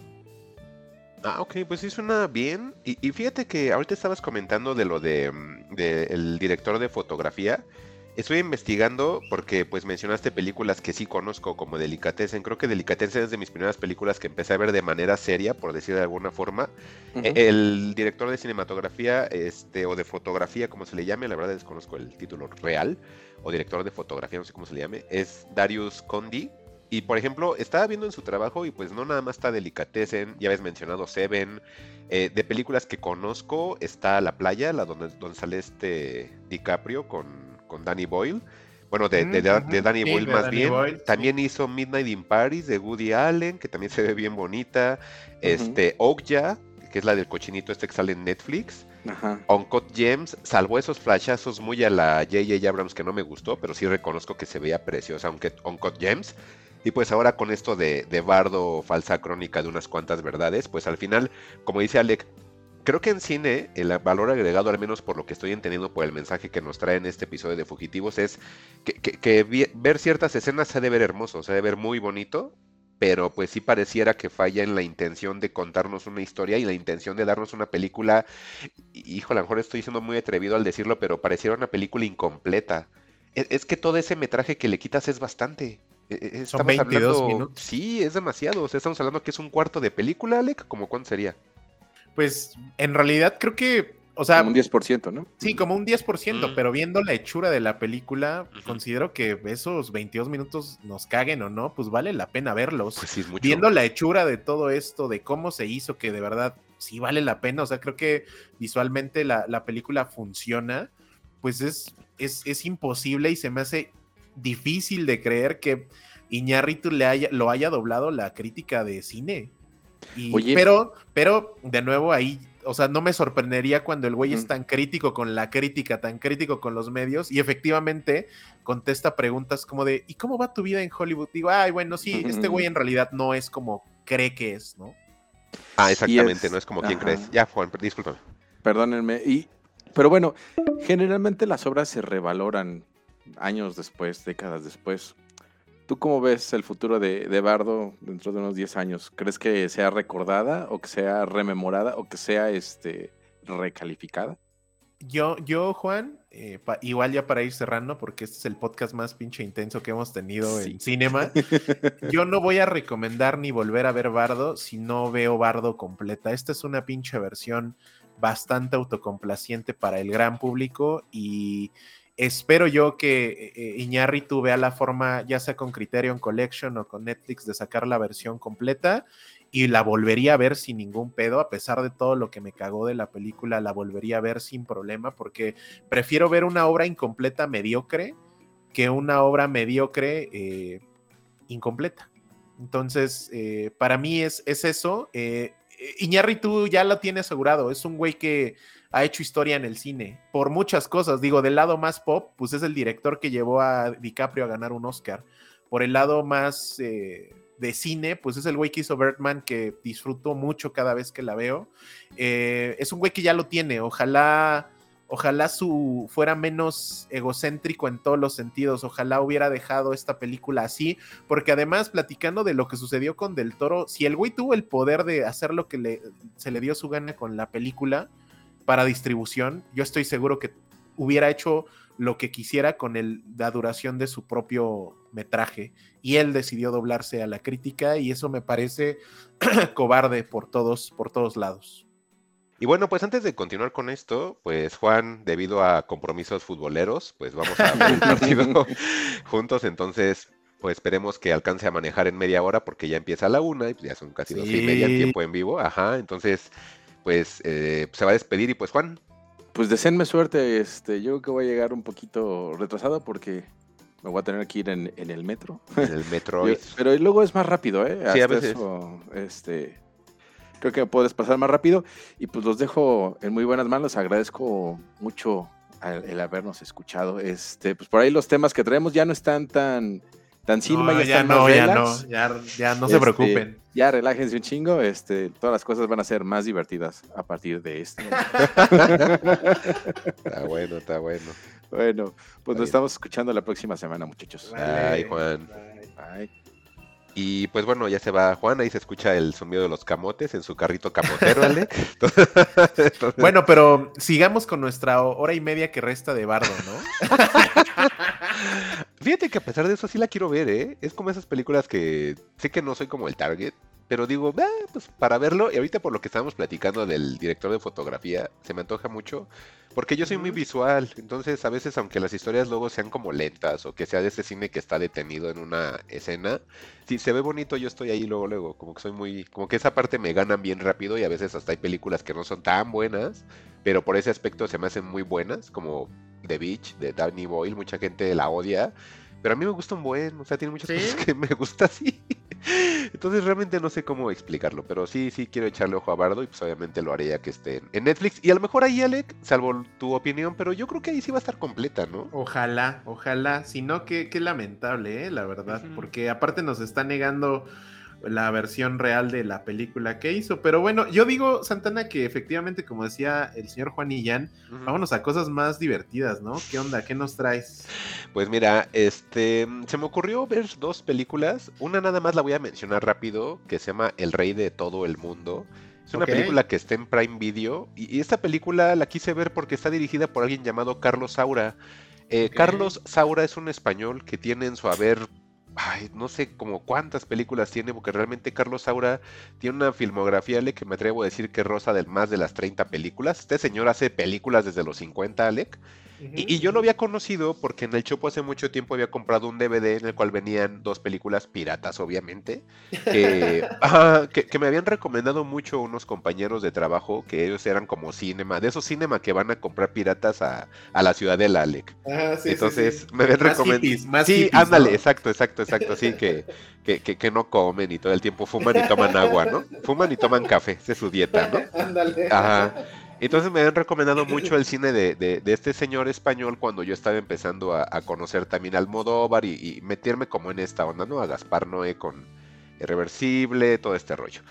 Ah, ok, pues sí suena bien. Y, fíjate que ahorita estabas comentando de lo de, mm, de el director de fotografía. Estoy investigando porque pues mencionaste películas que sí conozco como Delicatessen. Creo que Delicatessen es de mis primeras películas que empecé a ver de manera seria, por decir de alguna forma. E, el director de cinematografía este, o de fotografía, como se le llame, la verdad desconozco el título real, o director de fotografía, no sé cómo se le llame, es Darius Condi. Y por ejemplo, estaba viendo en su trabajo y pues no nada más está Delicatessen, ya habéis mencionado Seven. Eh, de películas que conozco está La Playa, la donde, donde sale este DiCaprio con con Danny Boyle. Bueno, de, Danny Boyle más bien. también hizo Midnight in Paris de Woody Allen, que también se ve bien bonita. Este, Okja, que es la del cochinito este que sale en Netflix. Ajá. Uncut Gems, salvo esos flashazos muy a la J.J. Abrams que no me gustó, pero sí reconozco que se veía preciosa, aunque Uncut Gems. Y pues ahora con esto de, de Bardo, falsa crónica de unas cuantas verdades, pues al final, como dice Alec, Creo que en cine el valor agregado, al menos por lo que estoy entendiendo por el mensaje que nos trae en este episodio de Fugitivos, es que, ver ciertas escenas se debe ver hermoso, se debe ver muy bonito, pero pues sí pareciera que falla en la intención de contarnos una historia y la intención de darnos una película, hijo, a lo mejor estoy siendo muy atrevido al decirlo, pero pareciera una película incompleta. Es, es que todo ese metraje que le quitas es bastante. E, e, Son Estamos 22 hablando- minutos. Sí, es demasiado. O sea, estamos hablando que es un cuarto de película, Alec. ¿Cómo cuánto sería? Pues en realidad creo que, o sea, Como un 10%, ¿no? sí, como un 10%, Mm. pero viendo la hechura de la película, considero que esos 22 minutos nos caguen o no, pues vale la pena verlos. Pues sí, es mucho. viendo la hechura de todo esto, de cómo se hizo, que de verdad sí vale la pena. O sea, creo que visualmente la, la película funciona, pues es, es, es imposible y se me hace difícil de creer que Iñárritu le haya, lo haya doblado la crítica de cine. Y- Oye. Pero, pero, de nuevo ahí, o sea, no me sorprendería cuando el güey es tan crítico con la crítica, tan crítico con los medios, y efectivamente contesta preguntas como de, ¿y cómo va tu vida en Hollywood? Digo, ay, bueno, sí, este güey en realidad no es como cree que es, ¿no? Ah, exactamente. es- No es como quien crees. Ya, Juan, discúlpame. Perdónenme. Y, pero bueno, generalmente las obras se revaloran años después, décadas después. ¿Tú cómo ves el futuro de, de Bardo dentro de unos 10 años? ¿Crees que sea recordada o que sea rememorada o que sea este recalificada? Yo, yo, Juan, eh, pa- igual ya para ir cerrando, porque este es el podcast más pinche intenso que hemos tenido Sí. en cinema, yo no voy a recomendar ni volver a ver Bardo si no veo Bardo completa. Esta es una pinche versión bastante autocomplaciente para el gran público y espero yo que eh, Iñárritu vea la forma, ya sea con Criterion Collection o con Netflix, de sacar la versión completa y la volvería a ver sin ningún pedo, a pesar de todo lo que me cagó de la película, la volvería a ver sin problema, porque prefiero ver una obra incompleta mediocre que una obra mediocre eh, incompleta. Entonces, eh, para mí es, es eso. Eh, Iñárritu ya lo tiene asegurado, es un güey que ha hecho historia en el cine por muchas cosas. Digo, del lado más pop, pues es el director que llevó a DiCaprio a ganar un Oscar. Por el lado más eh, de cine, pues es el güey que hizo Birdman, que disfruto mucho cada vez que la veo. Eh, es un güey que ya lo tiene. Ojalá, ojalá su fuera menos egocéntrico en todos los sentidos. Ojalá hubiera dejado esta película así, porque además platicando de lo que sucedió con Del Toro, si el güey tuvo el poder de hacer lo que le, se le dio su gana con la película para distribución, yo estoy seguro que hubiera hecho lo que quisiera con el, la duración de su propio metraje y él decidió doblarse a la crítica y eso me parece cobarde por todos por todos lados. Y bueno, pues antes de continuar con esto, pues Juan, debido a compromisos futboleros, pues vamos a ver el partido juntos, entonces pues esperemos que alcance a manejar en media hora porque ya empieza a la una y pues ya son casi dos y media en tiempo en vivo, ajá, entonces pues eh, se va a despedir y pues Juan, Pues deseenme suerte. Este, yo creo que voy a llegar un poquito retrasado porque me voy a tener que ir en, en el metro. en el Metroid. Yo- pero luego es más rápido, ¿eh? Sí, a Hasta veces. eso, este, creo que puedes pasar más rápido. Y pues los dejo en muy buenas manos. Agradezco mucho al- el habernos escuchado. Este, pues por ahí los temas que traemos ya no están tan, tan cinema, No, ya ya están no, más ya relax. no, ya, ya no se Este, preocupen. Ya relájense un chingo. Este, todas las cosas van a ser más divertidas a partir de esto. Está bueno, está bueno. bueno, pues nos estamos escuchando la próxima semana, muchachos. Ay, Juan. Bye. Y pues bueno, ya se va Juan, ahí se escucha el sonido de los camotes en su carrito camotero, Alec. Entonces, Bueno, pero sigamos con nuestra hora y media que resta de Bardo, ¿no? Fíjate que a pesar de eso sí la quiero ver, ¿eh? Es como esas películas que sé que no soy como el target, pero digo, "Ah, pues para verlo, y ahorita por lo que estábamos platicando del director de fotografía, se me antoja mucho, porque yo soy muy visual, entonces a veces aunque las historias luego sean como lentas o que sea de ese cine que está detenido en una escena, si se ve bonito yo estoy ahí luego, luego, como que soy muy, como que esa parte me ganan bien rápido y a veces hasta hay películas que no son tan buenas, pero por ese aspecto se me hacen muy buenas, como The Beach de Danny Boyle, mucha gente la odia, pero a mí me gusta un buen, o sea, tiene muchas ¿Sí? cosas que me gusta así. Entonces realmente no sé cómo explicarlo, pero sí, sí quiero echarle ojo a Bardo y pues obviamente lo haré ya que esté en- Netflix. Y a lo mejor ahí, Alec, salvo tu opinión, pero yo creo que ahí sí va a estar completa, ¿no? Ojalá, ojalá. Si no, qué, qué lamentable, ¿eh? la verdad. Porque aparte nos está negando la versión real de la película que hizo. Pero bueno, yo digo, Santana, que efectivamente, como decía el señor Juan Jan, Ujú. vámonos a cosas más divertidas, ¿no? ¿Qué onda? ¿Qué nos traes? Pues mira, este, se me ocurrió ver dos películas. Una nada más la voy a mencionar rápido, que se llama El Rey de todo el mundo. Es una película que está en Prime Video y, y esta película la quise ver porque está dirigida por alguien llamado Carlos Saura. Eh. Carlos Saura es un español que tiene en su haber, no sé como cuántas películas tiene, porque realmente Carlos Saura tiene una filmografía, Ale, que me atrevo a decir que rosa de más de las 30 películas. Este señor hace películas desde los 50, Alec. Y, y yo lo había conocido porque en el Chopo hace mucho tiempo había comprado un DVD en el cual venían dos películas piratas, obviamente, que, que, que me habían recomendado mucho unos compañeros de trabajo que ellos eran como cinema, de esos cinema que van a comprar piratas a, a la ciudadela, Alec. Ah, sí, sí, Entonces sí. me habían recomendado. Sí, hippies, ándale, ¿no? exacto, exacto, exacto, sí, que, que, que, que no comen y todo el tiempo fuman y toman agua, ¿no? Fuman y toman café, esa es su dieta, ¿no? Ándale. Ajá. Entonces me habían recomendado mucho el cine de, de- de este señor español cuando yo estaba empezando a, a conocer también al Almodóvar y, y meterme como en esta onda, ¿no? A Gaspar Noé con Irreversible, todo este rollo.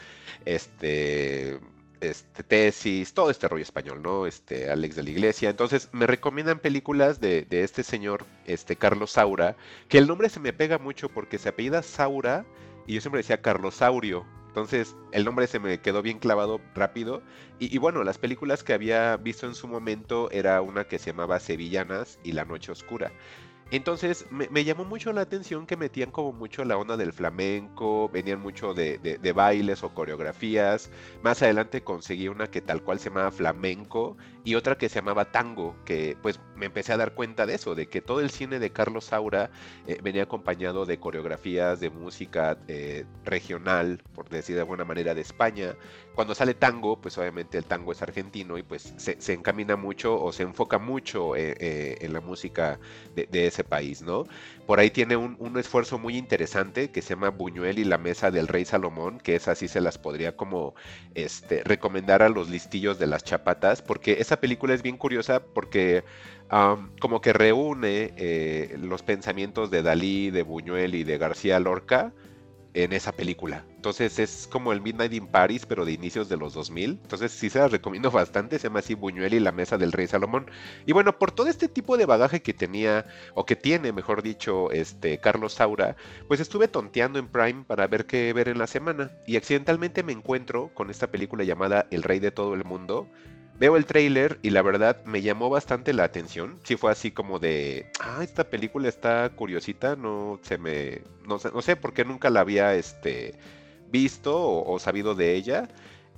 Este, este tesis, todo este rollo español, ¿no? Este Alex de la Iglesia. Entonces me recomiendan películas de, de este señor, este Carlos Saura, que el nombre se me pega mucho porque se apellida Saura y yo siempre decía Carlosaurio. Entonces el nombre se me quedó bien clavado rápido. Y, bueno, las películas que había visto en su momento era una que se llamaba Sevillanas y La Noche Oscura. Entonces me, me llamó mucho la atención que metían como mucho la onda del flamenco, venían mucho de, de- de bailes o coreografías. Más adelante conseguí una que tal cual se llamaba flamenco y otra que se llamaba tango, que pues me empecé a dar cuenta de eso, de que todo el cine de Carlos Saura eh, venía acompañado de coreografías, de música eh, regional, por decir de alguna manera, de España. Cuando sale tango, pues obviamente el tango es argentino y pues se, encamina mucho o se enfoca mucho eh, en la música de ese país, ¿no? Por ahí tiene un, un esfuerzo muy interesante que se llama Buñuel y la mesa del rey Salomón, que es así se las podría como este, recomendar a los listillos de las chapatas, porque esa película es bien curiosa porque como que reúne eh, los pensamientos de Dalí, de Buñuel y de García Lorca en esa película. Entonces es como el Midnight in Paris, pero de inicios de los 2000. Entonces sí se las recomiendo bastante. Se llama así Buñuel y la mesa del rey Salomón. Y bueno, por todo este tipo de bagaje que tenía, o que tiene, mejor dicho, este Carlos Saura, pues estuve tonteando en Prime para ver qué ver en la semana. Y accidentalmente me encuentro con esta película llamada El Rey de todo el mundo. Veo el tráiler y la verdad me llamó bastante la atención. Sí fue así como de, ah, esta película está curiosita, no se me, no sé, no sé por qué nunca la había, este, visto o, sabido de ella.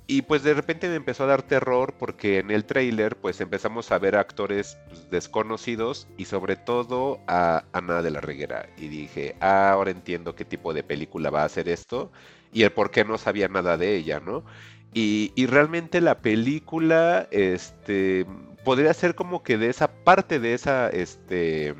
Y pues de repente me empezó a dar terror porque en el tráiler pues empezamos a ver actores pues, desconocidos y sobre todo a Ana de la Reguera. Y dije, ah, ahora entiendo qué tipo de película va a ser esto y el por qué no sabía nada de ella, ¿no? Y, realmente la película, este, podría ser como que de esa parte de esa, este,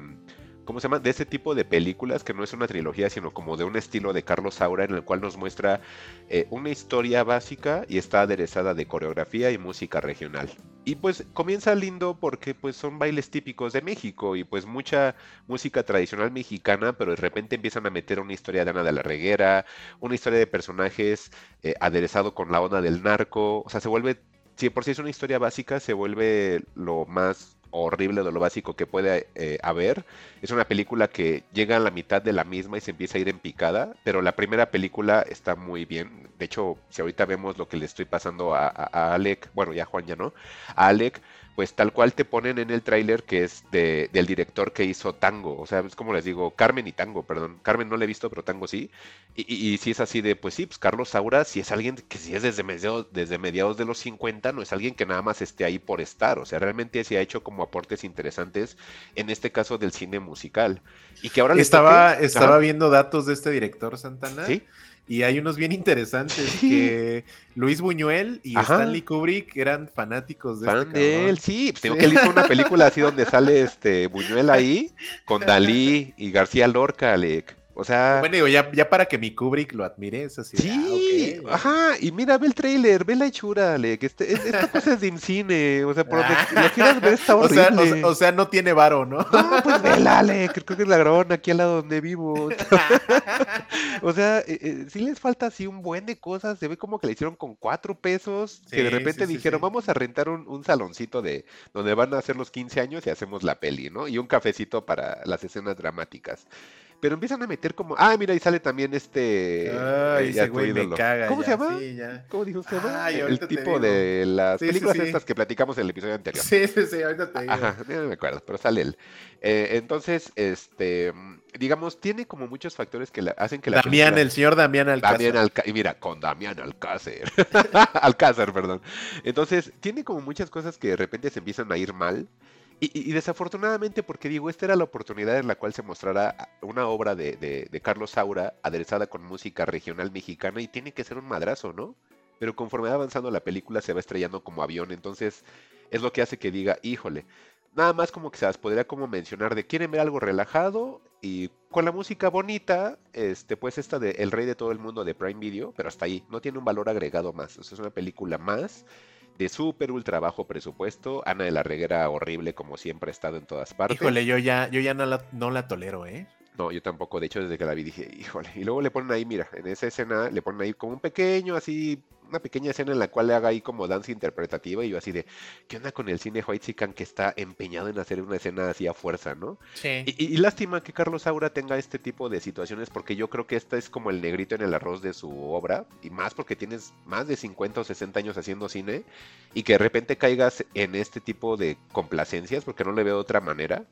¿cómo se llama? De ese tipo de películas, que no es una trilogía, sino como de un estilo de Carlos Saura, en el cual nos muestra eh, una historia básica y está aderezada de coreografía y música regional. Y pues comienza lindo porque pues son bailes típicos de México y pues mucha música tradicional mexicana, pero de repente empiezan a meter una historia de Ana de la Reguera, una historia de personajes eh, aderezado con la onda del narco, o sea, se vuelve, si por sí es una historia básica, se vuelve lo más horrible de lo básico que puede eh, haber. Es una película que llega a la mitad de la misma y se empieza a ir en picada, pero la primera película está muy bien. De hecho, si ahorita vemos lo que le estoy pasando a, a- a Alec, bueno, ya Juan ya no, a Alec, pues tal cual te ponen en el tráiler que es de, del director que hizo Tango. O sea, es como les digo, Carmen y Tango, perdón. Carmen no le he visto, pero Tango sí. Y, y, y si es así de, pues sí, pues Carlos Saura, si es alguien que si es desde mediados, desde mediados de los 50, no es alguien que nada más esté ahí por estar. O sea, realmente se ha hecho como aportes interesantes, en este caso del cine musical. Y que ahora le Estaba, toque- estaba Ajá. viendo datos de este director Santana. Sí. Y hay unos bien interesantes Sí. que Luis Buñuel y Ajá. Stanley Kubrick eran fanáticos de Fan este de él, sí, pues tengo que él hizo una película así donde sale este Buñuel ahí con Dalí y García Lorca, Alec. O sea, Bueno, digo, ya, ya para que mi Kubrick lo admire, es así. sí, ah, Ajá, y mira, ve el trailer, ve la hechura, Ale, que este, es- esta cosa es de cine, o sea, por donde lo quieras ver está horrible. o, sea, o sea, no tiene varo, ¿no? No, pues vela, Ale, creo que es la grabaron aquí al lado donde vivo. O sea, eh, eh, sí les falta así un buen de cosas, se ve como que le hicieron con cuatro pesos, que de repente sí, dijeron, sí. vamos a rentar un, un saloncito de donde van a hacer los 15 años y hacemos la peli, ¿no? Y un cafecito para las escenas dramáticas. Pero empiezan a meter como, ah, mira, y sale también este... Ay, eh, ya ese güey me caga. ¿Cómo ya, se llama? Sí, ya. ¿Cómo dijo? Ay, El tipo de las Sí, películas sí. estas que platicamos en el episodio anterior. Sí, sí, sí, ahorita te digo. Ajá, no me acuerdo, pero sale él. Eh, entonces, este, digamos, tiene como muchos factores que la- hacen que la Damián, película- el señor Damián Alcázar. Damián Alcázar, y mira, con Damián Alcázar, Alcázar, perdón. Entonces, tiene como muchas cosas que de repente se empiezan a ir mal. Y, desafortunadamente, porque digo, esta era la oportunidad en la cual se mostrara una obra de, de- de Carlos Saura aderezada con música regional mexicana y tiene que ser un madrazo, ¿no? Pero conforme va avanzando la película se va estrellando como avión, entonces es lo que hace que diga, híjole, nada más como que se las podría como mencionar de quieren ver algo relajado y con la música bonita, este, pues esta de El Rey de todo el mundo de Prime Video, pero hasta ahí, no tiene un valor agregado más, o sea, es una película más de súper ultra bajo presupuesto, Ana de la Reguera horrible como siempre ha estado en todas partes. Híjole, yo ya, yo ya no la, no la tolero, ¿eh? No, yo tampoco, de hecho desde que la vi dije, híjole, y luego le ponen ahí, mira, en esa escena le ponen ahí como un pequeño, así, una pequeña escena en la cual le haga ahí como danza interpretativa y yo así de, ¿qué onda con el cine White que está empeñado en hacer una escena así a fuerza, ¿no? Sí. Y, y- y lástima que Carlos Saura tenga este tipo de situaciones porque yo creo que esta es como el negrito en el arroz de su obra y más porque tienes más de 50 o 60 años haciendo cine y que de repente caigas en este tipo de complacencias porque no le veo de otra manera.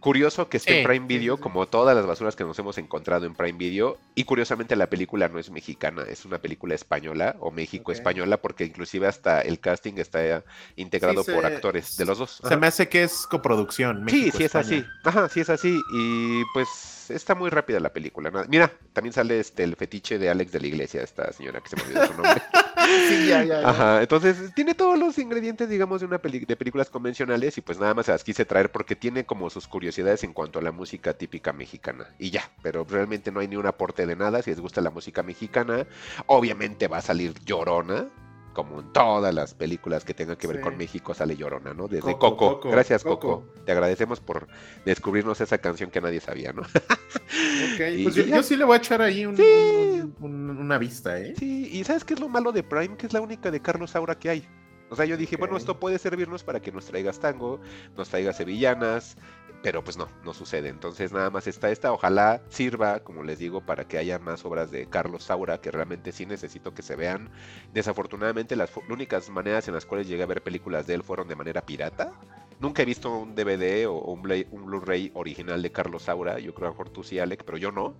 Curioso que esté Sí, en Prime sí, Video, sí, sí. como todas las basuras que nos hemos encontrado en Prime Video, y curiosamente la película no es mexicana, es una película española o México Ok. española, porque inclusive hasta el casting está integrado Sí, por actores de los dos. Se Ajá. me hace que es coproducción. Sí, México, sí es así. Ajá, sí es así. Y pues está muy rápida la película. ¿no? Mira, también sale este el fetiche de Alex de la Iglesia, esta señora que se me olvidó su nombre. Sí, ya, ya, ya. Ajá, entonces tiene todos los ingredientes, digamos, de una peli de películas convencionales y pues nada más se las quise traer porque tiene como sus curiosidades en cuanto a la música típica mexicana. Y ya, pero realmente no hay ni un aporte de nada. Si les gusta la música mexicana, obviamente va a salir llorona. Como en todas las películas que tengan que ver Sí. con México sale llorona, ¿no? Desde Coco, Coco. Coco, Gracias, Coco. Coco. Te agradecemos por descubrirnos esa canción que nadie sabía, ¿no? Ok, Y- pues yo, sí le voy a echar ahí un- Sí. un- un- una vista, ¿eh? Sí, y ¿sabes qué es lo malo de Prime? Que es la única de Carlos Saura que hay. O sea, yo dije, bueno, esto puede servirnos para que nos traigas tango, nos traigas sevillanas, pero pues no, no sucede. Entonces nada más está esta, ojalá sirva, como les digo, para que haya más obras de Carlos Saura, que realmente sí necesito que se vean. Desafortunadamente las únicas maneras en las cuales llegué a ver películas de él fueron de manera pirata. Nunca he visto un DVD o un, Blu- un Blu-ray original de Carlos Saura, yo creo a lo mejor tú sí, Alec, pero yo no.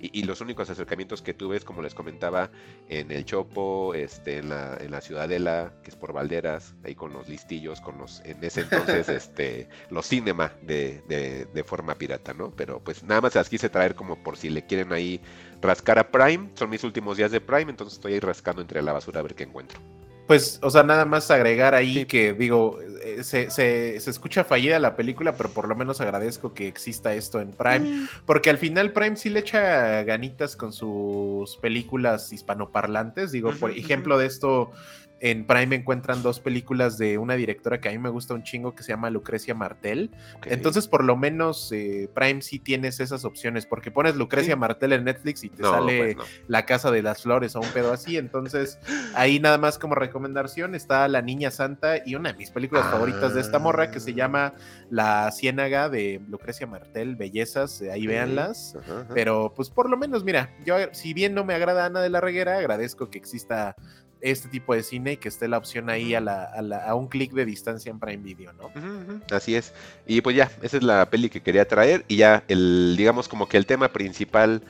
Y, y los únicos acercamientos que tuve es, como les comentaba, en el Chopo, este, en la, en la Ciudadela, que es por Valderas, ahí con los listillos, con los, en ese entonces, este, los cinema de, de, de forma pirata, ¿no? Pero pues nada más las quise traer como por si le quieren ahí rascar a Prime, son mis últimos días de Prime, entonces estoy ahí rascando entre la basura a ver qué encuentro. Pues, o sea, nada más agregar ahí Sí. que digo, se, se- se escucha fallida la película, pero por lo menos agradezco que exista esto en Prime, porque al final Prime sí le echa ganitas con sus películas hispanoparlantes. Digo, por ejemplo de esto, en Prime encuentran dos películas de una directora que a mí me gusta un chingo que se llama Lucrecia Martel. Entonces, por lo menos eh, Prime sí tienes esas opciones, porque pones Lucrecia Sí. Martel en Netflix y te No, sale pues no. La Casa de las Flores o un pedo así. Entonces, ahí nada más como recomendación está La Niña Santa y una de mis películas favoritas de esta morra que se Ah. llama La Ciénaga de Lucrecia Martel, Bellezas, eh, ahí Ok. véanlas. Ajá, ajá. Pero pues por lo menos, mira, yo si bien no me agrada Ana de la Reguera, agradezco que exista este tipo de cine y que esté la opción ahí a, la- a la- a un clic de distancia en Prime Video, ¿no? Así es. Y pues ya, esa es la peli que quería traer. Y ya, el, digamos como que el tema principal,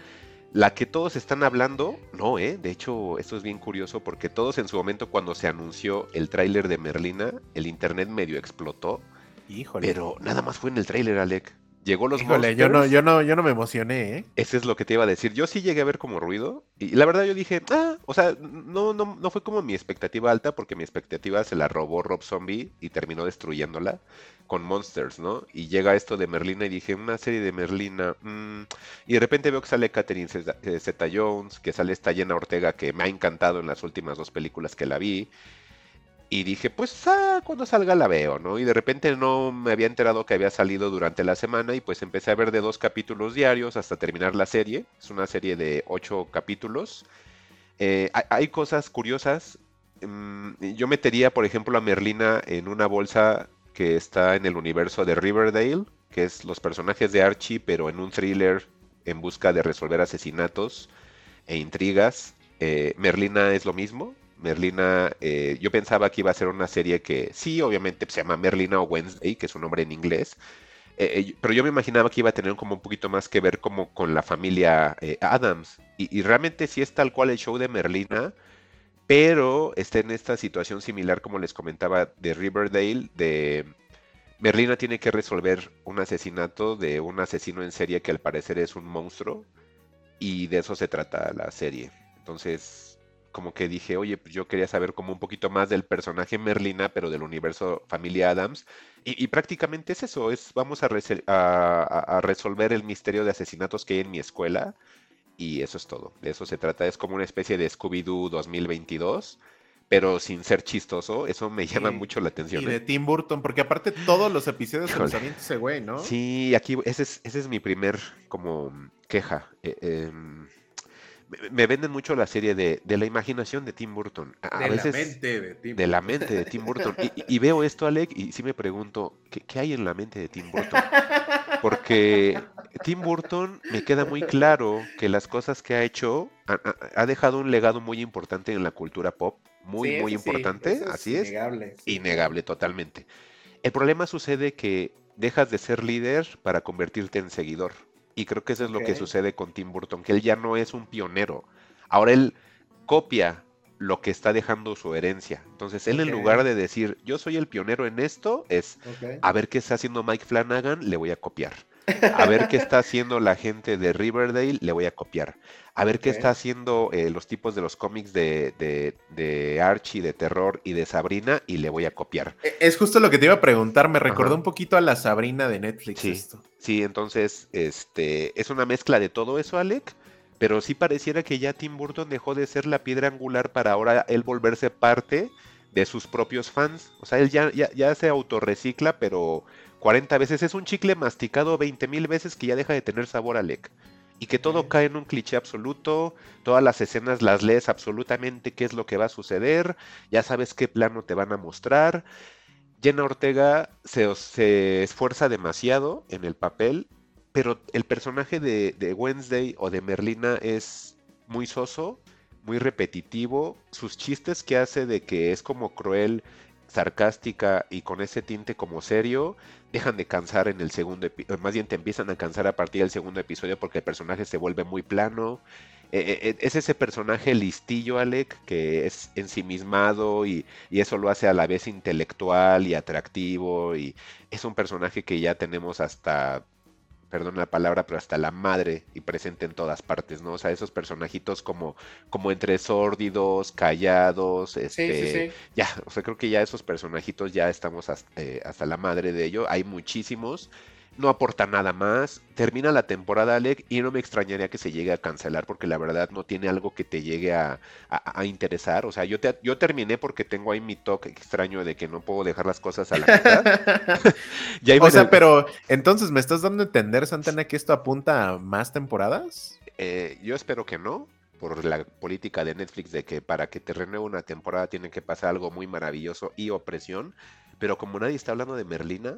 la que todos están hablando, no, ¿eh? De hecho, esto es bien curioso porque todos en su momento cuando se anunció el tráiler de Merlina, el internet medio explotó. Híjole. Pero nada más fue en el tráiler, Alec. Llegó los Híjole, yo no, Monsters. yo no, yo no me emocioné, ¿eh? Ese es lo que te iba a decir. Yo sí llegué a ver como ruido. Y la verdad yo dije, ah, o sea, no, no, no fue como mi expectativa alta, porque mi expectativa se la robó Rob Zombie y terminó destruyéndola con Monsters, ¿no? Y llega esto de Merlina y dije, una serie de Merlina. mm". Y de repente veo que sale Catherine eh, Zeta Jones, que sale esta Jenna Ortega, que me ha encantado en las últimas dos películas que la vi. Y dije, pues ah, cuando salga la veo, ¿no? Y de repente no me había enterado que había salido durante la semana y pues empecé a ver de dos capítulos diarios hasta terminar la serie. Es una serie de ocho capítulos. Eh, hay, cosas curiosas. Mm, yo metería, por ejemplo, a Merlina en una bolsa que está en el universo de Riverdale, que es los personajes de Archie, pero en un thriller en busca de resolver asesinatos e intrigas. Eh, Merlina es lo mismo. Merlina, eh, yo pensaba que iba a ser una serie que sí, obviamente se llama Merlina o Wednesday, que es un nombre en inglés, eh, eh, pero yo me imaginaba que iba a tener como un poquito más que ver como con la familia Adams. Y, y realmente sí es tal cual el show de Merlina, pero está en esta situación similar como les comentaba de Riverdale, de Merlina tiene que resolver un asesinato de un asesino en serie que al parecer es un monstruo y de eso se trata la serie. Entonces, como que dije, oye, pues yo quería saber como un poquito más del personaje Merlina, pero del universo Familia Adams. Y, y prácticamente es eso, es vamos a, resolver el misterio de asesinatos que hay en mi escuela. Y eso es todo. De eso se trata. Es como una especie de Scooby-Doo 2022, pero sin ser chistoso. Eso me llama Sí, mucho la atención. Y ¿eh? de Tim Burton, porque aparte todos los episodios se los avienta ese güey, ¿no? Sí, aquí ese es, ese es mi primer como queja. Eh, em, me, me venden mucho la serie de, de la imaginación de Tim Burton. A, a de veces la mente de Tim. de la mente de Tim Burton. Y, veo esto, Alec, y sí me pregunto, ¿qué, qué hay en la mente de Tim Burton? Porque Tim Burton me queda muy claro que las cosas que ha hecho ha, dejado un legado muy importante en la cultura pop, muy, Sí, muy sí, importante, así es. innegable. Innegable, totalmente. El problema sucede que dejas de ser líder para convertirte en seguidor. Y creo que eso es lo que sucede con Tim Burton, que él ya no es un pionero. Ahora él copia lo que está dejando su herencia. Entonces él en lugar de decir, yo soy el pionero en esto, es, a ver qué está haciendo Mike Flanagan, le voy a copiar. A ver qué está haciendo la gente de Riverdale, le voy a copiar. A ver qué está haciendo eh, los tipos de los cómics de, de, de Archie, de terror y de Sabrina, y le voy a copiar. E- Es justo lo que te iba a preguntar, me recordó Ajá. un poquito a la Sabrina de Netflix Sí. esto. Sí, entonces, este, es una mezcla de todo eso, Alec, pero sí pareciera que ya Tim Burton dejó de ser la piedra angular para ahora él volverse parte de sus propios fans. O sea, él ya, ya, ya se autorrecicla, pero 40 veces es un chicle masticado 20 mil veces que ya deja de tener sabor, Alec. Y que todo cae en un cliché absoluto, todas las escenas las lees absolutamente qué es lo que va a suceder, ya sabes qué plano te van a mostrar. Jenna Ortega se, se esfuerza demasiado en el papel, pero el personaje de, de Wednesday o de Merlina es muy soso, muy repetitivo. Sus chistes que hace de que es como cruel, sarcástica y con ese tinte como serio, dejan de cansar en el segundo episodio, más bien te empiezan a cansar a partir del segundo episodio porque el personaje se vuelve muy plano. Eh, eh, es ese personaje listillo, Alec, que es ensimismado y, y eso lo hace a la vez intelectual y atractivo y es un personaje que ya tenemos hasta, perdón la palabra, pero hasta la madre y presente en todas partes, ¿no? O sea, esos personajitos como, como entre sórdidos, callados, Sí, este, sí, sí. ya, o sea, creo que ya esos personajitos ya estamos hasta, eh, hasta la madre de ello. Hay muchísimos. No aporta nada más. Termina la temporada, Alec, y no me extrañaría que se llegue a cancelar porque la verdad no tiene algo que te llegue a, a- a interesar. O sea, yo, te- yo terminé porque tengo ahí mi toque extraño de que no puedo dejar las cosas a la mitad. Ya o sea, el- pero entonces me estás dando a entender, Santana, que esto apunta a más temporadas. Eh, yo espero que no, por la política de Netflix de que para que te renueve una temporada tiene que pasar algo muy maravilloso y opresión. Pero como nadie está hablando de Merlina,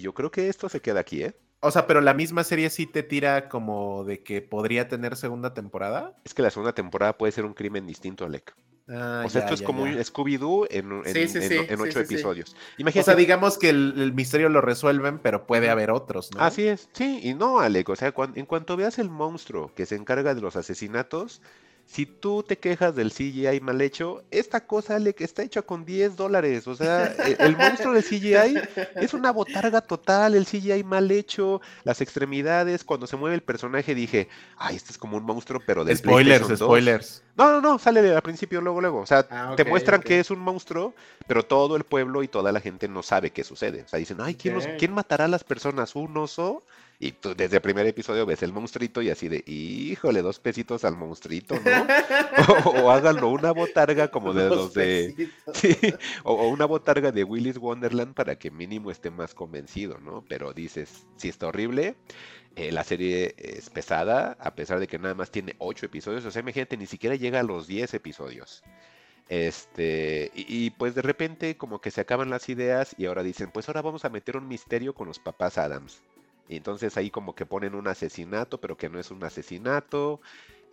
yo creo que esto se queda aquí, ¿eh? O sea, pero la misma serie sí te tira como de que podría tener segunda temporada. Es que la segunda temporada puede ser un crimen distinto, Alec. Ah, o sea, ya, esto es ya, como ya. un Scooby-Doo en, en- Sí, sí, en- sí, en sí, ocho sí, sí. episodios. O Imagínate. sea, digamos que el, el misterio lo resuelven, pero puede haber otros, ¿no? Así es, sí, y no, Alec, o sea, en cuanto veas el monstruo que se encarga de los asesinatos, si tú te quejas del CGI mal hecho, esta cosa le está hecha con 10 dólares. O sea, e, el, monstruo del CGI es una botarga total, el CGI mal hecho, las extremidades, cuando se mueve el personaje dije, ay, este es como un monstruo, pero de Spoilers, spoilers. No, no, no, sale al principio luego, luego. O sea, ah, te muestran que es un monstruo, pero todo el pueblo y toda la gente no sabe qué sucede. O sea, dicen, ay, ¿quién, ¿quién matará a las personas? ¿Un oso? Y tú desde el primer episodio ves el monstruito y así de, híjole, dos pesitos al monstruito, ¿no? o, háganlo una botarga como de los de... Sí, o, una botarga de Willis Wonderland para que mínimo esté más convencido, ¿no? Pero dices, si está horrible, eh, la serie es pesada, a pesar de que nada más tiene ocho episodios. O sea, imagínate, ni siquiera llega a los diez episodios. Este, y, y, pues de repente como que se acaban las ideas y ahora dicen, pues ahora vamos a meter un misterio con los papás Adams. Y entonces ahí como que ponen un asesinato, pero que no es un asesinato.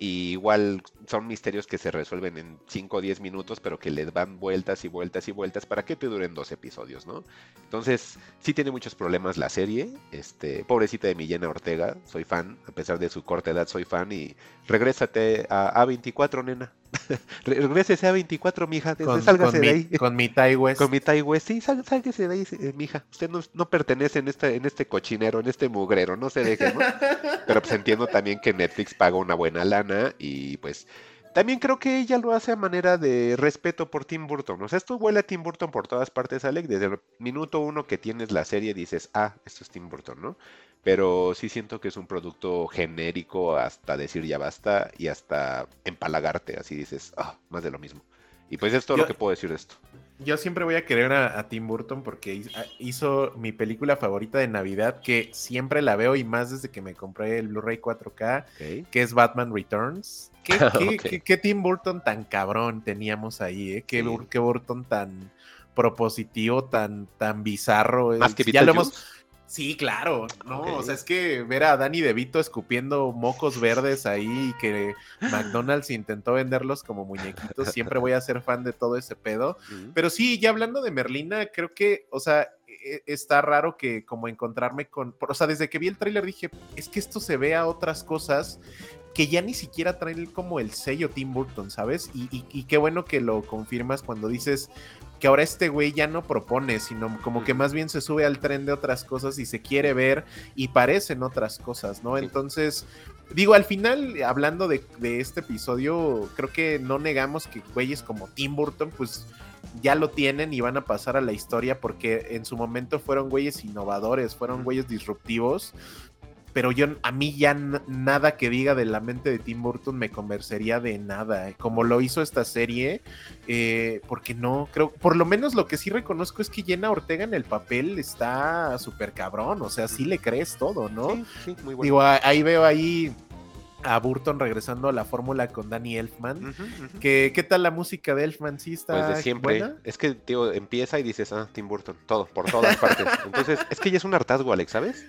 Y igual son misterios que se resuelven en 5 o 10 minutos, pero que les dan vueltas y vueltas y vueltas para que te duren dos episodios, ¿no? Entonces, sí tiene muchos problemas la serie. Este, pobrecita de Millena Ortega, soy fan, a pesar de su corta edad, soy fan. Y regrésate a A24, nena. Regrésese a 24, mija. Con, sálgase de ahí. Con mi Tai Con mi Tai Sí, sálgase de ahí, eh, mija. Usted no, no, pertenece en este, en este cochinero, en este mugrero. No se deje, ¿no? Pero pues entiendo también que Netflix paga una buena lana y pues. También creo que ella lo hace a manera de respeto por Tim Burton. O sea, esto huele a Tim Burton por todas partes, Alec. Desde el minuto uno que tienes la serie dices, ah, esto es Tim Burton, ¿no? pero sí siento que es un producto genérico hasta decir ya basta y hasta empalagarte, así dices, ah, más de lo mismo. Y pues es todo lo que puedo decir de esto. Yo siempre voy a querer a, Tim Burton porque hizo mi película favorita de Navidad, que siempre la veo y más desde que me compré el Blu-ray 4K, que es Batman Returns. ¿Qué, Tim Burton tan cabrón teníamos ahí? ¿eh? ¿Qué, Burton tan propositivo, tan, tan bizarro? Más que ya lo hemos Sí, claro, no, o sea, es que ver a Danny DeVito escupiendo mocos verdes ahí y que McDonald's intentó venderlos como muñequitos, siempre voy a ser fan de todo ese pedo. Pero sí, ya hablando de Merlina, creo que, o sea, e, está raro que como encontrarme con, o sea, desde que vi el tráiler dije, es que esto se ve a otras cosas que ya ni siquiera traen como el sello Tim Burton, ¿sabes? Y, y qué bueno que lo confirmas cuando dices, que ahora este güey ya no propone, sino como que más bien se sube al tren de otras cosas y se quiere ver y parecen otras cosas, ¿no? Entonces, digo, al final, hablando de, este episodio, creo que no negamos que güeyes como Tim Burton, pues ya lo tienen y van a pasar a la historia porque en su momento fueron güeyes innovadores, fueron güeyes disruptivos, pero yo a mí ya nada que diga de la mente de Tim Burton me convencería de nada, eh, como lo hizo esta serie, eh, porque no, creo, por lo menos lo que sí reconozco es que Jenna Ortega en el papel está súper cabrón, o sea, sí le crees todo, ¿no? Sí, sí, muy bueno. Digo, ahí veo ahí a Burton regresando a la fórmula con Danny Elfman. ¿Qué, tal la música de Elfman? ¿Sí está pues de siempre. Es que, tío, empieza y dices, ah, Tim Burton, todo, por todas partes. Entonces, es que ya es un hartazgo, Alex, ¿sabes?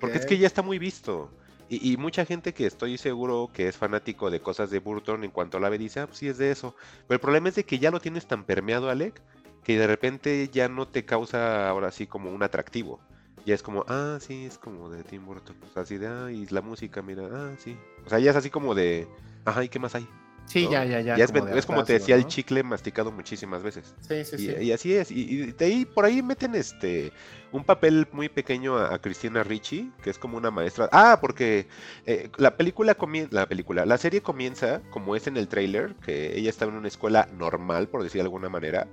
Porque es que ya está muy visto. Y, mucha gente que estoy seguro que es fanático de cosas de Burton en cuanto la ve dice, ah, pues sí es de eso. Pero el problema es de que ya lo tienes tan permeado, Alec, que de repente ya no te causa ahora sí como un atractivo. Ya es como, ah, sí, es como de Tim Burton. O sea, así de, ah, y la música, mira, ah, sí. O sea, ya es así como de, ajá, ¿y qué más hay? Sí, ya, ya, ya. es, como, te decía el chicle masticado muchísimas veces. Sí, sí, y, sí. Y así es. Y, de ahí, por ahí meten este un papel muy pequeño a, Cristina Ricci, que es como una maestra. Ah, porque eh, la película comienza, la película, la serie comienza como es en el trailer, que ella está en una escuela normal, por decir de alguna manera,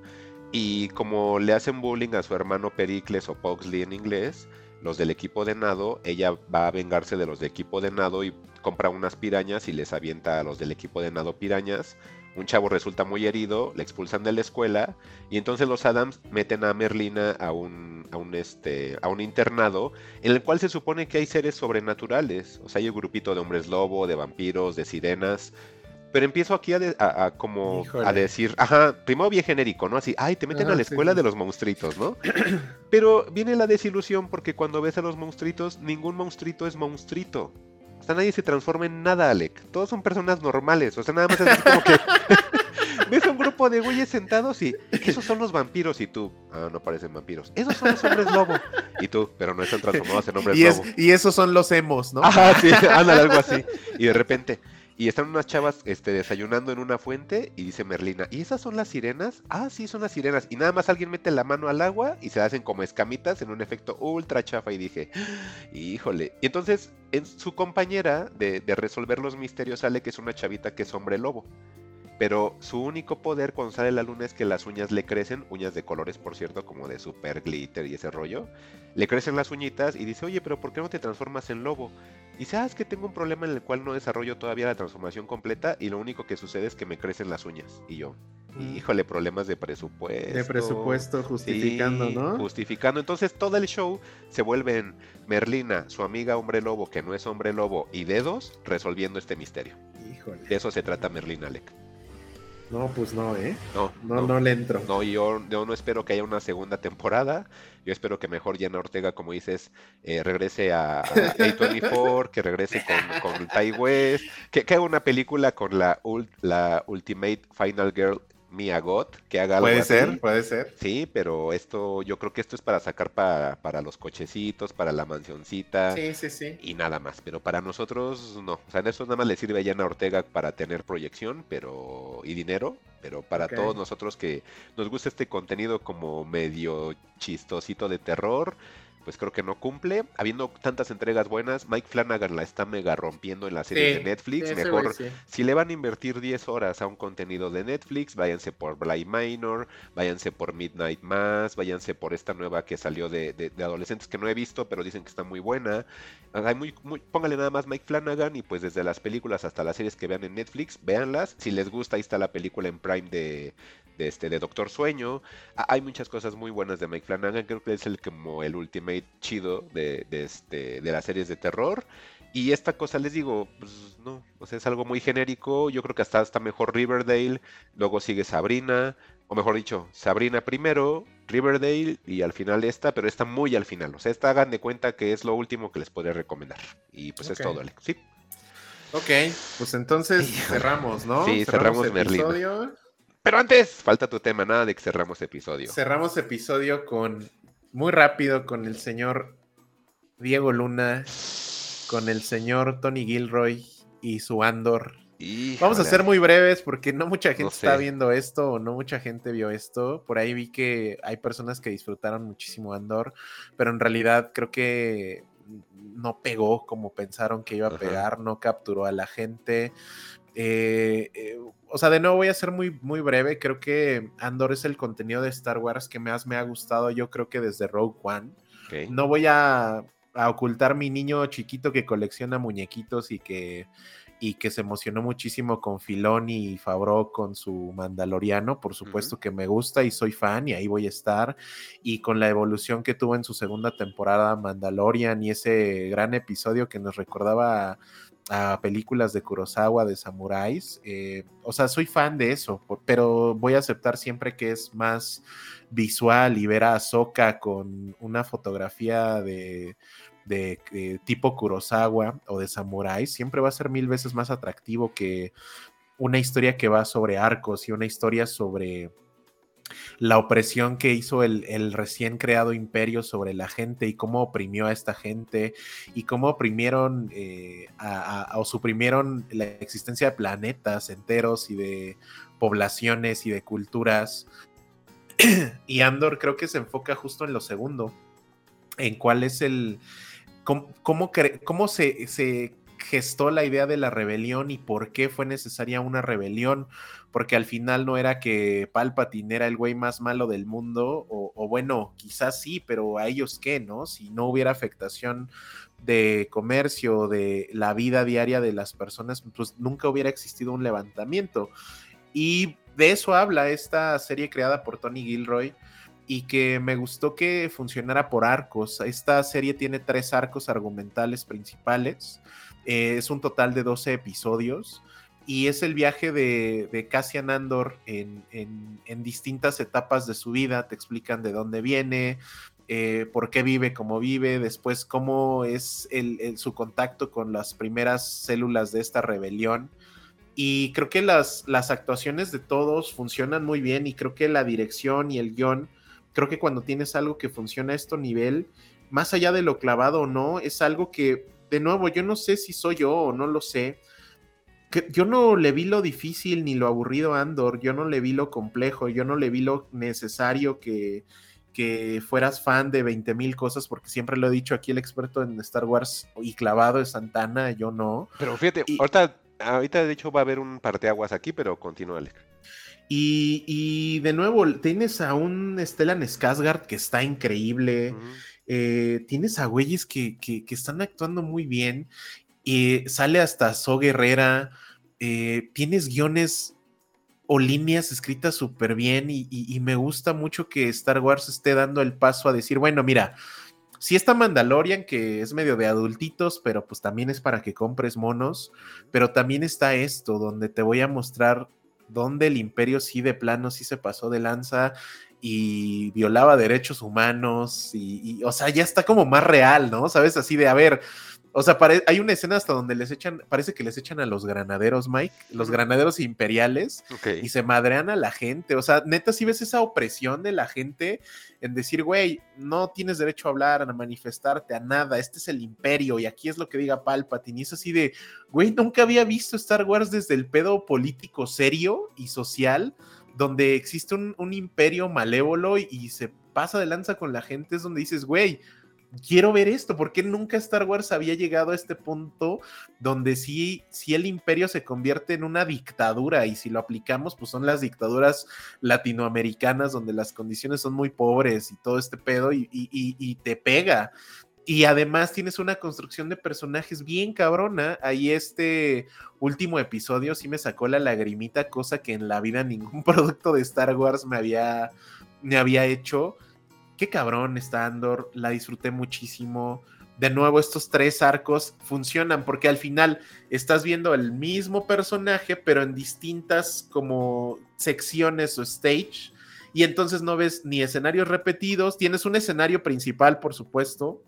y como le hacen bullying a su hermano Pericles o Pugsley en inglés, los del equipo de nado, ella va a vengarse de los del equipo de nado y compra unas pirañas y les avienta a los del equipo de nado pirañas. Un chavo resulta muy herido, le expulsan de la escuela y entonces los Adams meten a Merlina a un, a un, este, a un internado en el cual se supone que hay seres sobrenaturales. O sea, hay un grupito de hombres lobo, de vampiros, de sirenas. Pero empiezo aquí a, como a decir, ajá, primero bien genérico, ¿no? Así, ay, te meten a la escuela de los monstruitos, ¿no? Pero viene la desilusión porque cuando ves a los monstruitos, ningún monstruito es monstruito. O sea, nadie se transforma en nada, Alec. Todos son personas normales. O sea, nada más es como que ves un grupo de güeyes sentados y esos son los vampiros y tú, ah, no parecen vampiros. Esos son los hombres lobo. Y tú, pero no están transformados en hombres y lobo. y esos son los emos, ¿no? Ajá, sí, ándale, algo así. Y de repente, Y están unas chavas este, desayunando en una fuente y dice Merlina, ¿y esas son las sirenas? Ah, sí, son las sirenas. Y nada más alguien mete la mano al agua y se hacen como escamitas en un efecto ultra chafa. Y dije, híjole. Y entonces en su compañera de, de resolver los misterios sale que es una chavita que es hombre lobo. Pero su único poder cuando sale la luna es que las uñas le crecen, uñas de colores, por cierto, como de super glitter y ese rollo. Le crecen las uñitas y dice, oye, pero ¿por qué no te transformas en lobo? Y dice, ah, es que tengo un problema en el cual no desarrollo todavía la transformación completa y lo único que sucede es que me crecen las uñas. Y yo, Mm. híjole, problemas de presupuesto. De presupuesto justificando, Sí, ¿no? Justificando. Entonces todo el show se vuelve en Merlina, su amiga hombre lobo, que no es hombre lobo, y dedos resolviendo este misterio. Híjole. De eso se trata Merlina, Alec. No, pues no, ¿eh? No, No, no, le entro. No, yo, yo no espero que haya una segunda temporada. Yo espero que mejor Jenna Ortega, como dices, eh, regrese a, a A24, que regrese con, con Ty West, que, que haga una película con la, ul- la Ultimate Final Girl Mia Goth, que haga algo Puede así. ser, puede ser. Sí, pero esto, yo creo que esto es para sacar pa- para los cochecitos, para la mansioncita Sí, sí, sí. y nada más. Pero para nosotros no. O sea, en eso nada más le sirve a Jenna Ortega para tener proyección pero y dinero. Pero para todos nosotros que nos gusta este contenido como medio chistosito de terror, pues creo que no cumple. Habiendo tantas entregas buenas, Mike Flanagan la está mega rompiendo en la serie de Netflix. Sí, Mejor sí. si le van a invertir 10 horas a un contenido de Netflix, váyanse por Bly Minor, váyanse por Midnight Mass, váyanse por esta nueva que salió de, de- de adolescentes que no he visto, pero dicen que está muy buena. Hay muy, muy- póngale nada más Mike Flanagan y pues desde las películas hasta las series que vean en Netflix, véanlas. Si les gusta, ahí está la película en Prime de, de este de Doctor Sueño. Hay muchas cosas muy buenas de Mike Flanagan, creo que es el como el chido de, de este, de las series de terror. Y esta cosa les digo, pues no, o sea, es algo muy genérico. Yo creo que hasta está mejor Riverdale, luego sigue Sabrina, o mejor dicho, Sabrina primero, Riverdale y al final esta, pero está muy al final. O sea, esta hagan de cuenta que es lo último que les podría recomendar. Y pues es todo, Alex. Sí, Ok, pues entonces cerramos, ¿no? Sí, cerramos Merlina. episodio. pero antes, falta tu tema, nada de que cerramos episodio. Cerramos episodio con, muy rápido, con el señor Diego Luna, con el señor Tony Gilroy y su Andor. Vamos a ser muy breves porque no mucha gente No está viendo esto o no mucha gente vio esto. Por ahí vi que hay personas que disfrutaron muchísimo Andor, pero en realidad creo que no pegó como pensaron que iba a Ajá. pegar, no capturó a la gente. Eh, eh, o sea, de nuevo voy a ser muy, muy breve. Creo que Andor es el contenido de Star Wars que más me ha gustado. Yo creo que desde Rogue One. No voy a, a ocultar mi niño chiquito que colecciona muñequitos y que, y que se emocionó muchísimo con Filoni y Favreau con su Mandaloriano. Por supuesto que me gusta y soy fan y ahí voy a estar. Y con la evolución que tuvo en su segunda temporada Mandalorian y ese gran episodio que nos recordaba a, películas de Kurosawa, de samuráis. eh, o sea, soy fan de eso, pero voy a aceptar siempre que es más visual y ver a Ahsoka con una fotografía de, de, eh, tipo Kurosawa o de Samurai, siempre va a ser mil veces más atractivo que una historia que va sobre arcos y una historia sobre la opresión que hizo el, recién creado imperio sobre la gente y cómo oprimió a esta gente y cómo oprimieron eh, o suprimieron la existencia de planetas enteros y de poblaciones y de culturas. y Andor creo que se enfoca justo en lo segundo, en cuál es el, cómo, cómo, cómo se, se gestó la idea de la rebelión y por qué fue necesaria una rebelión, porque al final no era que Palpatine era el güey más malo del mundo, o, bueno, quizás sí, pero a ellos qué, ¿no? Si no hubiera afectación de comercio, de la vida diaria de las personas, pues nunca hubiera existido un levantamiento. Y de eso habla esta serie creada por Tony Gilroy y que me gustó que funcionara por arcos. Esta serie tiene tres arcos argumentales principales. Eh, es un total de 12 episodios y es el viaje de, de Cassian Andor en, en- distintas etapas de su vida. Te explican de dónde viene, eh, por qué vive como vive, después cómo es el- su contacto con las primeras células de esta rebelión. Y creo que las, las actuaciones de todos funcionan muy bien y creo que la dirección y el guion, creo que cuando tienes algo que funciona a este nivel, más allá de lo clavado o no, es algo que, de nuevo, yo no sé si soy yo o no lo sé, que yo no le vi lo difícil ni lo aburrido a Andor, yo no le vi lo complejo, yo no le vi lo necesario que, que fueras fan de 20 mil cosas, porque siempre lo he dicho aquí el experto en Star Wars y clavado es Santana, yo no. Pero fíjate, ahorita, ahorita de hecho va a haber un parteaguas aquí, pero continúa, Alex. Y, de nuevo, tienes a un Stellan Skarsgård que está increíble. Eh, tienes a güeyes que, que, están actuando muy bien. Y sale hasta So Guerrera. Eh, tienes guiones o líneas escritas súper bien. Y, me gusta mucho que Star Wars esté dando el paso a decir: bueno, mira, si está Mandalorian, que es medio de adultitos, pero pues también es para que compres monos. Pero también está esto, donde te voy a mostrar donde el imperio sí de plano sí se pasó de lanza y violaba derechos humanos y, o sea, ya está como más real, ¿no? Sabes, así de, a ver, o sea, hay una escena hasta donde les echan, parece que les echan a los granaderos, Mike, los granaderos imperiales, y se madrean a la gente. O sea, neta, si ves esa opresión de la gente en decir, güey, no tienes derecho a hablar, a manifestarte, a nada, este es el imperio, y aquí es lo que diga Palpatine. Y es así de, güey, nunca había visto Star Wars desde el pedo político serio y social, donde existe un, un imperio malévolo y, se pasa de lanza con la gente, es donde dices, güey, quiero ver esto, porque nunca Star Wars había llegado a este punto donde sí, el imperio se convierte en una dictadura y si lo aplicamos, pues son las dictaduras latinoamericanas donde las condiciones son muy pobres y todo este pedo y, y te pega. Y además tienes una construcción de personajes bien cabrona. Ahí este último episodio sí me sacó la lagrimita, cosa que en la vida ningún producto de Star Wars me había, me había hecho qué cabrón está Andor, la disfruté muchísimo. De nuevo, estos tres arcos funcionan porque al final estás viendo el mismo personaje, pero en distintas como secciones o stage. Y entonces no ves ni escenarios repetidos, tienes un escenario principal, por supuesto,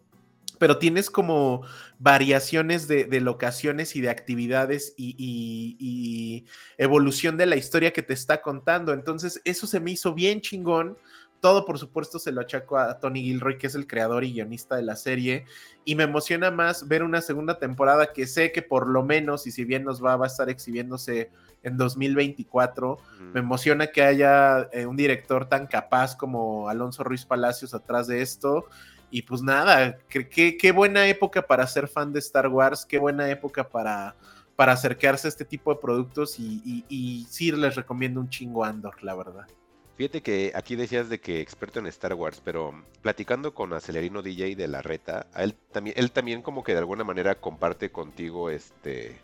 pero tienes como variaciones de, locaciones y de actividades y, y, evolución de la historia que te está contando. Entonces, eso se me hizo bien chingón todo, por supuesto, se lo achaco a Tony Gilroy, que es el creador y guionista de la serie. Y me emociona más ver una segunda temporada que sé que por lo menos, y si bien nos va, va a estar exhibiéndose en 2024. Me emociona que haya eh, un director tan capaz como Alonso Ruiz Palacios atrás de esto. Y pues nada, qué, buena época para ser fan de Star Wars, qué buena época para, para acercarse a este tipo de productos. Y, sí les recomiendo un chingo Andor, la verdad. Fíjate que aquí decías de que experto en Star Wars, pero platicando con Acelerino DJ de la Reta, él también, él también como que de alguna manera comparte contigo este,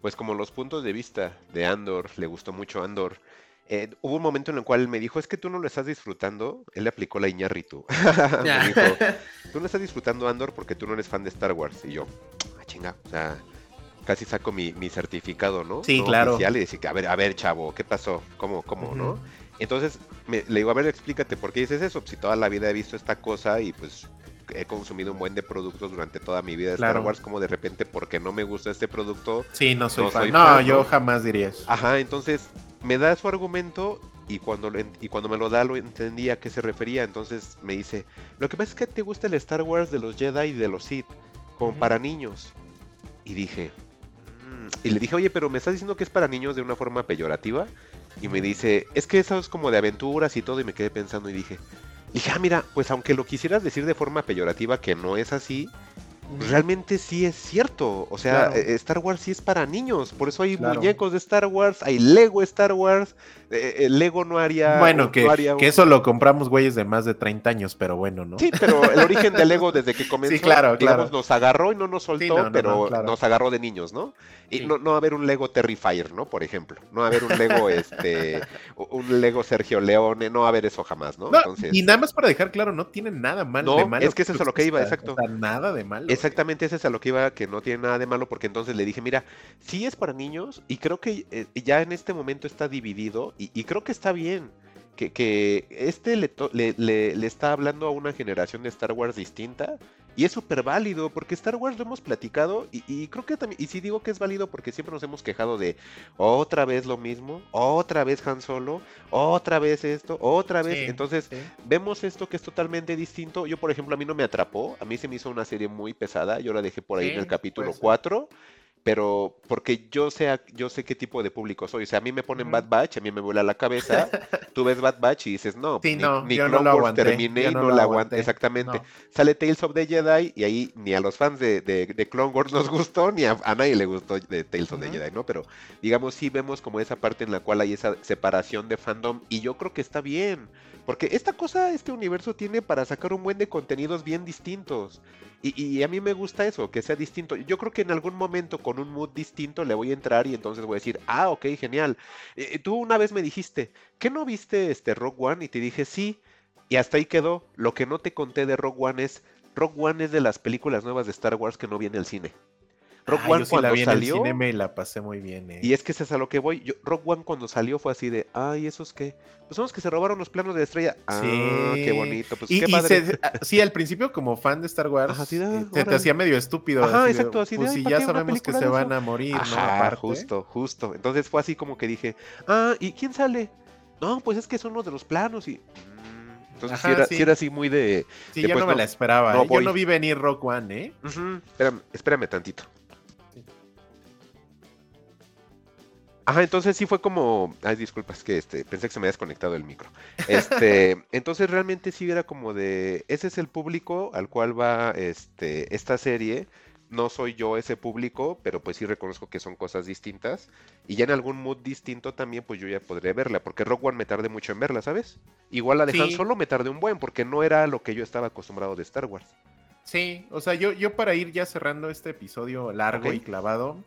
pues como los puntos de vista de Andor, le gustó mucho Andor. Eh, hubo un momento en el cual me dijo, es que tú no lo estás disfrutando. Él le aplicó la Iñarritu. me dijo, tú no estás disfrutando Andor porque tú no eres fan de Star Wars. Y yo, ah, chinga, o sea, casi saco mi, certificado, ¿no? Sí, claro. Y le dije, a ver, a ver, chavo, ¿qué pasó? ¿Cómo, cómo, no? Entonces le digo, a ver, explícate por qué dices eso. Si toda la vida he visto esta cosa y pues he consumido un buen de productos durante toda mi vida de Star Wars, como de repente porque no me gusta este producto. Sí, no soy, fan. no, yo jamás diría eso. Ajá, entonces me da su argumento y cuando, y cuando me lo da lo entendía a qué se refería. Entonces me dice, lo que pasa es que te gusta el Star Wars de los Jedi y de los Sith, como para niños. Y dije, mm", y le dije, oye, pero me estás diciendo que es para niños de una forma peyorativa. Y me dice, es que eso es como de aventuras y todo. Y me quedé pensando y dije, dije, ah, mira, pues aunque lo quisieras decir de forma peyorativa, que no es así, realmente sí es cierto. O sea, eh, Star Wars sí es para niños. Por eso hay muñecos de Star Wars, hay Lego Star Wars. Eh, eh, el Lego no haría. Bueno, que, que, eso lo compramos güeyes de más de 30 años, pero bueno, ¿no? Sí, pero el origen del Lego desde que comenzó, sí, claro, digamos, nos agarró y no nos soltó, pero nos agarró de niños, ¿no? Y no, no haber un Lego Terrifier, ¿no? Por ejemplo. No haber un Lego, este, un Lego Sergio Leone, no haber eso jamás, ¿no? Entonces... Y nada más para dejar claro, no tiene nada malo de malo. Es que eso es a lo que iba, exacto. nada de malo. Exactamente, ese es a lo que iba, que no tiene nada de malo, porque entonces le dije, mira, sí es para niños, y creo que eh, ya en este momento está dividido, y, creo que está bien que, este le, le, está hablando a una generación de Star Wars distinta y es súper válido porque Star Wars lo hemos platicado y, creo que también, y si digo que es válido porque siempre nos hemos quejado de otra vez lo mismo, otra vez Han Solo, otra vez esto, otra vez, entonces vemos esto que es totalmente distinto, yo por ejemplo a mí no me atrapó, a mí se me hizo una serie muy pesada, yo la dejé por ahí en el capítulo 4 pero porque yo sé, yo sé qué tipo de público soy. O sea, a mí me ponen. Bad Batch, a mí me vuela la cabeza. Tú ves Bad Batch y dices, no, Sí, ni, no, ni yo no lo Wars aguanté, terminé yo y no no lo la aguanté. Exactamente. no. Sale Tales of the Jedi y ahí ni a los fans de, de, de Clone Wars nos gustó, ni a, a nadie le gustó de Tales of the. Jedi, ¿no? Pero digamos, sí vemos como esa parte en la cual hay esa separación de fandom y yo creo que está bien. Porque esta cosa, este universo tiene para sacar un buen de contenidos bien distintos. Y, y a mí me gusta eso, que sea distinto. Yo creo que en algún momento con un mood distinto le voy a entrar y entonces voy a decir, ah, ok, genial. Eh, tú una vez me dijiste, ¿qué no viste este Rogue One? Y te dije, sí. Y hasta ahí quedó. Lo que no te conté de Rogue One es, Rogue One es de las películas nuevas de Star Wars que no viene al cine. Rogue Ah, One yo sí la cuando vi en salió... el cine me la pasé muy bien. eh. Y es que eso es a lo que voy. Yo, Rogue One cuando salió fue así de, ay, ¿esos qué? Pues son los que se robaron los planos de la estrella. Ah, qué Sí. bonito. Pues Y, qué y padre. se- ah, sí, al principio como fan de Star Wars, Ajá, sí, da, eh, se te hacía medio estúpido. Ajá, así de, exacto, así de, pues "Ay, si ¿para ya qué sabemos que se de van eso?" a morir, ¿no? Ajá, Aparte. justo, justo. Entonces fue así como que dije, ah, ¿y quién sale? No, pues es que son los de los planos y... mm, Entonces sí, Ajá, era, sí. sí era así muy de... Sí, que yo pues no me no- la esperaba. no ¿eh? Yo no vi venir Rock One, ¿eh? Ujú, Espérame, espérame tantito. Ajá, entonces sí fue como, ay, disculpas que este, pensé que se me había desconectado el micro. Este, entonces realmente sí era como de, ese es el público al cual va este esta serie. No soy yo ese público, pero pues sí reconozco que son cosas distintas. Y ya en algún mood distinto también, pues yo ya podré verla, porque Rock One me tardé mucho en verla, ¿sabes? Igual la de Han Sí. Solo me tardé un buen, porque no era lo que yo estaba acostumbrado de Star Wars. Sí, o sea, yo, yo para ir ya cerrando este episodio largo y clavado,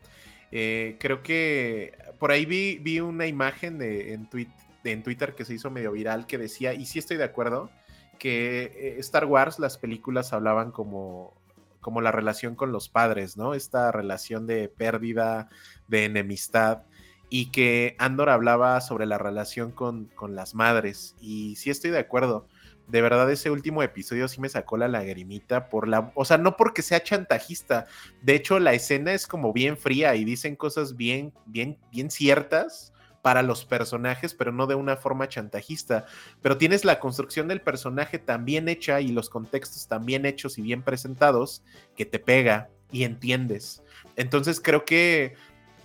eh, creo que por ahí vi, vi una imagen de, en, tweet, en Twitter que se hizo medio viral que decía, y sí estoy de acuerdo, que eh, Star Wars, las películas hablaban como, como la relación con los padres, ¿no? Esta relación de pérdida, de enemistad, y que Andor hablaba sobre la relación con, con las madres, y sí estoy de acuerdo de verdad ese último episodio sí me sacó la lagrimita por la, o sea, no porque sea chantajista, de hecho la escena es como bien fría y dicen cosas bien, bien, bien ciertas para los personajes, pero no de una forma chantajista, pero tienes la construcción del personaje tan bien hecha y los contextos tan bien hechos y bien presentados que te pega y entiendes. Entonces creo que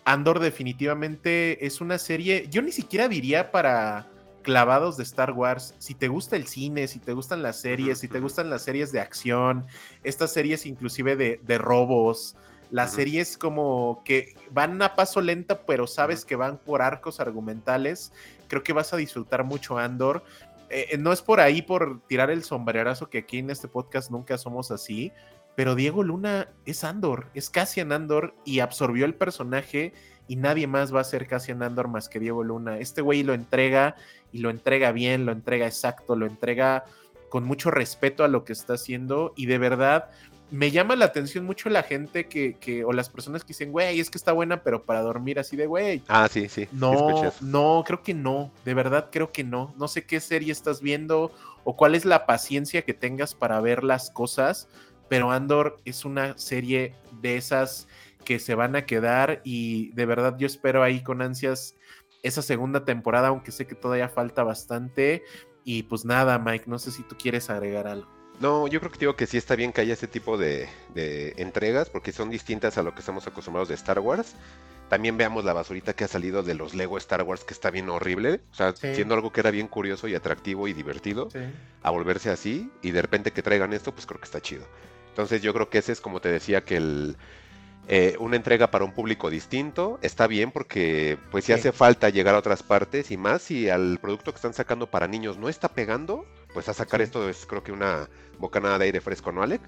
Andor definitivamente es una serie, yo ni siquiera diría para clavados de Star Wars, si te gusta el cine, si te gustan las series, si te gustan las series de acción, estas series inclusive de, de robos, las series como que van a paso lento, pero sabes que van por arcos argumentales, creo que vas a disfrutar mucho Andor. Eh, eh, no es por ahí por tirar el sombrerazo que aquí en este podcast nunca somos así, pero Diego Luna es Andor, es Cassian Andor y absorbió el personaje y nadie más va a ser Cassian Andor más que Diego Luna. Este güey lo entrega y lo entrega bien, lo entrega exacto, lo entrega con mucho respeto a lo que está haciendo y de verdad me llama la atención mucho la gente que, que o las personas que dicen, güey, es que está buena, pero para dormir así de, güey, Ah, sí, sí. no, no, creo que no, de verdad creo que no. No sé qué serie estás viendo o cuál es la paciencia que tengas para ver las cosas, pero Andor es una serie de esas que se van a quedar y de verdad yo espero ahí con ansias esa segunda temporada, aunque sé que todavía falta bastante. Y pues nada, Mike, no sé si tú quieres agregar algo. No, yo creo que digo que sí está bien que haya ese tipo de, de entregas porque son distintas a lo que estamos acostumbrados de Star Wars. También veamos la basurita que ha salido de los Lego Star Wars que está bien horrible. O sea, Sí. siendo algo que era bien curioso y atractivo y divertido, a volverse así y de repente que traigan esto, pues creo que está chido. Entonces yo creo que ese es como te decía que el... eh, una entrega para un público distinto está bien porque pues si Sí. hace falta llegar a otras partes y más si al producto que están sacando para niños no está pegando, pues a sacar Sí. esto es creo que una bocanada de aire fresco, ¿no, Alec?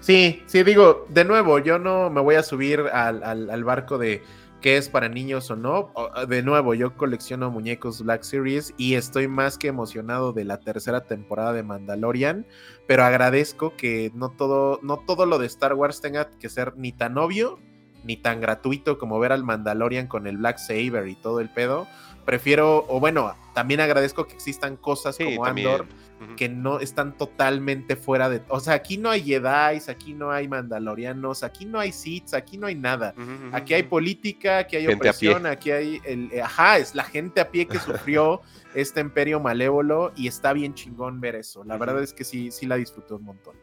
Sí, sí, digo, de nuevo, yo no me voy a subir al, al- al barco de qué es para niños o no. O- De nuevo, yo colecciono muñecos Black Series y estoy más que emocionado de la tercera temporada de Mandalorian, pero agradezco que no todo, no todo lo de Star Wars tenga que ser ni tan obvio ni tan gratuito como ver al Mandalorian con el Black Saber y todo el pedo. Prefiero, o bueno, también agradezco que existan cosas como Andor que no están totalmente fuera de. O sea, aquí no hay Jedi, aquí no hay Mandalorianos, aquí no hay Sith, aquí no hay nada. Aquí hay política, aquí hay opresión, aquí hay el. eh, Ajá, es la gente a pie que sufrió este imperio malévolo y está bien chingón ver eso. La verdad es que sí, sí la disfruté un montón.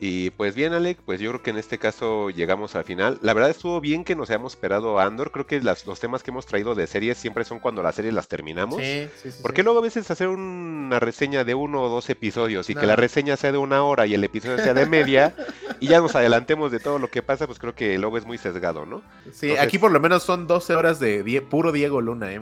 Y pues bien, Alec, pues yo creo que en este caso llegamos al final. La verdad estuvo bien que nos hayamos esperado a Andor. Creo que las- los temas que hemos traído de series siempre son cuando las series las terminamos. Sí, sí, sí. ¿Por qué sí. luego a veces hacer una reseña de uno o dos episodios y que la reseña sea de una hora y el episodio sea de media y ya nos adelantemos de todo lo que pasa? Pues creo que luego es muy sesgado, ¿no? Sí, Entonces- aquí por lo menos son 12 horas de Die- puro Diego Luna, ¿eh?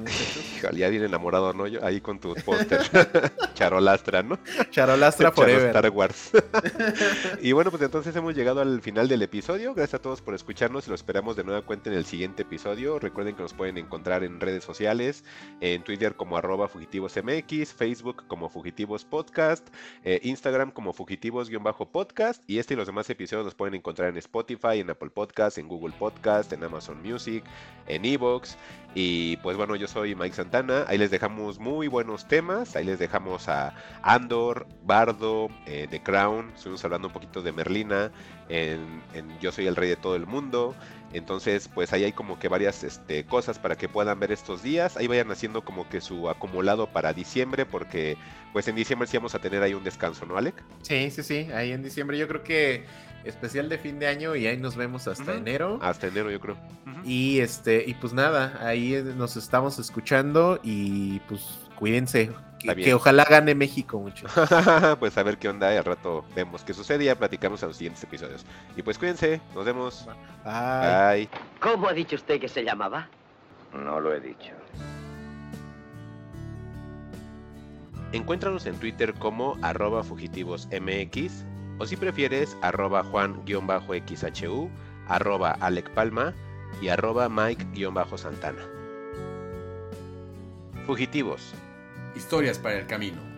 Híjole, ya bien enamorado, ¿no? Yo ahí con tu póster. Charolastra, ¿no? Charolastra Forever. Star Wars. y bueno, pues entonces hemos llegado al final del episodio. Gracias a todos por escucharnos y lo esperamos de nueva cuenta en el siguiente episodio. Recuerden que nos pueden encontrar en redes sociales, en Twitter como arroba fugitivosmx, Facebook como fugitivos podcast, eh, Instagram como fugitivos-podcast y este y los demás episodios los pueden encontrar en Spotify, en Apple Podcast, en Google Podcast, en Amazon Music, en Evox. Y pues bueno, yo soy Mike Santana. Ahí les dejamos muy buenos temas. Ahí les dejamos a Andor, Bardo, eh, The Crown. Estuvimos hablando un poquito de Merlina. En, en Yo soy el rey de todo el mundo. Entonces, pues ahí hay como que varias este, cosas para que puedan ver estos días. Ahí vayan haciendo como que su acumulado para diciembre, porque pues en diciembre sí vamos a tener ahí un descanso, ¿no, Alec? Sí, sí, sí, ahí en diciembre yo creo que especial de fin de año y ahí nos vemos hasta enero. Hasta enero, yo creo. Y este, y pues nada, ahí eh, nos estamos escuchando y pues cuídense. Que, que ojalá gane México mucho. pues a ver qué onda. y Al rato vemos qué sucede y ya platicamos en los siguientes episodios. Y pues cuídense, nos vemos. Bye. Bye. ¿Cómo ha dicho usted que se llamaba? No lo he dicho. Encuéntranos en Twitter como arroba fugitivosmx o si prefieres arroba juan-xhu, arroba Alec Palma y arroba Mike-santana. Fugitivos. Historias para el camino.